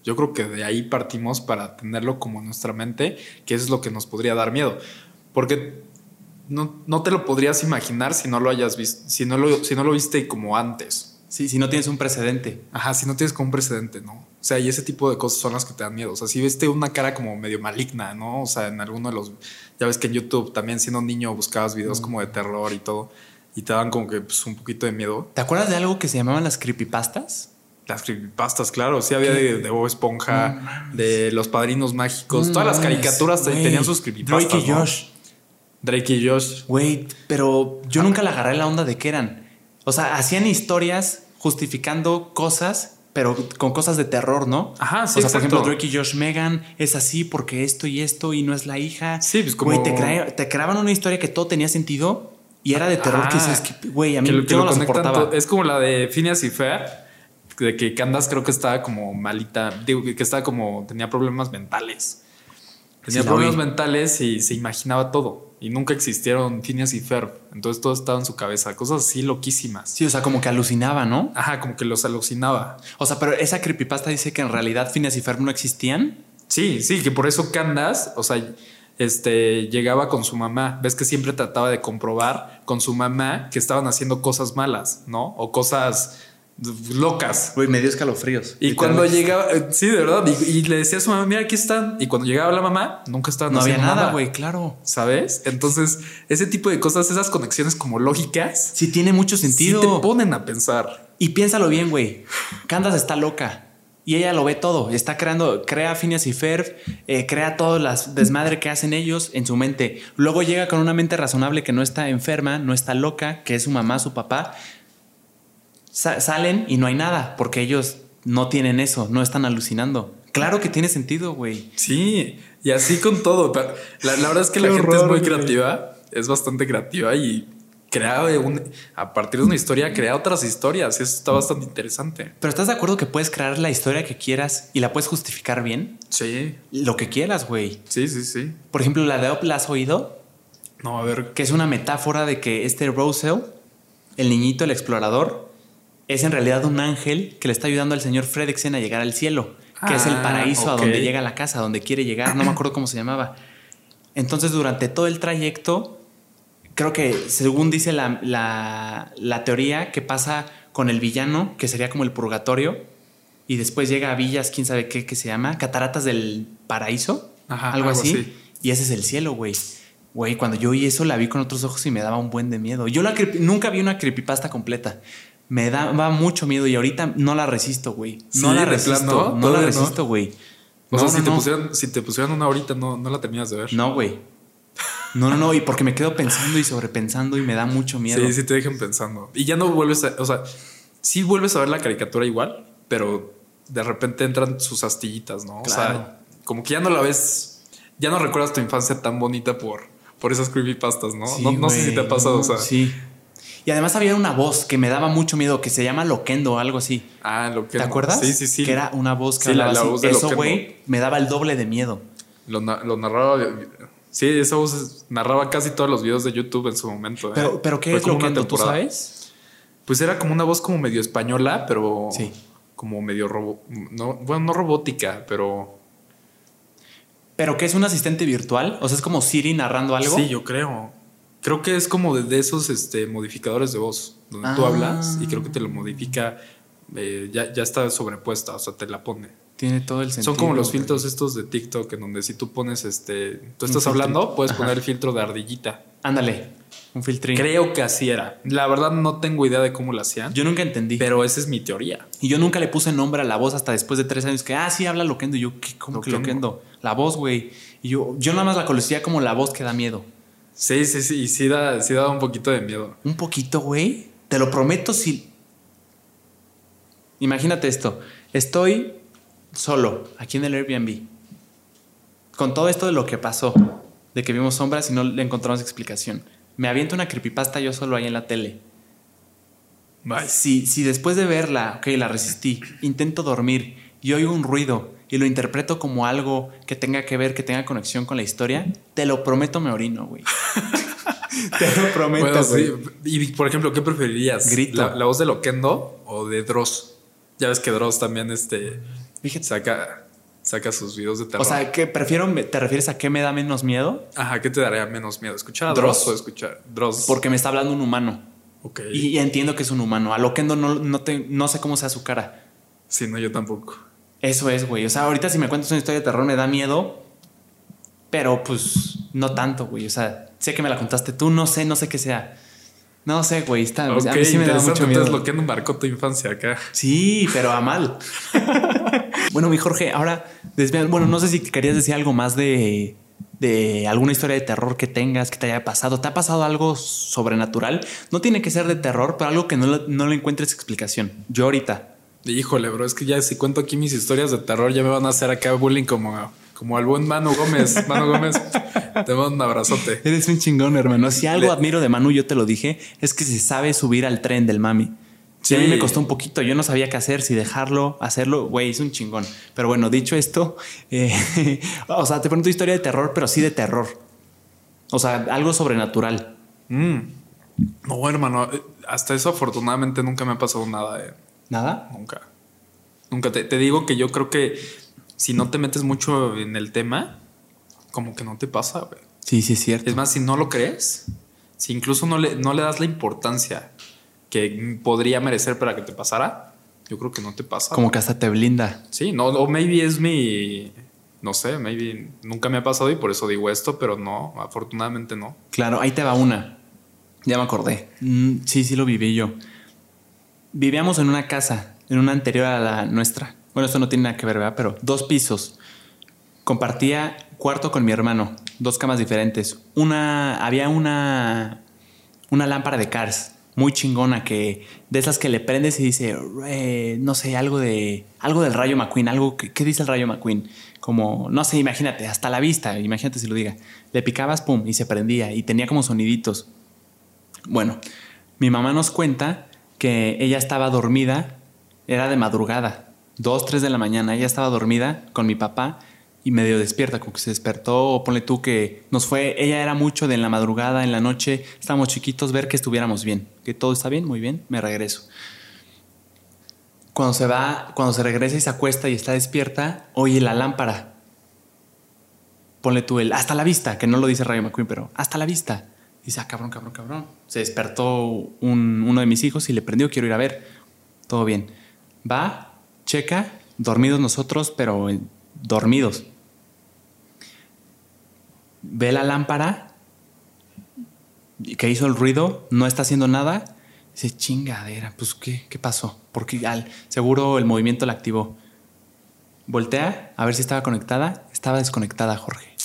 yo creo que de ahí partimos para tenerlo como en nuestra mente, que eso es lo que nos podría dar miedo. Porque no, no te lo podrías imaginar si no lo hayas visto, si no lo, si no lo viste como antes. sí, si no tienes un precedente. Ajá, si no tienes como un precedente, ¿no? O sea, y ese tipo de cosas son las que te dan miedo. O sea, si viste una cara como medio maligna, ¿no? O sea, en alguno de los. Ya ves que en YouTube también siendo niño buscabas videos como de terror y todo. Y te daban como que pues, un poquito de miedo. ¿Te acuerdas de algo que se llamaban las creepypastas? Las creepypastas, claro. Sí había de, de Bob Esponja, No de los padrinos mágicos. No Todas las caricaturas tenían sus creepypastas. Drake y ¿no? Josh. Drake y Josh. Güey, pero yo nunca le agarré la onda de qué eran. O sea, hacían historias justificando cosas, pero con cosas de terror, ¿no? Ajá, sí, O sea, por ejemplo, Drake y Josh Megan es así porque esto y esto y no es la hija. Sí, pues como- Güey, te, crea- te creaban una historia que todo tenía sentido y era de terror que Ajá. dices que, güey, a mí Que lo- que yo lo soportaba. Es como la de Phineas y Fer, de que Candace creo que estaba como malita, digo que estaba como, tenía problemas mentales. Tenía Sí, problemas mentales y se imaginaba todo. Y nunca existieron Phineas y Ferb. Entonces todo estaba en su cabeza. Cosas así loquísimas. Sí, o sea, como que alucinaba, ¿no? Ajá, como que los alucinaba. O sea, pero esa creepypasta dice que en realidad Phineas y Ferb no existían. Sí, sí, que por eso Candace, o sea, este, llegaba con su mamá. Ves que siempre trataba de comprobar con su mamá que estaban haciendo cosas malas, ¿no? O cosas locas. Güey, me dio escalofríos. Y cuando llegaba, eh, sí, de verdad, y, y le decía a su mamá, mira, aquí están. Y cuando llegaba la mamá, nunca estaban No había nada, güey, claro. ¿Sabes? Entonces, ese tipo de cosas, esas conexiones como lógicas, Sí, tiene mucho sí sentido. te ponen a pensar. Y piénsalo bien, güey. Candace está loca. Y ella lo ve todo. Está creando, crea Phineas y Ferb, eh, crea todo las desmadre que hacen ellos en su mente. Luego llega con una mente razonable que no está enferma, no está loca, que es su mamá, su papá. Sa- salen y no hay nada, porque ellos no tienen eso, no están alucinando. Claro que tiene sentido, güey. Sí, y así con todo. Pero la, la verdad es que la gente es muy güey. creativa, es bastante creativa y crea un, a partir de una historia, crea otras historias. y Eso está bastante interesante. Pero ¿estás de acuerdo que puedes crear la historia que quieras y la puedes justificar bien? Sí, Lo que quieras, güey. sí, sí, sí. Por ejemplo, la de Up la has oído. No, a ver, que es una metáfora de que este Rosell, el niñito, el explorador, es en realidad un ángel que le está ayudando al señor Fredricksen a llegar al cielo. que es el Ah, paraíso a ok. donde llega la casa, a donde quiere llegar, no me acuerdo cómo se llamaba. Entonces, durante todo el trayecto, creo que según dice la, la- la teoría, que pasa con el villano, que sería como el purgatorio, y después llega a villas, quién sabe qué, que se llama, cataratas del paraíso, Ajá, algo, algo así, así. y ese es el cielo, güey. Güey, cuando yo oí eso, la vi con otros ojos y me daba un buen de miedo. Yo la nunca vi una creepypasta completa. Me daba mucho miedo y ahorita no la resisto, güey. No Sí, la resisto. plano, no la no. resisto, güey. O No, sea, no, si, te no. pusieran, si te pusieran una ahorita, no, no la terminas de ver. No, güey. No, no, no. Y porque me quedo pensando y sobrepensando y me da mucho miedo. Sí, sí te dejan pensando. Y ya no vuelves a, o sea, sí vuelves a ver la caricatura igual, pero de repente entran sus astillitas, ¿no? O Claro. sea, como que ya no la ves, ya no recuerdas tu infancia tan bonita por, por esas creepypastas, ¿no? Sí, no, no sé si te ha pasado, no, o sea. Sí. Y además había una voz que me daba mucho miedo que se llama Loquendo o algo así. Ah, lo que ¿Te acuerdas? Sí, sí, sí. Que era una voz que Sí, la- hablaba la así. voz de Eso, Loquendo. güey, me daba el doble de miedo. Lo, lo narraba. Sí, esa voz narraba casi todos los videos de YouTube en su momento. ¿eh? Pero, pero ¿qué Fue es Loquendo? ¿Tú sabes? Pues era como una voz como medio española, pero Sí. como medio robo, no, bueno, no robótica, pero ¿Pero qué es un asistente virtual? O sea, es como Siri narrando algo. sí, yo creo. Creo que es como de, de esos este, modificadores de voz, donde tú Ah. hablas y creo que te lo modifica, eh, ya, ya está sobrepuesta, o sea, te la pone. Tiene todo el sentido. Son como los filtros estos de TikTok, en donde si tú pones este, tú estás hablando, puedes Ajá. poner el filtro de ardillita. Ándale, un filtrín. Creo que así era. La verdad no tengo idea de cómo lo hacían, Yo nunca entendí. pero esa es mi teoría. Y yo nunca le puse nombre a la voz hasta después de tres años que, ah, sí, habla Loquendo. Y yo, ¿qué? ¿Cómo que Loquendo. Loquendo? La voz, güey. Y yo, yo nada más la conocía como la voz que da miedo. Sí, sí, sí, y sí da, sí da un poquito de miedo. Un poquito, güey. Te lo prometo si... Imagínate esto. Estoy solo aquí en el Airbnb. Con todo esto de lo que pasó. De que vimos sombras y no le encontramos explicación. Me aviento una creepypasta yo solo ahí en la tele. Si, si después de verla, ok, la resistí, intento dormir y oigo un ruido y lo interpreto como algo que tenga que ver, que tenga conexión con la historia, te lo prometo me orino, güey. *laughs* te lo prometo, Bueno, güey. sí. Y por ejemplo, ¿qué preferirías? Grito. ¿La, la voz de Loquendo o de Dross? Ya ves que Dross también este, Fíjate. saca, saca sus videos de terror. O sea, que prefiero, ¿te refieres a qué me da menos miedo? Ajá, ¿qué te daría menos miedo? ¿Escuchar a Dross. Dross o escuchar Dross? Porque me está hablando un humano. Ok. Y, y entiendo que es un humano. A Loquendo no, no, te- no sé cómo sea su cara. Sí, no, yo tampoco. Eso es, güey. O sea, ahorita si me cuentas una historia de terror me da miedo, pero pues no tanto, güey. O sea, sé que me la contaste tú, no sé, no sé qué sea. No sé, güey. Está, Ok, a mí sí me da mucho miedo. Entonces, Loquendo marcó tu infancia acá. Sí, pero a mal. *laughs* bueno, mi Jorge, ahora, bueno, no sé si querías decir algo más de, de alguna historia de terror que tengas, que te haya pasado. ¿Te ha pasado algo sobrenatural? No tiene que ser de terror, pero algo que no, no le encuentres explicación. Yo ahorita. Híjole, bro, es que ya si cuento aquí mis historias de terror, ya me van a hacer acá bullying como, como al buen Manu Gómez. *laughs* Manu Gómez, te mando un abrazote. Eres un chingón, hermano. Si algo Le- admiro de Manu, yo te lo dije, es que se sabe subir al tren del mami. Sí. A mí me costó un poquito, yo no sabía qué hacer, si dejarlo, hacerlo, güey, es un chingón. Pero bueno, dicho esto, *laughs* eh, o sea, te pregunto historia de terror, pero sí de terror. O sea, algo sobrenatural. Mm. No, hermano, eh, hasta eso afortunadamente nunca me ha pasado nada. eh. ¿Nada? Nunca. Nunca. Te, te digo que yo creo que si no te metes mucho en el tema, como que no te pasa, güey. Sí, sí, es cierto. Es más, si no lo crees, si incluso no le, no le das la importancia que podría merecer para que te pasara, yo creo que no te pasa. Como que hasta te blinda. Sí, no, o maybe es mi. No sé, maybe nunca me ha pasado y por eso digo esto, pero no, afortunadamente no. Claro, ahí te va una. Ya me acordé. Mm, sí, sí lo viví yo. Vivíamos en una casa, en una anterior a la nuestra. Bueno, esto no tiene nada que ver, ¿verdad? Pero dos pisos. Compartía cuarto con mi hermano, dos camas diferentes. Una, había una, una lámpara de Cars muy chingona que de esas que le prendes y dice, no sé, algo de, algo del rayo McQueen, algo que, ¿qué dice el rayo McQueen? Como, no sé, imagínate, hasta la vista, imagínate si lo diga. Le picabas, pum, y se prendía y tenía como soniditos. Bueno, mi mamá nos cuenta que ella estaba dormida, era de madrugada, dos, tres de la mañana, ella estaba dormida con mi papá y medio despierta, como que se despertó, o ponle tú que nos fue, ella era mucho de en la madrugada, en la noche, estábamos chiquitos, ver que estuviéramos bien, que todo está bien, muy bien, me regreso. cuando se va, cuando se regresa y se acuesta y está despierta, oye la lámpara. Ponle tú el hasta la vista, que no lo dice Rayo McQueen, pero hasta la vista. Dice, ah, cabrón, cabrón, cabrón. Se despertó uno de mis hijos y le prendió, quiero ir a ver. Todo bien. Va, checa, dormidos nosotros, pero dormidos. Ve la lámpara que hizo el ruido, no está haciendo nada. Dice, chingadera, pues ¿qué, qué pasó? Porque al, seguro el movimiento la activó. Voltea a ver si estaba conectada. Estaba desconectada, Jorge.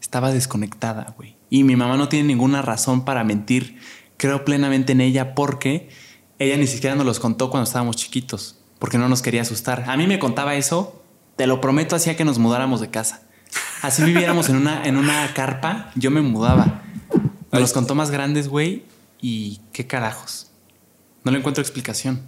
Estaba desconectada, güey. Y mi mamá no tiene ninguna razón para mentir. Creo plenamente en ella porque ella ni siquiera nos los contó cuando estábamos chiquitos, porque no nos quería asustar. A mí me contaba eso, te lo prometo, hacía que nos mudáramos de casa. Así viviéramos en una, en una carpa, yo me mudaba. Nos los contó más grandes, güey, y qué carajos. No le encuentro explicación.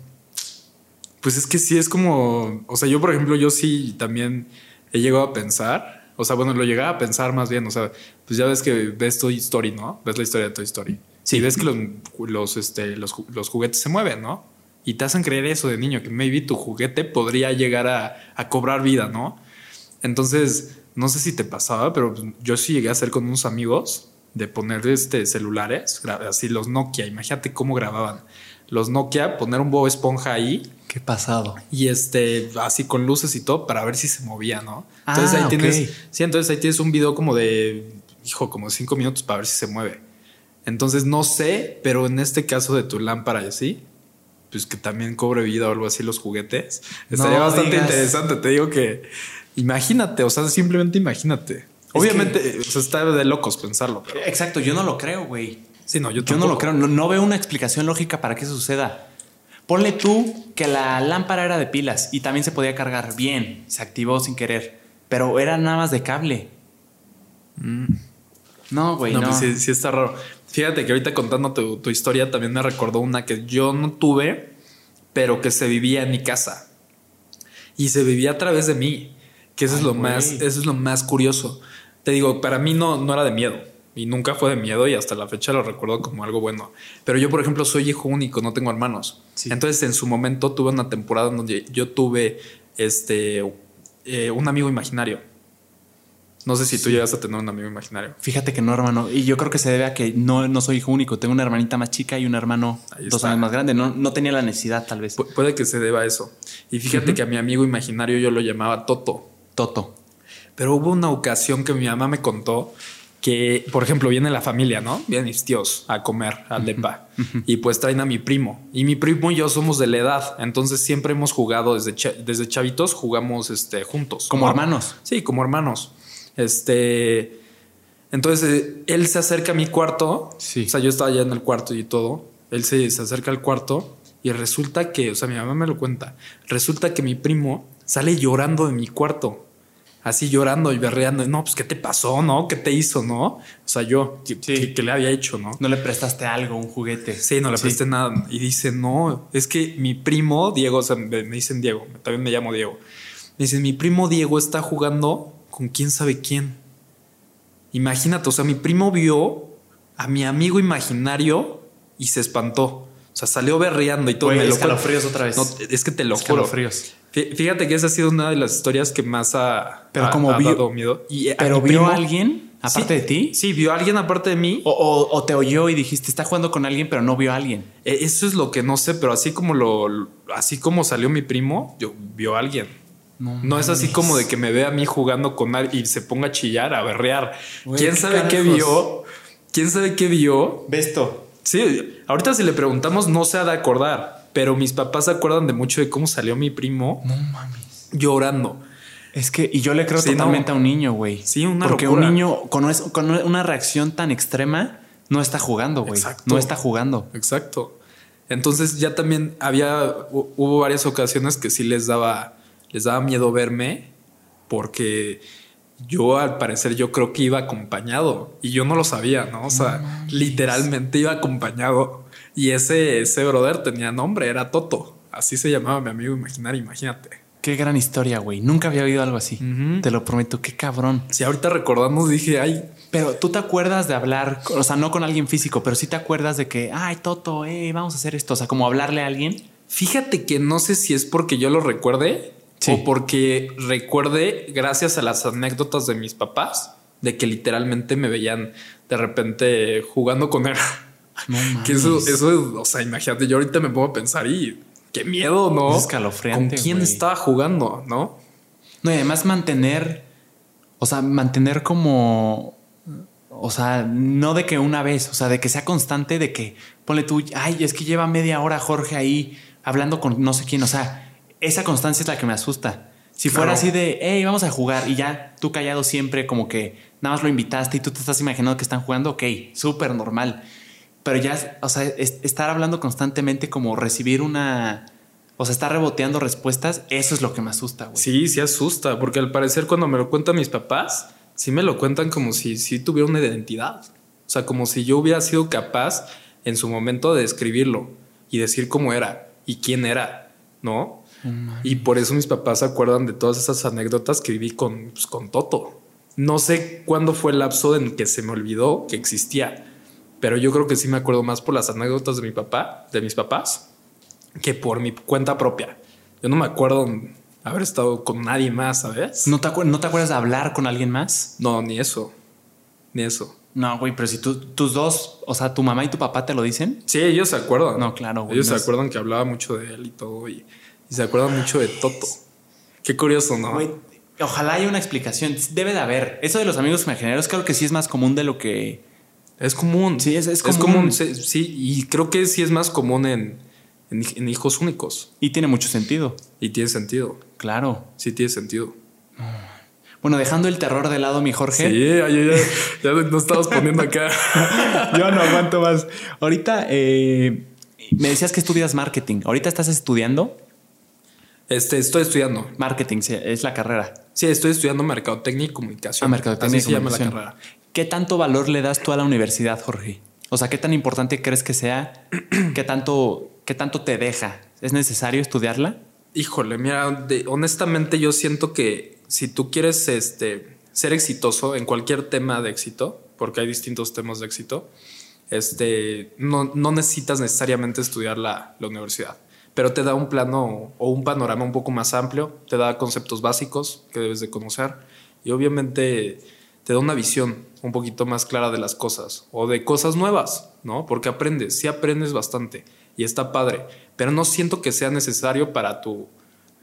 Pues es que sí es como, o sea, yo por ejemplo, yo sí también he llegado a pensar, o sea, bueno, lo llegaba a pensar más bien, o sea, pues ya ves que ves Toy Story, ¿no? Ves la historia de Toy Story. Sí. Y ves que los, los, este, los, los, juguetes se mueven, ¿no? Y te hacen creer eso de niño, que maybe tu juguete podría llegar a, a cobrar vida, ¿no? Entonces, no sé si te pasaba, pero yo sí llegué a hacer con unos amigos de poner este celulares, así los Nokia, imagínate cómo grababan. Los Nokia, poner un bobo esponja ahí. Qué pasado. Y este, así con luces y todo, para ver si se movía, ¿no? Entonces ahí ah, tienes. Sí, entonces ahí tienes un video como de, hijo, como cinco minutos para ver si se mueve. Entonces no sé, pero en este caso de tu lámpara y así, pues que también cobre vida o algo así los juguetes. Estaría bastante interesante. Te digo que imagínate, o sea, simplemente imagínate. Obviamente, o sea, está de locos pensarlo. Exacto, yo no lo creo, güey. Sí, no, yo, yo no lo creo. No, veo una explicación lógica para que eso suceda. Ponle tú que la lámpara era de pilas y también se podía cargar bien, se activó sin querer, pero era nada más de cable. Mm. No, güey, no. no. Pues sí, está raro. Fíjate que ahorita contando tu, tu, historia también me recordó una que yo no tuve, pero que se vivía en mi casa. Y se vivía a través de mí, que eso, es, lo más, eso es lo más curioso. Te digo, para mí no, no era de miedo. Y nunca fue de miedo y hasta la fecha lo recuerdo como algo bueno. Pero yo, por ejemplo, soy hijo único, no tengo hermanos. Entonces, en su momento tuve una temporada donde yo tuve este, eh, un amigo imaginario. No sé si tú llegas a tener un amigo imaginario. Fíjate que no, hermano. Y yo creo que se debe a que no, no soy hijo único. Tengo una hermanita más chica y un hermano dos años más grande. No, no tenía la necesidad, tal vez. puede que se deba a eso. Y fíjate que a mi amigo imaginario yo lo llamaba Toto. Toto. Pero hubo una ocasión que mi mamá me contó que, por ejemplo, viene la familia, ¿no? Vienen mis tíos a comer al depa y pues traen a mi primo. Y mi primo y yo somos de la edad, entonces siempre hemos jugado desde, desde chavitos, jugamos este, juntos. Como hermanos. Sí, como hermanos. Este. Entonces él se acerca a mi cuarto. Sí. O sea, yo estaba allá en el cuarto y todo. Él se, se acerca al cuarto y resulta que, o sea, mi mamá me lo cuenta. Resulta que mi primo sale llorando de mi cuarto así llorando y berreando. No, pues, ¿qué te pasó? ¿No? ¿Qué te hizo? ¿No? O sea, yo, ¿qué, le había hecho? ¿No? No le prestaste algo, un juguete. Sí, no le presté nada. Y dice, no, es que mi primo, Diego, o sea, me dicen Diego, también me llamo Diego. Me dicen, mi primo Diego está jugando con quién sabe quién. Imagínate, o sea, mi primo vio a mi amigo imaginario y se espantó. O sea, salió berreando y todo. me lo fríos otra vez. es que te lo juro. fríos. Fíjate que esa ha sido una de las historias que más ha, pero como dado miedo. Y ¿Pero vio a alguien aparte de ti? Sí, vio a alguien aparte de mí. O, te oyó y dijiste, está jugando con alguien, pero no vio a alguien. E, eso es lo que no sé, pero así como lo, así como salió mi primo, yo vio a alguien. No, es así como de que me vea a mí jugando con alguien y se ponga a chillar, a berrear. ¿Quién sabe qué vio? ¿Quién sabe qué vio? Besto. Sí, ahorita si le preguntamos no se ha de acordar pero mis papás se acuerdan de mucho de cómo salió mi primo. No mames. Llorando. Es que, y yo le creo totalmente a un niño, güey. Sí, una Porque un niño con, con, una reacción tan extrema no está jugando, güey. No está jugando. Exacto. Entonces ya también había, hubo varias ocasiones que sí les daba, les daba miedo verme porque yo al parecer yo creo que iba acompañado y yo no lo sabía, ¿no? O sea, literalmente iba acompañado y ese, ese brother tenía nombre, era Toto. Así se llamaba mi amigo imaginario, imagínate. Qué gran historia, güey. Nunca había oído algo así. Te lo prometo, qué cabrón. Si ahorita recordamos, dije, ay. Pero tú te acuerdas de hablar, o sea, no con alguien físico, pero sí te acuerdas de que, ay, Toto, eh, vamos a hacer esto. O sea, como hablarle a alguien. Fíjate que no sé si es porque yo lo recuerde o porque recuerde, gracias a las anécdotas de mis papás, de que literalmente me veían de repente jugando con él. No *laughs* que eso, eso, o sea, imagínate, yo ahorita me pongo a pensar y qué miedo, ¿no? Es escalofriante. ¿Con quién estaba jugando, no? No, y además mantener, o sea, mantener como, o sea, no de que una vez, o sea, de que sea constante, de que ponle tú, ay, es que lleva media hora Jorge ahí hablando con no sé quién, o sea, esa constancia es la que me asusta. Si fuera así de, hey, vamos a jugar y ya tú callado siempre, como que nada más lo invitaste y tú te estás imaginando que están jugando, ok, súper normal. Pero ya, o sea, estar hablando constantemente como recibir una, o sea, estar reboteando respuestas, eso es lo que me asusta, güey. Sí, sí asusta, porque al parecer cuando me lo cuentan mis papás, sí me lo cuentan como si, si tuviera una identidad. O sea, como si yo hubiera sido capaz en su momento de describirlo y decir cómo era y quién era, ¿no? Y por eso mis papás se acuerdan de todas esas anécdotas que viví con, pues, con Toto. No sé cuándo fue el lapso en que se me olvidó que existía, pero yo creo que sí me acuerdo más por las anécdotas de mi papá, de mis papás, que por mi cuenta propia. Yo no me acuerdo haber estado con nadie más, ¿sabes? ¿No te, ¿No te acuerdas de hablar con alguien más? No, ni eso. Ni eso. No, güey, pero si tus dos, o sea, tu mamá y tu papá te lo dicen. Sí, ellos se acuerdan. No, claro, güey. Ellos se acuerdan que hablaba mucho de él y todo, y, se acuerdan mucho de Toto. Qué curioso, ¿no? ojalá haya una explicación. Debe de haber. Eso de los amigos imaginarios creo que sí es más común de lo que... Es común. Sí, es, es común. Sí, y creo que sí es más común en, en, hijos únicos. Y tiene mucho sentido. Y tiene sentido. Claro. Sí tiene sentido. Bueno, dejando el terror de lado, mi Jorge. Sí, ya, ya, ya nos estamos poniendo acá. *laughs* Yo no aguanto más. Ahorita eh, me decías que estudias marketing. ¿Ahorita estás estudiando? Este, estoy estudiando. Marketing, es la carrera. Sí, estoy estudiando mercadotecnia y comunicación. Ah, mercadotecnia Así se llama la carrera. ¿Qué tanto valor le das tú a la universidad, Jorge? O sea, ¿qué tan importante crees que sea? *clears throat* ¿Qué tanto, qué tanto te deja? ¿Es necesario estudiarla? Híjole, mira, honestamente yo siento que si tú quieres este, ser exitoso en cualquier tema de éxito, porque hay distintos temas de éxito, este, no, no necesitas necesariamente estudiar la, la universidad pero te da un plano o un panorama un poco más amplio, te da conceptos básicos que debes de conocer y obviamente te da una visión un poquito más clara de las cosas o de cosas nuevas, ¿no? Porque aprendes, sí aprendes bastante y está padre, pero no siento que sea necesario para tu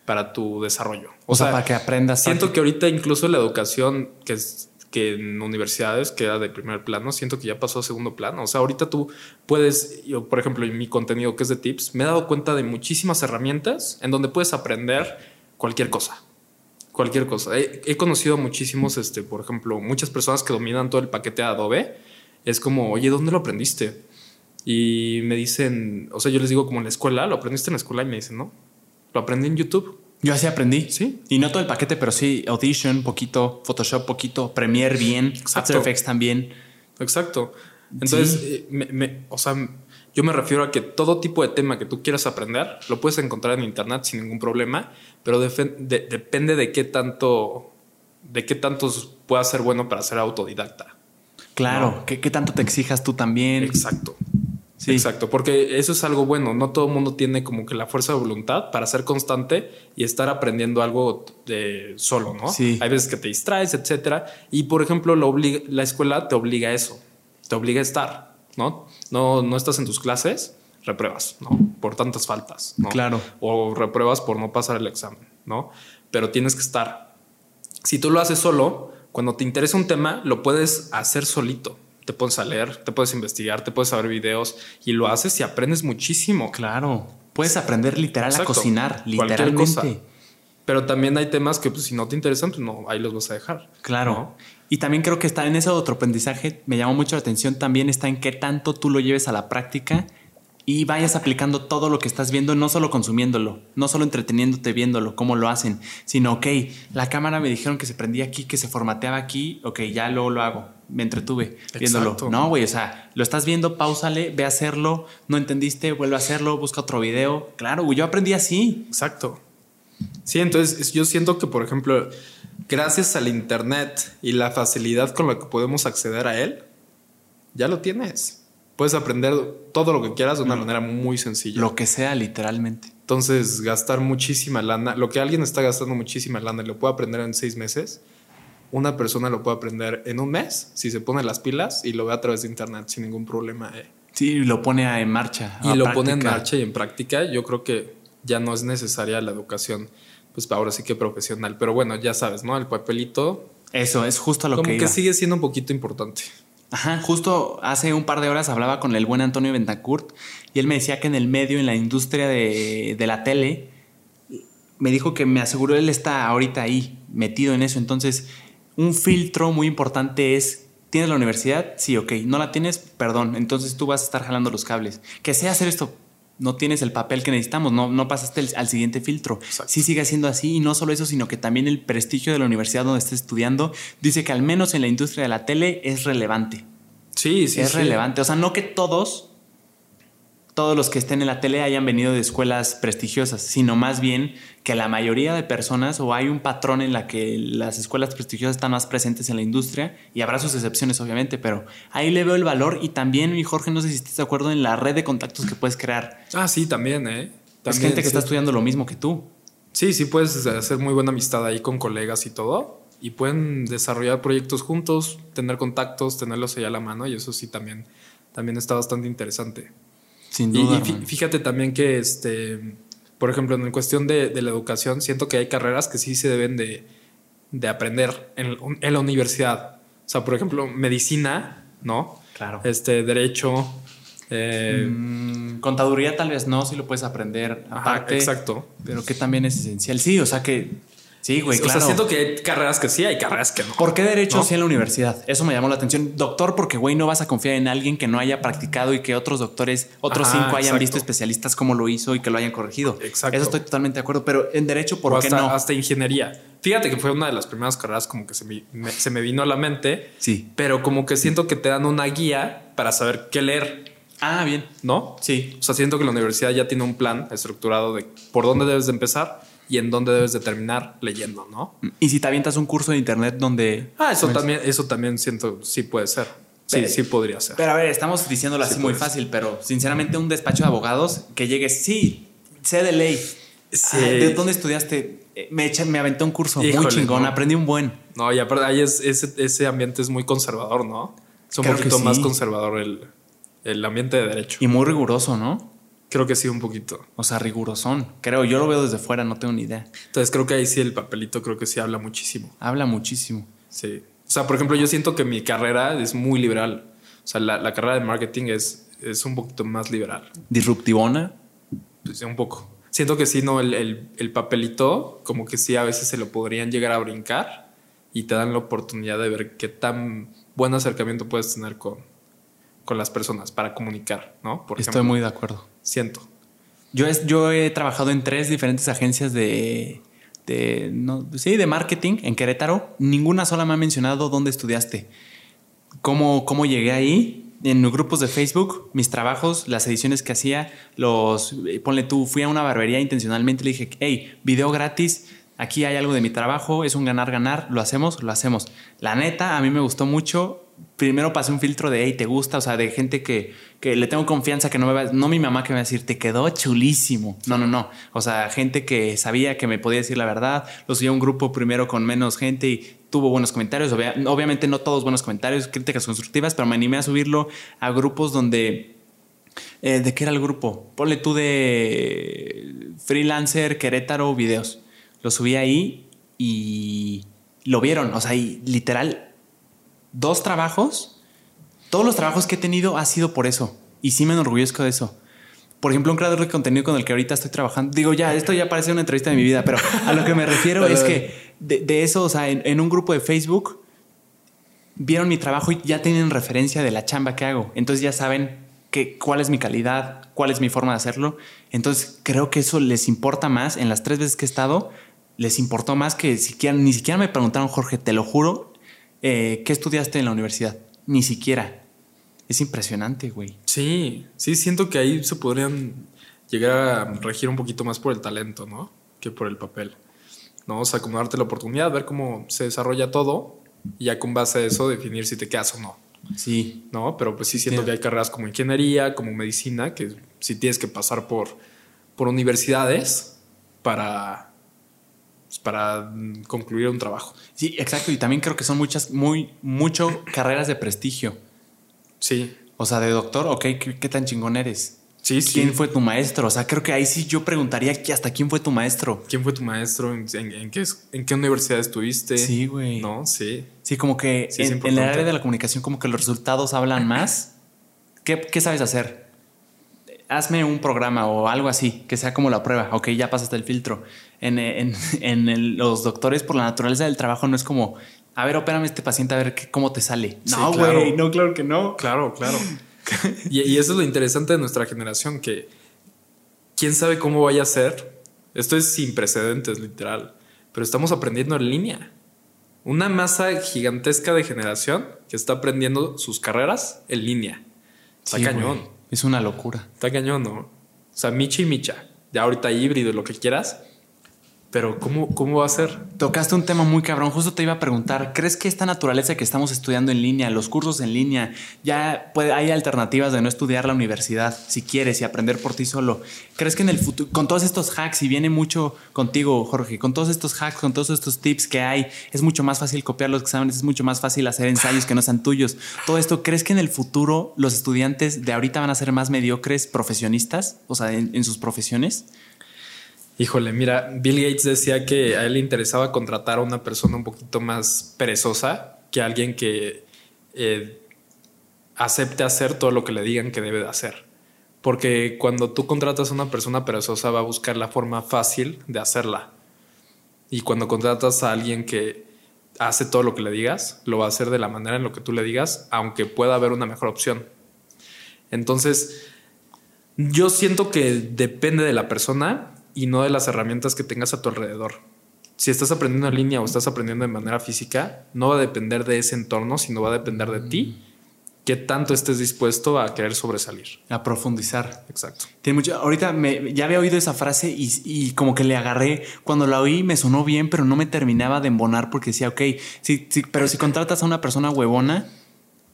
para tu desarrollo. O, sea, para que aprendas. Siento que ahorita incluso la educación que es que en universidades queda de primer plano, siento que ya pasó a segundo plano. O sea, ahorita tú puedes, yo, por ejemplo, en mi contenido que es de tips, me he dado cuenta de muchísimas herramientas en donde puedes aprender cualquier cosa. Cualquier cosa. He, conocido muchísimos, este, por ejemplo, muchas personas que dominan todo el paquete de Adobe. Es como, oye, ¿dónde lo aprendiste? Y me dicen, o sea, yo les digo como en la escuela, ¿lo aprendiste en la escuela? Y me dicen, no, lo aprendí en YouTube. Yo así aprendí. Sí. Y no todo el paquete, pero sí Audition, poquito, Photoshop, poquito, Premiere bien, After Effects también. Exacto. Entonces, eh, o sea, yo me refiero a que todo tipo de tema que tú quieras aprender lo puedes encontrar en internet sin ningún problema, pero depende de qué tanto, de qué tanto puedas ser bueno para ser autodidacta. Claro, ¿Qué, qué tanto te exijas tú también. Exacto. Sí. Exacto, porque eso es algo bueno. No todo el mundo tiene como que la fuerza de voluntad para ser constante y estar aprendiendo algo de solo, ¿no? Sí. Hay veces que te distraes, etcétera. Y por ejemplo, lo obliga, la escuela te obliga a eso, te obliga a estar, ¿no? No, no estás en tus clases, repruebas, ¿no? Por tantas faltas, ¿no? Claro. O repruebas por no pasar el examen, ¿no? Pero tienes que estar. Si tú lo haces solo, cuando te interesa un tema, lo puedes hacer solito te puedes a leer, te puedes investigar, te puedes ver videos y lo haces y aprendes muchísimo. Claro, puedes aprender literal a cocinar, literalmente. Pero también hay temas que pues, si no te interesan, pues no, ahí los vas a dejar. Claro. Y también creo que está en ese otro aprendizaje, me llamó mucho la atención, también está en qué tanto tú lo lleves a la práctica y vayas aplicando todo lo que estás viendo, no solo consumiéndolo, no solo entreteniéndote viéndolo, cómo lo hacen, sino, ok, la cámara me dijeron que se prendía aquí, que se formateaba aquí, ok, ya luego lo hago, me entretuve viéndolo. No, güey, o sea, lo estás viendo, pausale, ve a hacerlo, no entendiste, vuelve a hacerlo, busca otro video. Claro, güey, yo aprendí así. Exacto. Sí, entonces yo siento que, por ejemplo, gracias al Internet y la facilidad con la que podemos acceder a él, ya lo tienes puedes aprender todo lo que quieras de una manera muy sencilla. Lo que sea, literalmente. Entonces, gastar muchísima lana, lo que alguien está gastando muchísima lana y lo puede aprender en seis meses, una persona lo puede aprender en un mes si se pone las pilas y lo ve a través de internet sin ningún problema. Eh. Sí, lo pone en marcha. Y lo pone en marcha y en práctica. Yo creo que ya no es necesaria la educación, pues ahora sí que profesional. Pero bueno, ya sabes, ¿no? El papelito. Eso, es justo lo que. Como que sigue siendo un poquito importante. Ajá, justo hace un par de horas hablaba con el buen Antonio Bentancurt y él me decía que en el medio, en la industria de, de la tele, me dijo que me aseguró él está ahorita ahí, metido en eso. Entonces, un filtro muy importante es, ¿tienes la universidad? Sí, ok. ¿No la tienes? Perdón. Entonces tú vas a estar jalando los cables. Que sea hacer esto. No tienes el papel que necesitamos, no, no pasaste al siguiente filtro. Sí sigue siendo así y no solo eso, sino que también el prestigio de la universidad donde estés estudiando dice que al menos en la industria de la tele es relevante. Sí, sí. Es relevante. O sea, no que todos todos los que estén en la tele hayan venido de escuelas prestigiosas, sino más bien que la mayoría de personas o hay un patrón en la que las escuelas prestigiosas están más presentes en la industria y habrá sus excepciones obviamente, pero ahí le veo el valor y también, mi Jorge, no sé si estás de acuerdo en la red de contactos que puedes crear. Ah, sí, también, ¿eh? es gente que está estudiando lo mismo que tú. Sí, sí, puedes hacer muy buena amistad ahí con colegas y todo y pueden desarrollar proyectos juntos, tener contactos, tenerlos ahí a la mano y eso sí también, también está bastante interesante. Sin duda. Y, fíjate también que, este, por ejemplo, en cuestión de, la educación, siento que hay carreras que sí se deben de, aprender en, la universidad. O sea, por ejemplo, medicina, ¿no? Claro. Este, derecho. Eh, mm, contaduría tal vez no, si lo puedes aprender aparte. exacto. Pero que también es esencial. Sí, o sea que Sí, güey, claro. O sea, siento que hay carreras que sí, hay carreras que no. ¿Por qué derecho sí en la universidad? Eso me llamó la atención. Doctor, porque, güey, no vas a confiar en alguien que no haya practicado y que otros doctores, otros cinco hayan visto especialistas cómo lo hizo y que lo hayan corregido. Exacto. Eso estoy totalmente de acuerdo. Pero en derecho, ¿por qué no? Hasta ingeniería. Fíjate que fue una de las primeras carreras como que se me, se me vino a la mente. Sí. Pero como que siento que te dan una guía para saber qué leer. Ah, bien. ¿No? Sí. O sea, siento que la universidad ya tiene un plan estructurado de por dónde debes de empezar y en dónde debes de terminar leyendo, ¿no? Y si te avientas un curso de internet donde... Ah, eso también, eso también siento, sí puede ser. Sí, sí podría ser. Pero a ver, estamos diciéndolo así muy fácil, pero sinceramente un despacho de abogados que llegue, sí, sé de ley. Sí. ¿De dónde estudiaste? Eh, me, me aventé un curso muy chingón, aprendí un buen. No, y aparte ahí es, ese, ese ambiente es muy conservador, ¿no? Es un poquito más conservador el, el ambiente de derecho. Y muy riguroso, ¿no? Creo que sí, un poquito. O sea, rigurosón. Creo, yo lo veo desde fuera, no tengo ni idea. Entonces creo que ahí sí el papelito creo que sí habla muchísimo. Habla muchísimo. Sí. O sea, por ejemplo, yo siento que mi carrera es muy liberal. O sea, la, carrera de marketing es, es un poquito más liberal. ¿Disruptivona? Pues, un poco. Siento que sí, no, el, el papelito, como que sí, a veces se lo podrían llegar a brincar y te dan la oportunidad de ver qué tan buen acercamiento puedes tener con, con las personas para comunicar, ¿no? Por Estoy muy de acuerdo. Siento. Yo, es, yo he trabajado en tres diferentes agencias de, de, sí, de marketing en Querétaro. Ninguna sola me ha mencionado dónde estudiaste. ¿Cómo, cómo llegué ahí? En grupos de Facebook, mis trabajos, las ediciones que hacía, los, ponle tú, fui a una barbería intencionalmente, le dije, hey, video gratis, aquí hay algo de mi trabajo, es un ganar-ganar, lo hacemos, lo hacemos. La neta, a mí me gustó mucho, primero pasé un filtro de, hey, ¿te gusta? O sea, de gente que, que le tengo confianza, que no me va, no mi mamá que me va a decir, te quedó chulísimo. No, no, no. O sea, gente que sabía que me podía decir la verdad. Lo subí a un grupo primero con menos gente y tuvo buenos comentarios. obviamente no todos buenos comentarios, críticas constructivas, pero me animé a subirlo a grupos donde... Eh, ¿De qué era el grupo? Ponle tú de freelancer, Querétaro, videos. Lo subí ahí y lo vieron. O sea, y literal dos trabajos, todos los trabajos que he tenido ha sido por eso. Y sí me enorgullezco de eso. Por ejemplo, un creador de contenido con el que ahorita estoy trabajando. Digo, ya, esto ya parece una entrevista de mi vida, pero a lo que me refiero es que de, eso, o sea, en, un grupo de Facebook, vieron mi trabajo y ya tienen referencia de la chamba que hago. Entonces ya saben que, cuál es mi calidad, cuál es mi forma de hacerlo. Entonces creo que eso les importa más. En las tres veces que he estado, les importó más que siquiera, ni siquiera me preguntaron, Jorge, te lo juro, eh, ¿qué estudiaste en la universidad? Ni siquiera. Es impresionante, güey. Sí, sí, siento que ahí se podrían llegar a regir un poquito más por el talento, ¿no? Que por el papel. ¿No? O sea, como darte la oportunidad, ver cómo se desarrolla todo y ya con base a eso definir si te quedas o no. Sí. ¿No? Pero pues sí siento que hay carreras como ingeniería, como medicina, que sí tienes que pasar por, por universidades para, pues, para concluir un trabajo. Sí, exacto. Y también creo que son muchas, muy, mucho *coughs* carreras de prestigio. Sí. O sea, de doctor, ok, ¿qué, qué tan chingón eres? Sí, ¿Quién fue tu maestro? O sea, creo que ahí sí yo preguntaría que hasta quién fue tu maestro. ¿Quién fue tu maestro? ¿En, qué, en qué, universidad estuviste? Sí, güey. No, sí. Sí, como que en, el área de la comunicación, como que los resultados hablan más. ¿Qué, ¿Qué, sabes hacer? Hazme un programa o algo así, que sea como la prueba. Ok, ya pasaste el filtro. En, en, *laughs* en los doctores, por la naturaleza del trabajo, no es como, a ver, opérame este paciente a ver qué, cómo te sale. no, güey, no, claro que no. Claro, claro. *laughs* y, eso es lo interesante de nuestra generación, que quién sabe cómo vaya a ser. Esto es sin precedentes, literal. Pero estamos aprendiendo en línea. Una masa gigantesca de generación que está aprendiendo sus carreras en línea. Está cañón. Es una locura. Está cañón, ¿no? O sea, Micha y Micha. Ya ahorita híbrido, lo que quieras pero ¿cómo, ¿cómo va a ser? Tocaste un tema muy cabrón. Justo te iba a preguntar, ¿crees que esta naturaleza que estamos estudiando en línea, los cursos en línea, ya puede, hay alternativas de no estudiar la universidad si quieres y aprender por ti solo? ¿Crees que en el futuro, con todos estos hacks, y viene mucho contigo, Jorge, con todos estos hacks, con todos estos tips que hay, es mucho más fácil copiar los exámenes, es mucho más fácil hacer ensayos que no sean tuyos? Todo esto, ¿crees que en el futuro los estudiantes de ahorita van a ser más mediocres profesionistas, o sea, en sus profesiones? Híjole, mira, Bill Gates decía que a él le interesaba contratar a una persona un poquito más perezosa que alguien que eh, acepte hacer todo lo que le digan que debe de hacer. Porque cuando tú contratas a una persona perezosa va a buscar la forma fácil de hacerla. Y cuando contratas a alguien que hace todo lo que le digas, lo va a hacer de la manera en lo que tú le digas, aunque pueda haber una mejor opción. Entonces, yo siento que depende de la persona y no de las herramientas que tengas a tu alrededor. Si estás aprendiendo en línea o estás aprendiendo de manera física, no va a depender de ese entorno, sino va a depender de ti, qué tanto estés dispuesto a querer sobresalir. A profundizar. Exacto. Tiene mucho, ahorita me, ya había oído esa frase y, como que le agarré, cuando la oí me sonó bien, pero no me terminaba de embonar porque decía, ok, sí, sí, pero si contratas a una persona huevona,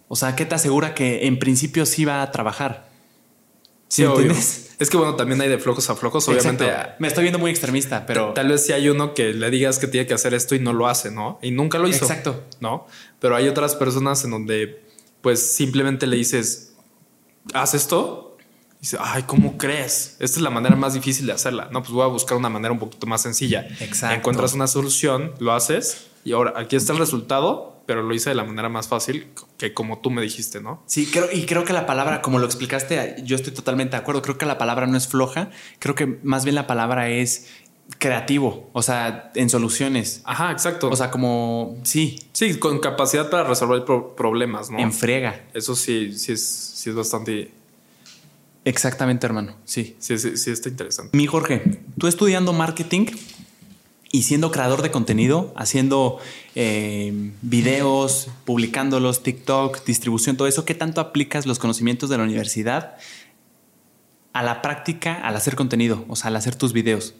o sea, ¿qué te asegura que en principio sí va a trabajar? ¿Sí, entiendes? Es que bueno, también hay de flojos a flojos, obviamente. Me estoy viendo muy extremista, pero. Tal vez si hay uno que le digas que tiene que hacer esto y no lo hace, ¿no? Y nunca lo hizo. Exacto. ¿No? Pero hay otras personas en donde, pues simplemente le dices, haz esto. Y dice, ay, ¿cómo crees? Esta es la manera más difícil de hacerla. No, pues voy a buscar una manera un poquito más sencilla. Exacto. Encuentras una solución, lo haces y ahora aquí está el resultado pero lo hice de la manera más fácil que como tú me dijiste, ¿no? Sí, creo, y creo que la palabra, como lo explicaste, yo estoy totalmente de acuerdo. Creo que la palabra no es floja, creo que más bien la palabra es creativo, o sea, en soluciones. Ajá, exacto. O sea, como sí. Sí, con capacidad para resolver problemas, ¿no? En frega. Eso sí, sí es, sí es bastante. Exactamente, hermano. Sí. Sí, sí, sí está interesante. Mi Jorge, tú estudiando marketing, y siendo creador de contenido, haciendo eh, videos, publicándolos, TikTok, distribución, todo eso, ¿qué tanto aplicas los conocimientos de la universidad a la práctica al hacer contenido, o sea, al hacer tus videos?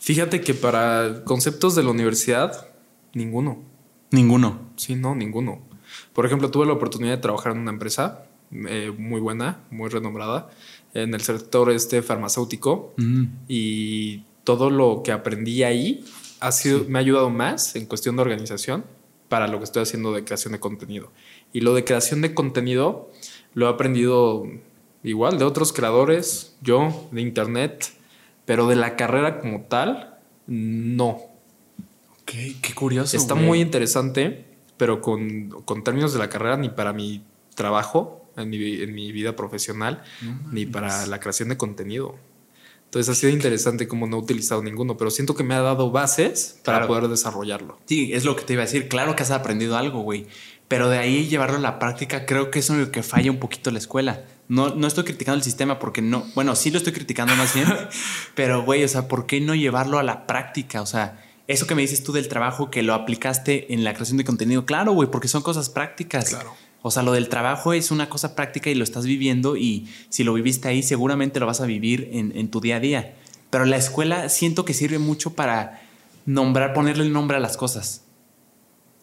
Fíjate que para conceptos de la universidad, ninguno. Ninguno. Sí, no, ninguno. Por ejemplo, tuve la oportunidad de trabajar en una empresa eh, muy buena, muy renombrada, en el sector este farmacéutico mm. y todo lo que aprendí ahí ha sido, me ha ayudado más en cuestión de organización para lo que estoy haciendo de creación de contenido. Y lo de creación de contenido lo he aprendido igual de otros creadores, yo, de internet, pero de la carrera como tal, no. qué curioso. Está muy interesante, pero con, con, términos de la carrera, ni para mi trabajo, en mi, en mi vida profesional, ni para la creación de contenido. Entonces ha sido interesante como no he utilizado ninguno, pero siento que me ha dado bases para poder desarrollarlo. Sí, es lo que te iba a decir. Claro que has aprendido algo, güey. Pero de ahí llevarlo a la práctica, creo que es lo que falla un poquito la escuela. No, no estoy criticando el sistema porque no, bueno, sí lo estoy criticando más bien, *laughs* pero güey, o sea, ¿por qué no llevarlo a la práctica? O sea, eso que me dices tú del trabajo que lo aplicaste en la creación de contenido, claro, güey, porque son cosas prácticas. Claro. O sea, lo del trabajo es una cosa práctica y lo estás viviendo y si lo viviste ahí seguramente lo vas a vivir en, tu día a día. Pero la escuela siento que sirve mucho para nombrar, ponerle el nombre a las cosas.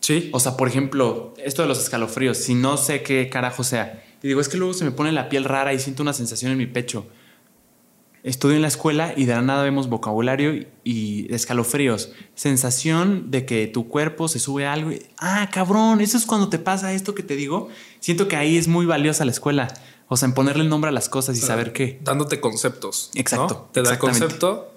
Sí. O sea, por ejemplo, esto de los escalofríos, si no sé qué carajo sea, y digo, es que luego se me pone la piel rara y siento una sensación en mi pecho. Estudio en la escuela y de la nada vemos vocabulario y escalofríos. Sensación de que tu cuerpo se sube a algo. ah, cabrón, eso es cuando te pasa esto que te digo. Siento que ahí es muy valiosa la escuela. O sea, en ponerle el nombre a las cosas y saber qué. Dándote conceptos. Exacto. Te da el concepto,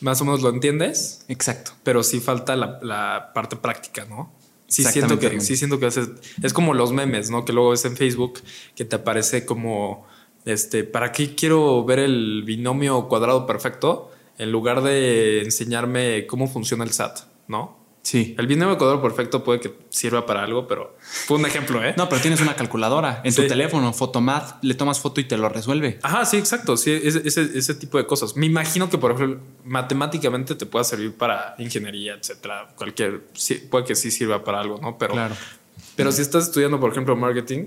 más o menos lo entiendes. Exacto. Pero sí falta la, parte práctica, ¿no? Sí siento que, sí siento que es como los memes, ¿no? Que luego ves en Facebook que te aparece como este, ¿para qué quiero ver el binomio cuadrado perfecto en lugar de enseñarme cómo funciona el SAT, ¿no? Sí. El binomio cuadrado perfecto puede que sirva para algo, pero fue un ejemplo, ¿eh? No, pero tienes una calculadora en tu teléfono, Photomath, le tomas foto y te lo resuelve. Ajá, sí, exacto. Sí, ese, tipo de cosas. Me imagino que, por ejemplo, matemáticamente te pueda servir para ingeniería, etcétera. Cualquier, puede que sí sirva para algo, ¿no? Pero, claro. pero si estás estudiando, por ejemplo, marketing,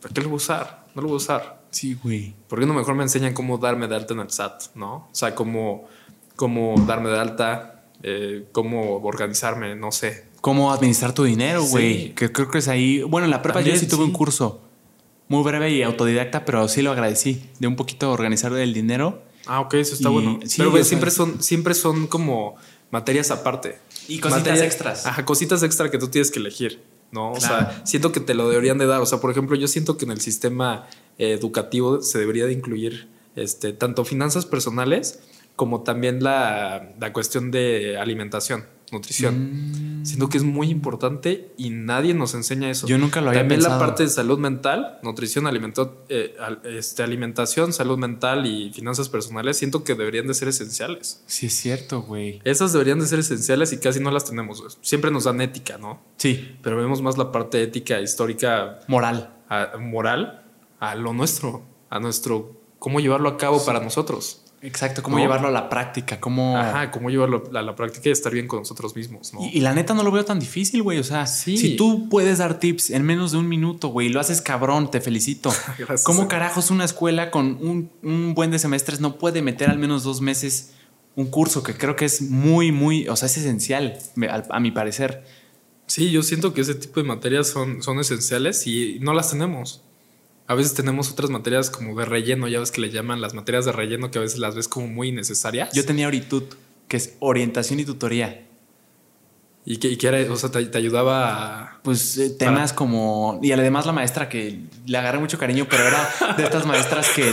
¿para qué lo usar? No lo voy a usar. Sí, güey. ¿Por qué no mejor me enseñan cómo darme de alta en el SAT, no? O sea, cómo, cómo darme de alta, eh, cómo organizarme, no sé. Cómo administrar tu dinero, güey. Que creo que es ahí. Bueno, en la prepa yo sí tuve un curso muy breve y autodidacta, pero sí lo agradecí. De un poquito organizar el dinero. Ah, ok, eso está bueno. pero siempre son, siempre son como materias aparte. Y cositas extras. Ajá, cositas extra que tú tienes que elegir. ¿No? O sea, siento que te lo deberían de dar. O sea, por ejemplo, yo siento que en el sistema eh, educativo se debería de incluir este, tanto finanzas personales como también la, la cuestión de alimentación nutrición. Mm. Siento que es muy importante y nadie nos enseña eso. Yo nunca lo había También la parte de salud mental, nutrición, eh, este, alimentación, salud mental y finanzas personales, siento que deberían de ser esenciales. Sí, es cierto, güey. Esas deberían de ser esenciales y casi no las tenemos. Siempre nos dan ética, ¿no? Sí. Pero vemos más la parte ética, histórica. Moral. moral a lo nuestro, a nuestro, cómo llevarlo a cabo para nosotros. Exacto, cómo llevarlo a la práctica, cómo... Ajá, cómo llevarlo a la práctica y estar bien con nosotros mismos, ¿no? Y, la neta no lo veo tan difícil, güey. O sea, si tú puedes dar tips en menos de un minuto, güey, lo haces cabrón, te felicito. *laughs* ¿Cómo carajos una escuela con un, buen de semestres no puede meter al menos dos meses un curso que creo que es muy, muy, o sea, es esencial, a, mi parecer. Sí, yo siento que ese tipo de materias son, son esenciales y no las tenemos. A veces tenemos otras materias como de relleno, ya ves que le llaman las materias de relleno que a veces las ves como muy necesarias. Yo tenía Oritud, que es orientación y tutoría. ¿Y que, era? O sea, te, ayudaba a... Pues eh, temas como... Y además la maestra que le agarré mucho cariño, pero era de estas maestras que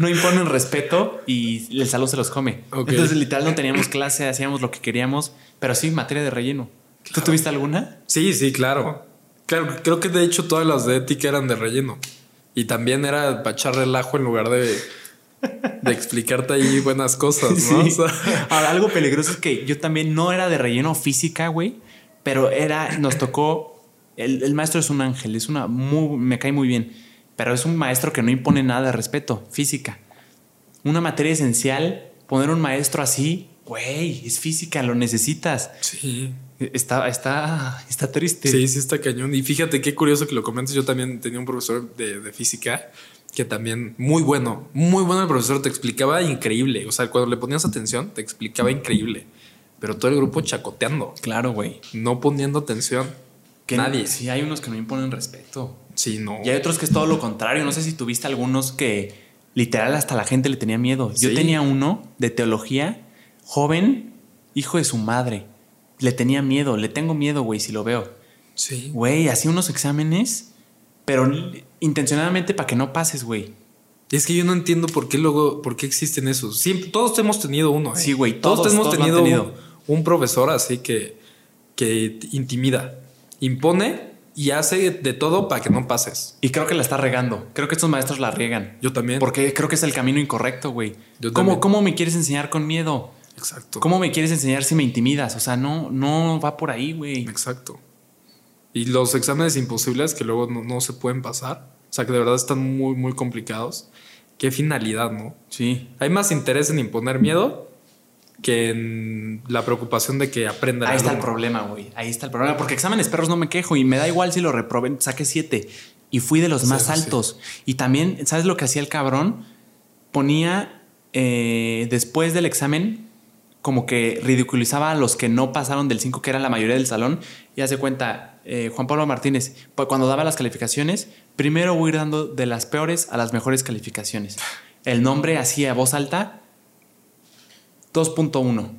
no, imponen respeto y el salón se los come. Entonces literal no teníamos clase, hacíamos lo que queríamos, pero sí materia de relleno. ¿Tú tuviste alguna? Sí, sí, claro. Claro, creo que de hecho todas las de ética eran de relleno. Y también era para echar relajo en lugar de, de explicarte ahí buenas cosas, ¿no? *laughs* Ahora, algo peligroso es que yo también no era de relleno física, güey, pero era, nos tocó, el, maestro es un ángel, es una, muy, me cae muy bien, pero es un maestro que no impone nada de respeto, física. Una materia esencial, poner un maestro así, güey, es física, lo necesitas. Sí. Está, está, está triste. Sí, sí, está cañón. Y fíjate qué curioso que lo comentes. Yo también tenía un profesor de, física que también muy bueno, muy bueno el profesor, te explicaba increíble. O sea, cuando le ponías atención, te explicaba increíble. Pero todo el grupo chacoteando. Claro, güey. No poniendo atención. Que Nadie. Sí, hay unos que no imponen respeto. Sí, no. Y hay otros que es todo lo contrario. No sé si tuviste algunos que literal hasta la gente le tenía miedo. Yo tenía uno de teología, joven, hijo de su madre le tenía miedo, le tengo miedo, güey, si lo veo. Sí. Güey, hacía unos exámenes, pero intencionadamente para que no pases, güey. Es que yo no entiendo por qué luego, por qué existen esos. Siempre, todos hemos tenido uno. ¿eh? Sí, güey. Todos, hemos tenido, Un, profesor así que, que intimida, impone y hace de todo para que no pases. Y creo que la está regando. Creo que estos maestros la riegan. Yo también. Porque creo que es el camino incorrecto, güey. ¿Cómo, ¿Cómo me quieres enseñar con miedo? Exacto. ¿Cómo me quieres enseñar si me intimidas? O sea, no, no va por ahí, güey. Exacto. Y los exámenes imposibles que luego no, se pueden pasar. O sea, que de verdad están muy, muy complicados. Qué finalidad, ¿no? Sí. Hay más interés en imponer miedo que en la preocupación de que aprenda. Ahí está el problema, güey. Ahí está el problema. Porque exámenes perros no me quejo y me da igual si lo reproben. Saqué siete y fui de los más altos. Y también, ¿sabes lo que hacía el cabrón? Ponía eh, después del examen como que ridiculizaba a los que no pasaron del 5, que era la mayoría del salón. Y hace cuenta, eh, Juan Pablo Martínez, cuando daba las calificaciones, primero voy a ir dando de las peores a las mejores calificaciones. El nombre así a voz alta, 2.1.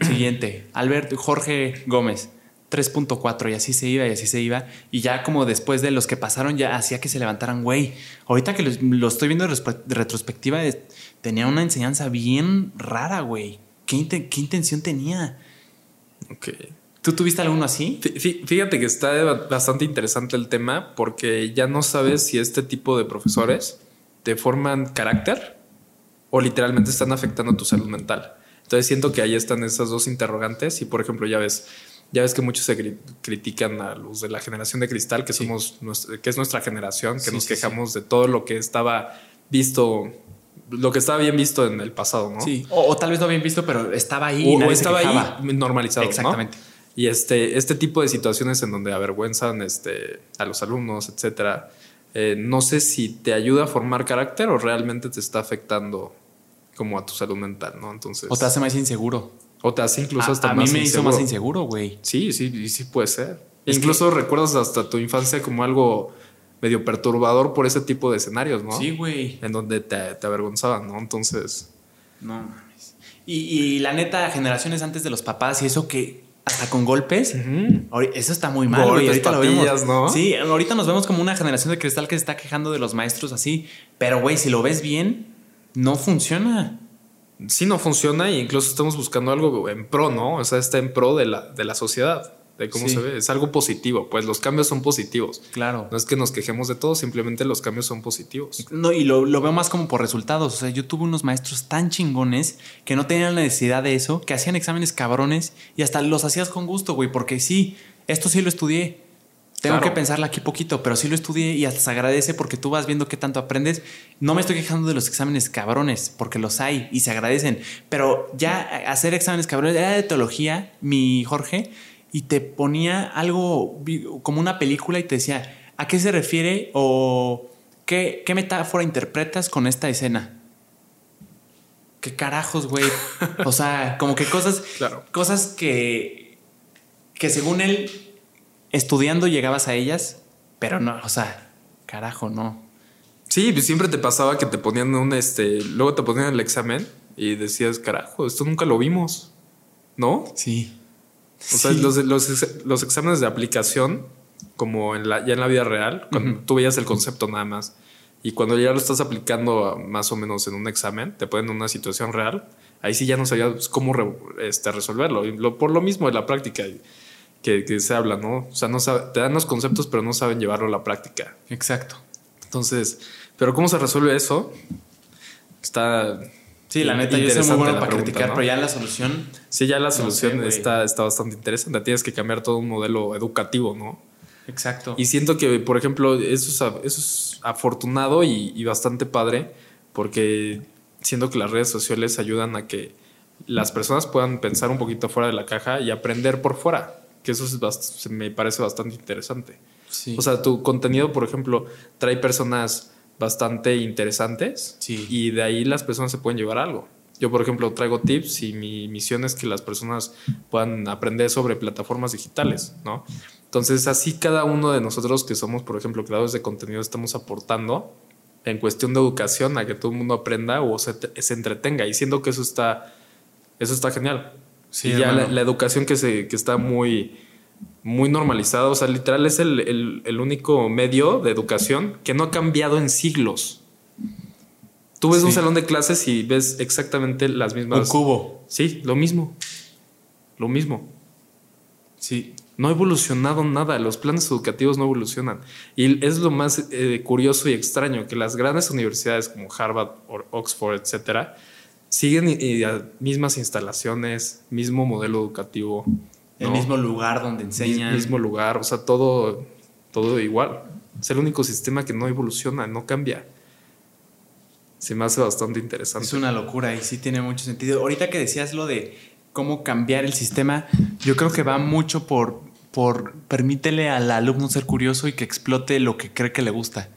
*clears throat* Siguiente, Alberto Jorge Gómez. 3.4 y así se iba y así se iba. Y ya como después de los que pasaron ya hacía que se levantaran, güey. Ahorita que lo, estoy viendo de retrospectiva, tenía una enseñanza bien rara, güey. ¿Qué, ¿Qué, intención tenía? Ok. ¿Tú tuviste alguno así? Fíjate que está bastante interesante el tema porque ya no sabes si este tipo de profesores te forman carácter o literalmente están afectando tu salud mental. Entonces siento que ahí están esas dos interrogantes y por ejemplo ya ves, ya ves que muchos se critican a los de la generación de cristal, que somos que es nuestra generación, que nos quejamos de todo lo que estaba visto, lo que estaba bien visto en el pasado, ¿no? Sí. O, tal vez no bien visto, pero estaba ahí. O, estaba ahí normalizado. Exactamente. Y este, este tipo de situaciones en donde avergüenzan este, a los alumnos, etcétera, eh, no sé si te ayuda a formar carácter o realmente te está afectando como a tu salud mental, ¿no? Entonces. O te hace más inseguro. O te hace incluso hasta a más A mí me hizo más inseguro, güey. Sí, sí, sí puede ser. incluso recuerdas hasta tu infancia como algo medio perturbador por ese tipo de escenarios, ¿no? Sí, güey. En donde te, te avergonzaban, ¿no? Entonces. No mames. Y, y, la neta, generaciones antes de los papás y eso que hasta con golpes, eso está muy mal, güey. Ahorita lo vemos. ¿no? Sí, ahorita nos vemos como una generación de cristal que se está quejando de los maestros así. Pero, güey, si lo ves bien, no funciona sí no funciona e incluso estamos buscando algo en pro, ¿no? O sea, está en pro de la, de la sociedad, de cómo se ve. Es algo positivo, pues los cambios son positivos. Claro. No es que nos quejemos de todo, simplemente los cambios son positivos. No, y lo, veo más como por resultados. O sea, yo tuve unos maestros tan chingones que no tenían la necesidad de eso, que hacían exámenes cabrones y hasta los hacías con gusto, güey, porque sí, esto sí lo estudié tengo que pensarla aquí poquito, pero sí lo estudié y hasta se agradece porque tú vas viendo qué tanto aprendes. No me estoy quejando de los exámenes cabrones, porque los hay y se agradecen. Pero ya hacer exámenes cabrones era de teología, mi Jorge, y te ponía algo como una película y te decía, ¿a qué se refiere o qué, qué metáfora interpretas con esta escena? ¿Qué carajos, güey? *laughs* o sea, como que cosas, cosas que, que según él estudiando llegabas a ellas, pero no, o sea, carajo, no. Sí, pues siempre te pasaba que te ponían un este, luego te ponían el examen y decías, carajo, esto nunca lo vimos, ¿no? Sí. O sea, los, los, exámenes de aplicación, como en la, ya en la vida real, cuando tú veías el concepto nada más, y cuando ya lo estás aplicando más o menos en un examen, te ponen en una situación real, ahí sí ya no sabías cómo este, resolverlo. Y por lo mismo de la práctica que, se habla, ¿no? O sea, no te dan los conceptos, pero no saben llevarlo a la práctica. Exacto. Entonces, pero ¿cómo se resuelve eso? Está. Sí, la neta, yo soy muy bueno para criticar, pero ya la solución. Sí, ya la solución está, está bastante interesante. Tienes que cambiar todo un modelo educativo, ¿no? Exacto. Y siento que, por ejemplo, eso es, eso es afortunado y, y bastante padre, porque siento que las redes sociales ayudan a que las personas puedan pensar un poquito fuera de la caja y aprender por fuera que eso es me parece bastante interesante. O sea, tu contenido, por ejemplo, trae personas bastante interesantes y de ahí las personas se pueden llevar algo. Yo, por ejemplo, traigo tips y mi misión es que las personas puedan aprender sobre plataformas digitales, ¿no? Entonces, así cada uno de nosotros que somos, por ejemplo, creadores de contenido, estamos aportando en cuestión de educación a que todo el mundo aprenda o se, se entretenga. Y siento que eso está, eso está genial. Sí, ya la, educación que, se, que está muy, muy normalizada, o sea, literal es el, único medio de educación que no ha cambiado en siglos. Tú ves un salón de clases y ves exactamente las mismas. Un cubo. Sí, lo mismo. Lo mismo. Sí. No ha evolucionado nada. Los planes educativos no evolucionan. Y es lo más eh, curioso y extraño que las grandes universidades como Harvard, o Oxford, etcétera, siguen y, mismas instalaciones, mismo modelo educativo. El mismo lugar donde enseñan. Mismo lugar, o sea, todo, todo igual. Es el único sistema que no evoluciona, no cambia. Se me hace bastante interesante. Es una locura y sí tiene mucho sentido. Ahorita que decías lo de cómo cambiar el sistema, yo creo que va mucho por, por permítele al alumno ser curioso y que explote lo que cree que le gusta.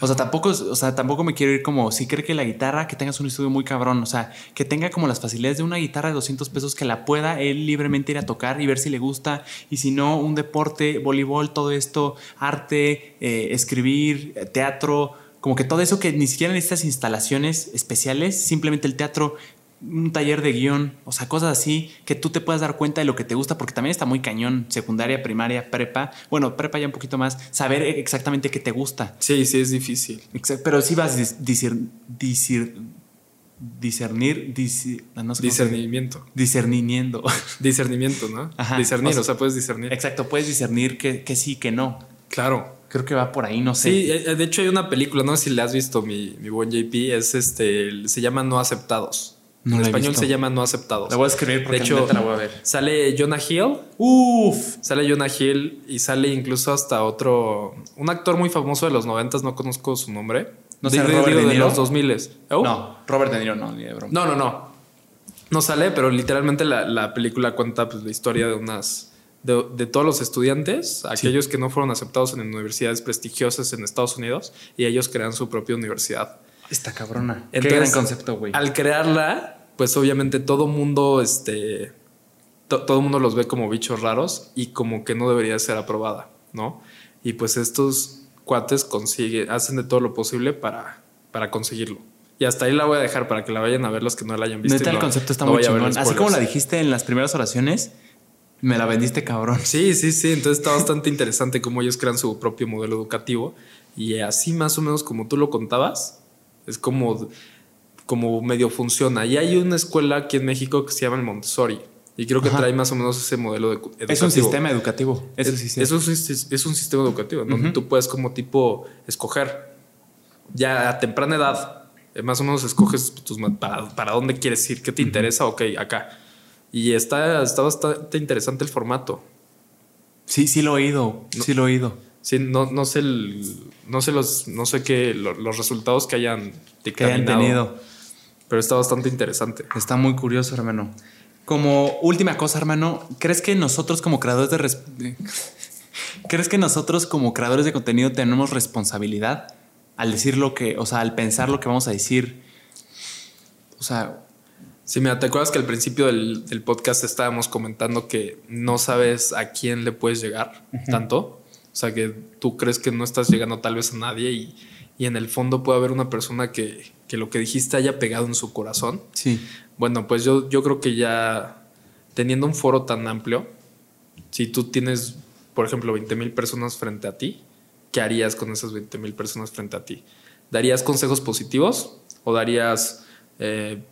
O sea, tampoco, o sea, tampoco me quiero ir como si cree que la guitarra, que tengas un estudio muy cabrón, o sea, que tenga como las facilidades de una guitarra de 200 pesos que la pueda él libremente ir a tocar y ver si le gusta. Y si no, un deporte, voleibol, todo esto, arte, eh, escribir, teatro, como que todo eso que ni siquiera en estas instalaciones especiales, simplemente el teatro un taller de guion, o sea, cosas así que tú te puedas dar cuenta de lo que te gusta, porque también está muy cañón, secundaria, primaria, prepa, bueno, prepa ya un poquito más, saber exactamente qué te gusta. Sí, sí, es difícil. pero sí vas a discernir, discernir, discernimiento. Discernimiento. *laughs* Discernimiento, ¿no? discernir, o sea, puedes discernir. Exacto, puedes discernir que, que sí, que no. Claro. Creo que va por ahí, no sé. Sí, eh, de hecho hay una película, no sé si la has visto, mi, mi buen JP, es este, se llama No Aceptados en español se llama No Aceptados. La voy a escribir porque de hecho, la voy a ver. Sale Jonah Hill. Uf. Sale Jonah Hill y sale incluso hasta otro. Un actor muy famoso de los noventas, no conozco su nombre. No sé, Robert de, de los 2000 No, Robert De Niro no, ni de broma. No, no, no. No sale, pero literalmente la, película cuenta pues, la historia de unas. De, todos los estudiantes, aquellos que no fueron aceptados en universidades prestigiosas en Estados Unidos, y ellos crean su propia universidad. Esta cabrona. Entonces, Qué gran concepto, güey. Al crearla, pues obviamente todo mundo, este, todo mundo los ve como bichos raros y como que no debería ser aprobada, ¿no? Y pues estos cuates consiguen, hacen de todo lo posible para, para conseguirlo. Y hasta ahí la voy a dejar para que la vayan a ver los que no la hayan visto. Neta, el concepto está muy chingón. Así como la dijiste en las primeras oraciones, me la vendiste cabrón. Sí, sí, sí. Entonces está bastante interesante cómo ellos crean su propio modelo educativo. Y así más o menos como tú lo contabas, es como, como medio funciona. Y hay una escuela aquí en México que se llama el Montessori. Y creo que trae más o menos ese modelo educativo. Es un sistema educativo. Es, es, un, es un, sistema educativo donde tú puedes como tipo escoger. Ya a temprana edad, eh, más o menos escoges para, para, dónde quieres ir, qué te interesa, ok, acá. Y está, está bastante interesante el formato. Sí, sí lo he oído. sí lo he oído. Sí, no, no sé no sé los, no sé qué, los resultados que hayan, que hayan tenido. Pero está bastante interesante. Está muy curioso, hermano. Como última cosa, hermano, ¿crees que nosotros como creadores de *laughs* ¿Crees que nosotros como creadores de contenido tenemos responsabilidad al decir lo que, o sea, al pensar lo que vamos a decir? O sea, Sí, mira, ¿te acuerdas que al principio del, podcast estábamos comentando que no sabes a quién le puedes llegar tanto? O sea, que tú crees que no estás llegando tal vez a nadie y, en el fondo puede haber una persona que, lo que dijiste haya pegado en su corazón. Sí. Bueno, pues yo, yo creo que ya teniendo un foro tan amplio, si tú tienes, por ejemplo, 20 mil personas frente a ti, ¿qué harías con esas 20 mil personas frente a ti? ¿Darías consejos positivos o darías eh,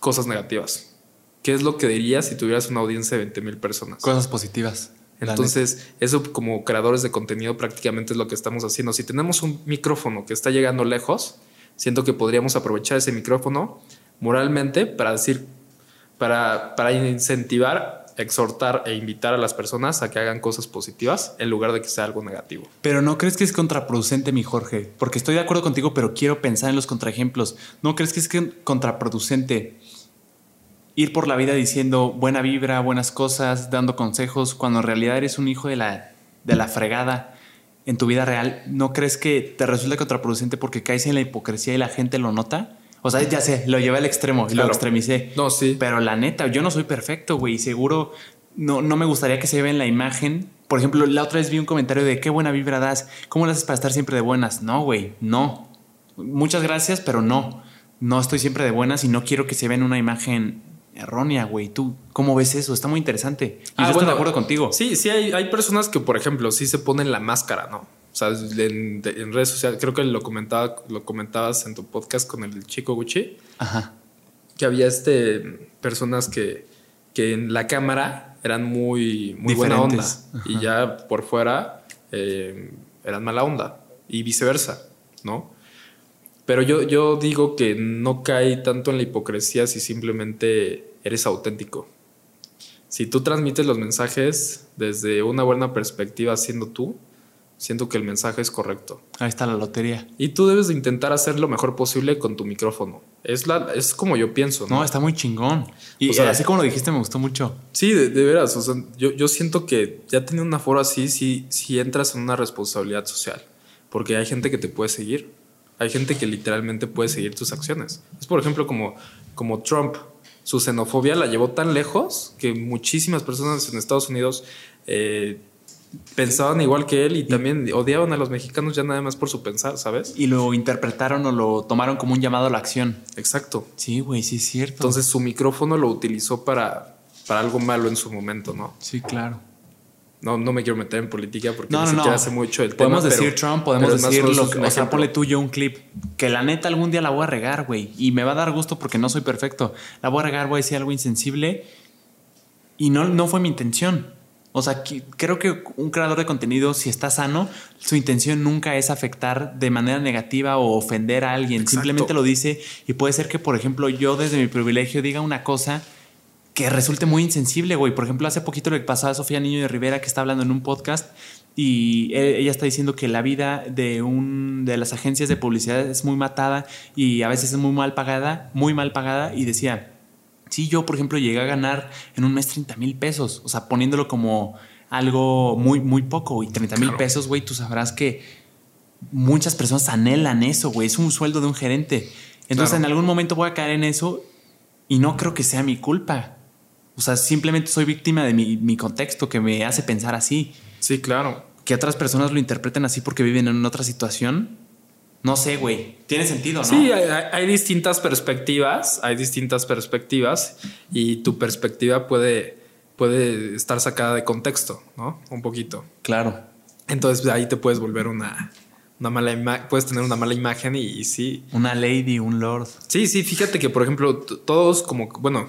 cosas negativas? ¿Qué es lo que dirías si tuvieras una audiencia de 20 mil personas? Cosas positivas. Entonces, eso como creadores de contenido prácticamente es lo que estamos haciendo. Si tenemos un micrófono que está llegando lejos, siento que podríamos aprovechar ese micrófono moralmente para decir, para, para incentivar, exhortar e invitar a las personas a que hagan cosas positivas en lugar de que sea algo negativo. Pero no crees que es contraproducente, mi Jorge, porque estoy de acuerdo contigo, pero quiero pensar en los contraejemplos. ¿No crees que es contraproducente ir por la vida diciendo buena vibra, buenas cosas, dando consejos, cuando en realidad eres un hijo de la, de la fregada en tu vida real, ¿no crees que te resulta contraproducente porque caes en la hipocresía y la gente lo nota? O sea, ya sé, lo llevé al extremo y lo extremicé. No, sí. Pero la neta, yo no soy perfecto, güey. Seguro no, no me gustaría que se vea en la imagen. Por ejemplo, la otra vez vi un comentario de qué buena vibra das. ¿Cómo lo haces para estar siempre de buenas? No, güey, no. Muchas gracias, pero no. No estoy siempre de buenas y no quiero que se vea en una imagen errónea, güey. ¿Tú cómo ves eso? Está muy interesante. Y ah, yo estoy de acuerdo contigo. Sí, sí, hay, hay, personas que, por ejemplo, sí se ponen la máscara, ¿no? O sea, en, redes sociales, creo que lo, comentaba, lo comentabas en tu podcast con el chico Gucci. Ajá. Que había este, personas que, que en la cámara eran muy, muy buena onda. Y ya por fuera eh, eran mala onda. Y viceversa, ¿no? Pero yo, yo digo que no cae tanto en la hipocresía si simplemente eres auténtico. Si tú transmites los mensajes desde una buena perspectiva siendo tú, siento que el mensaje es correcto. Ahí está la lotería. Y tú debes de intentar hacer lo mejor posible con tu micrófono. Es, la, es como yo pienso. No, está muy chingón. Y así como lo dijiste, me gustó mucho. Sí, de, veras. yo, yo siento que ya teniendo una foro así, sí, sí entras en una responsabilidad social. porque hay gente que te puede seguir. Hay gente que literalmente puede seguir tus acciones. Es por ejemplo como, como Trump. Su xenofobia la llevó tan lejos que muchísimas personas en Estados Unidos eh, pensaban igual que él y también odiaban a los mexicanos ya nada más por su pensar, ¿sabes? Y lo interpretaron o lo tomaron como un llamado a la acción. Exacto. Sí, güey, sí es cierto. Entonces su micrófono lo utilizó para, para algo malo en su momento, ¿no? Sí, claro. No, no me quiero meter en política porque No, no, no. hace mucho el Podemos tema. decir pero- Trump, podemos decir lo que. O sea, ponle tú yo un clip. Que la neta algún día la voy a regar, güey. Y me va a dar gusto porque no soy perfecto. La voy a regar, voy a decir algo insensible. Y no, no fue mi intención. O sea, que- creo que un creador de contenido, si está sano, su intención nunca es afectar de manera negativa o ofender a alguien. Exacto. Simplemente lo dice. Y puede ser que, por ejemplo, yo desde mi privilegio diga una cosa que resulte muy insensible, güey. Por ejemplo, hace poquito le pasaba a Sofía Niño de Rivera que está hablando en un podcast y e- ella está diciendo que la vida de un de las agencias de publicidad es muy matada y a veces es muy mal pagada, muy mal pagada y decía, sí, yo por ejemplo llegué a ganar en un mes 30 mil pesos, o sea, poniéndolo como algo muy, muy poco y 30 mil Claro. pesos, güey, tú sabrás que muchas personas anhelan eso, güey, es un sueldo de un gerente. Entonces Claro. en algún momento voy a caer en eso y no creo que sea mi culpa. O sea, simplemente soy víctima de mi, mi contexto que me hace pensar así. Sí, claro. Que otras personas lo interpreten así porque viven en otra situación. No sé, güey. Tiene sentido, ¿no? Sí, hay, distintas perspectivas, hay distintas perspectivas y tu perspectiva puede, puede estar sacada de contexto, ¿no? Un poquito. Claro. Entonces ahí te puedes volver una, una mala imagen, puedes tener una mala imagen y, y sí. Una lady, un lord. Sí, sí, fíjate que por ejemplo todos como, bueno,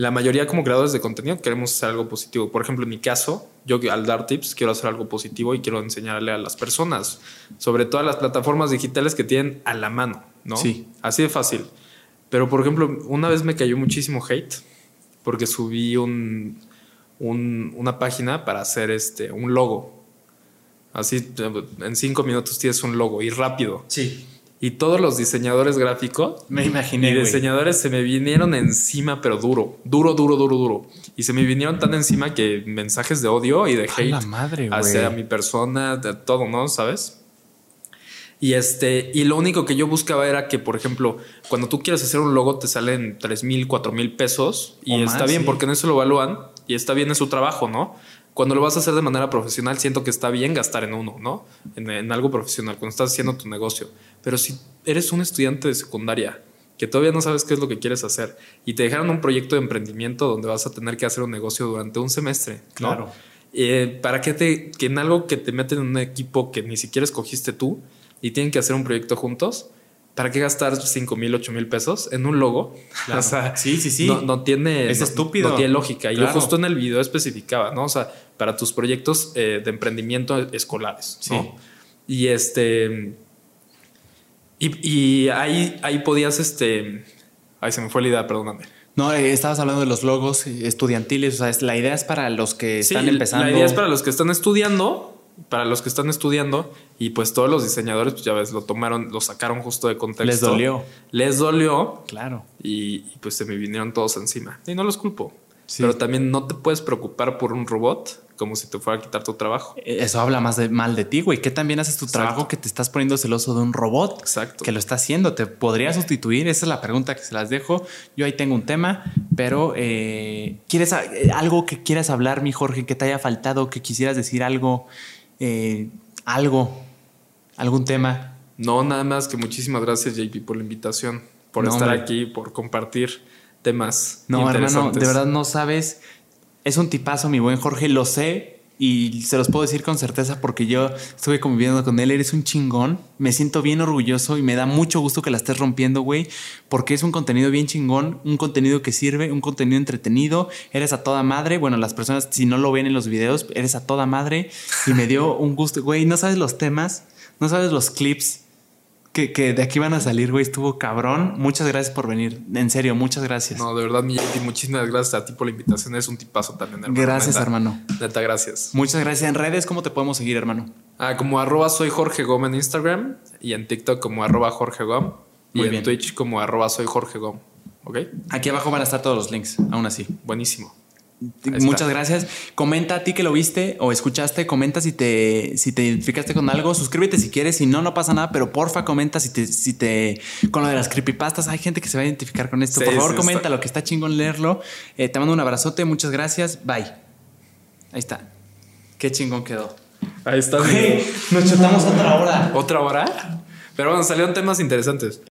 la mayoría como creadores de contenido queremos hacer algo positivo. Por ejemplo, en mi caso, yo al dar tips quiero hacer algo positivo y quiero enseñarle a las personas, sobre todo a las plataformas digitales que tienen a la mano, ¿no? Sí. Así de fácil. Pero por ejemplo, una vez me cayó muchísimo hate porque subí un, un- una página para hacer este, un logo. Así en cinco minutos tienes un logo y rápido. Sí. Y todos los diseñadores gráficos Me y imaginé, güey. diseñadores se me vinieron encima, pero duro, duro, duro, duro, duro. Y se me vinieron tan encima que mensajes de odio y de A la hate madre, hacia mi persona, de todo, ¿no? ¿Sabes? Y este, y lo único que yo buscaba era que, por ejemplo, cuando tú quieres hacer un logo, te salen 3 mil, 4 mil pesos y O está más, bien, sí. porque en eso lo evalúan y está bien en su trabajo, ¿no? Cuando lo vas a hacer de manera profesional, siento que está bien gastar en uno, ¿no? En, en algo profesional, cuando estás haciendo tu negocio. Pero si eres un estudiante de secundaria que todavía no sabes qué es lo que quieres hacer y te dejaron un proyecto de emprendimiento donde vas a tener que hacer un negocio durante un semestre, ¿no? Claro. Eh, ¿Para qué te, que en algo que te meten en un equipo que ni siquiera escogiste tú y tienen que hacer un proyecto juntos? ¿Para qué gastar 5 mil, 8 mil pesos en un logo? *laughs* Claro. O sea, Sí, sí, sí. No, no tiene. Es no- estúpido. No tiene lógica. Y yo justo en el video especificaba, ¿no? O sea, para tus proyectos eh, de emprendimiento escolares. Sí. ¿no? Y este. Y, y ahí, ahí podías, este. Ay, se me fue la idea, perdóname. No, eh, estabas hablando de los logos estudiantiles. O sea, es- la idea es para los que Sí, están empezando. La idea es para los que están estudiando, para los que están estudiando, y pues todos los diseñadores, pues ya ves, lo tomaron, lo sacaron justo de contexto. Les dolió. Les dolió Claro. y, y, pues se me vinieron todos encima. Y no los culpo. Sí. Pero también no te puedes preocupar por un robot como si te fuera a quitar tu trabajo. Eh, Eso habla más de, mal de ti, güey. Que también haces tu Exacto. trabajo que te estás poniendo celoso de un robot Exacto. que lo está haciendo. ¿Te podría sustituir? Esa es la pregunta que se las dejo. Yo ahí tengo un tema, pero eh, ¿quieres eh, algo que quieras hablar, mi Jorge, que te haya faltado, que quisieras decir algo, eh, algo, algún tema? No, nada más que muchísimas gracias, JP, por la invitación, por No, estar hombre. aquí, por compartir temas. No, hermano, de verdad no sabes. Es un tipazo, mi buen Jorge, lo sé y se los puedo decir con certeza porque yo estuve conviviendo con él. Eres un chingón. Me siento bien orgulloso y me da mucho gusto que la estés rompiendo, güey, porque es un contenido bien chingón, un contenido que sirve, un contenido entretenido. Eres a toda madre. Bueno, las personas, si no lo ven en los videos, eres a toda madre y me dio un gusto, güey. No sabes los temas, no sabes los clips. Que, que de aquí van a salir, güey. Estuvo cabrón. Muchas gracias por venir. En serio, muchas gracias. No, de verdad, mi JP, muchísimas gracias a ti por la invitación. Es un tipazo también, hermano. Gracias, Neta. hermano. Neta, gracias. Muchas gracias. En redes, ¿cómo te podemos seguir, hermano? Ah, como arroba soy Jorge Gómez en Instagram y en TikTok como arroba Jorge Gom y en. Twitch como arroba soy Jorge Gom. ¿Ok? Aquí abajo van a estar todos los links, aún así. Buenísimo. Muchas gracias. Comenta a ti que lo viste o escuchaste, comenta si te, si te identificaste con algo, suscríbete si quieres, si no, no pasa nada, pero porfa comenta si te, si te, con lo de las creepypastas, hay gente que se va a identificar con esto. Por favor, comenta lo que está chingón leerlo. Eh, te mando un abrazote, muchas gracias, bye. Ahí está. Qué chingón quedó. Ahí está. nos chutamos otra hora. ¿Otra hora? Pero bueno, salieron temas interesantes.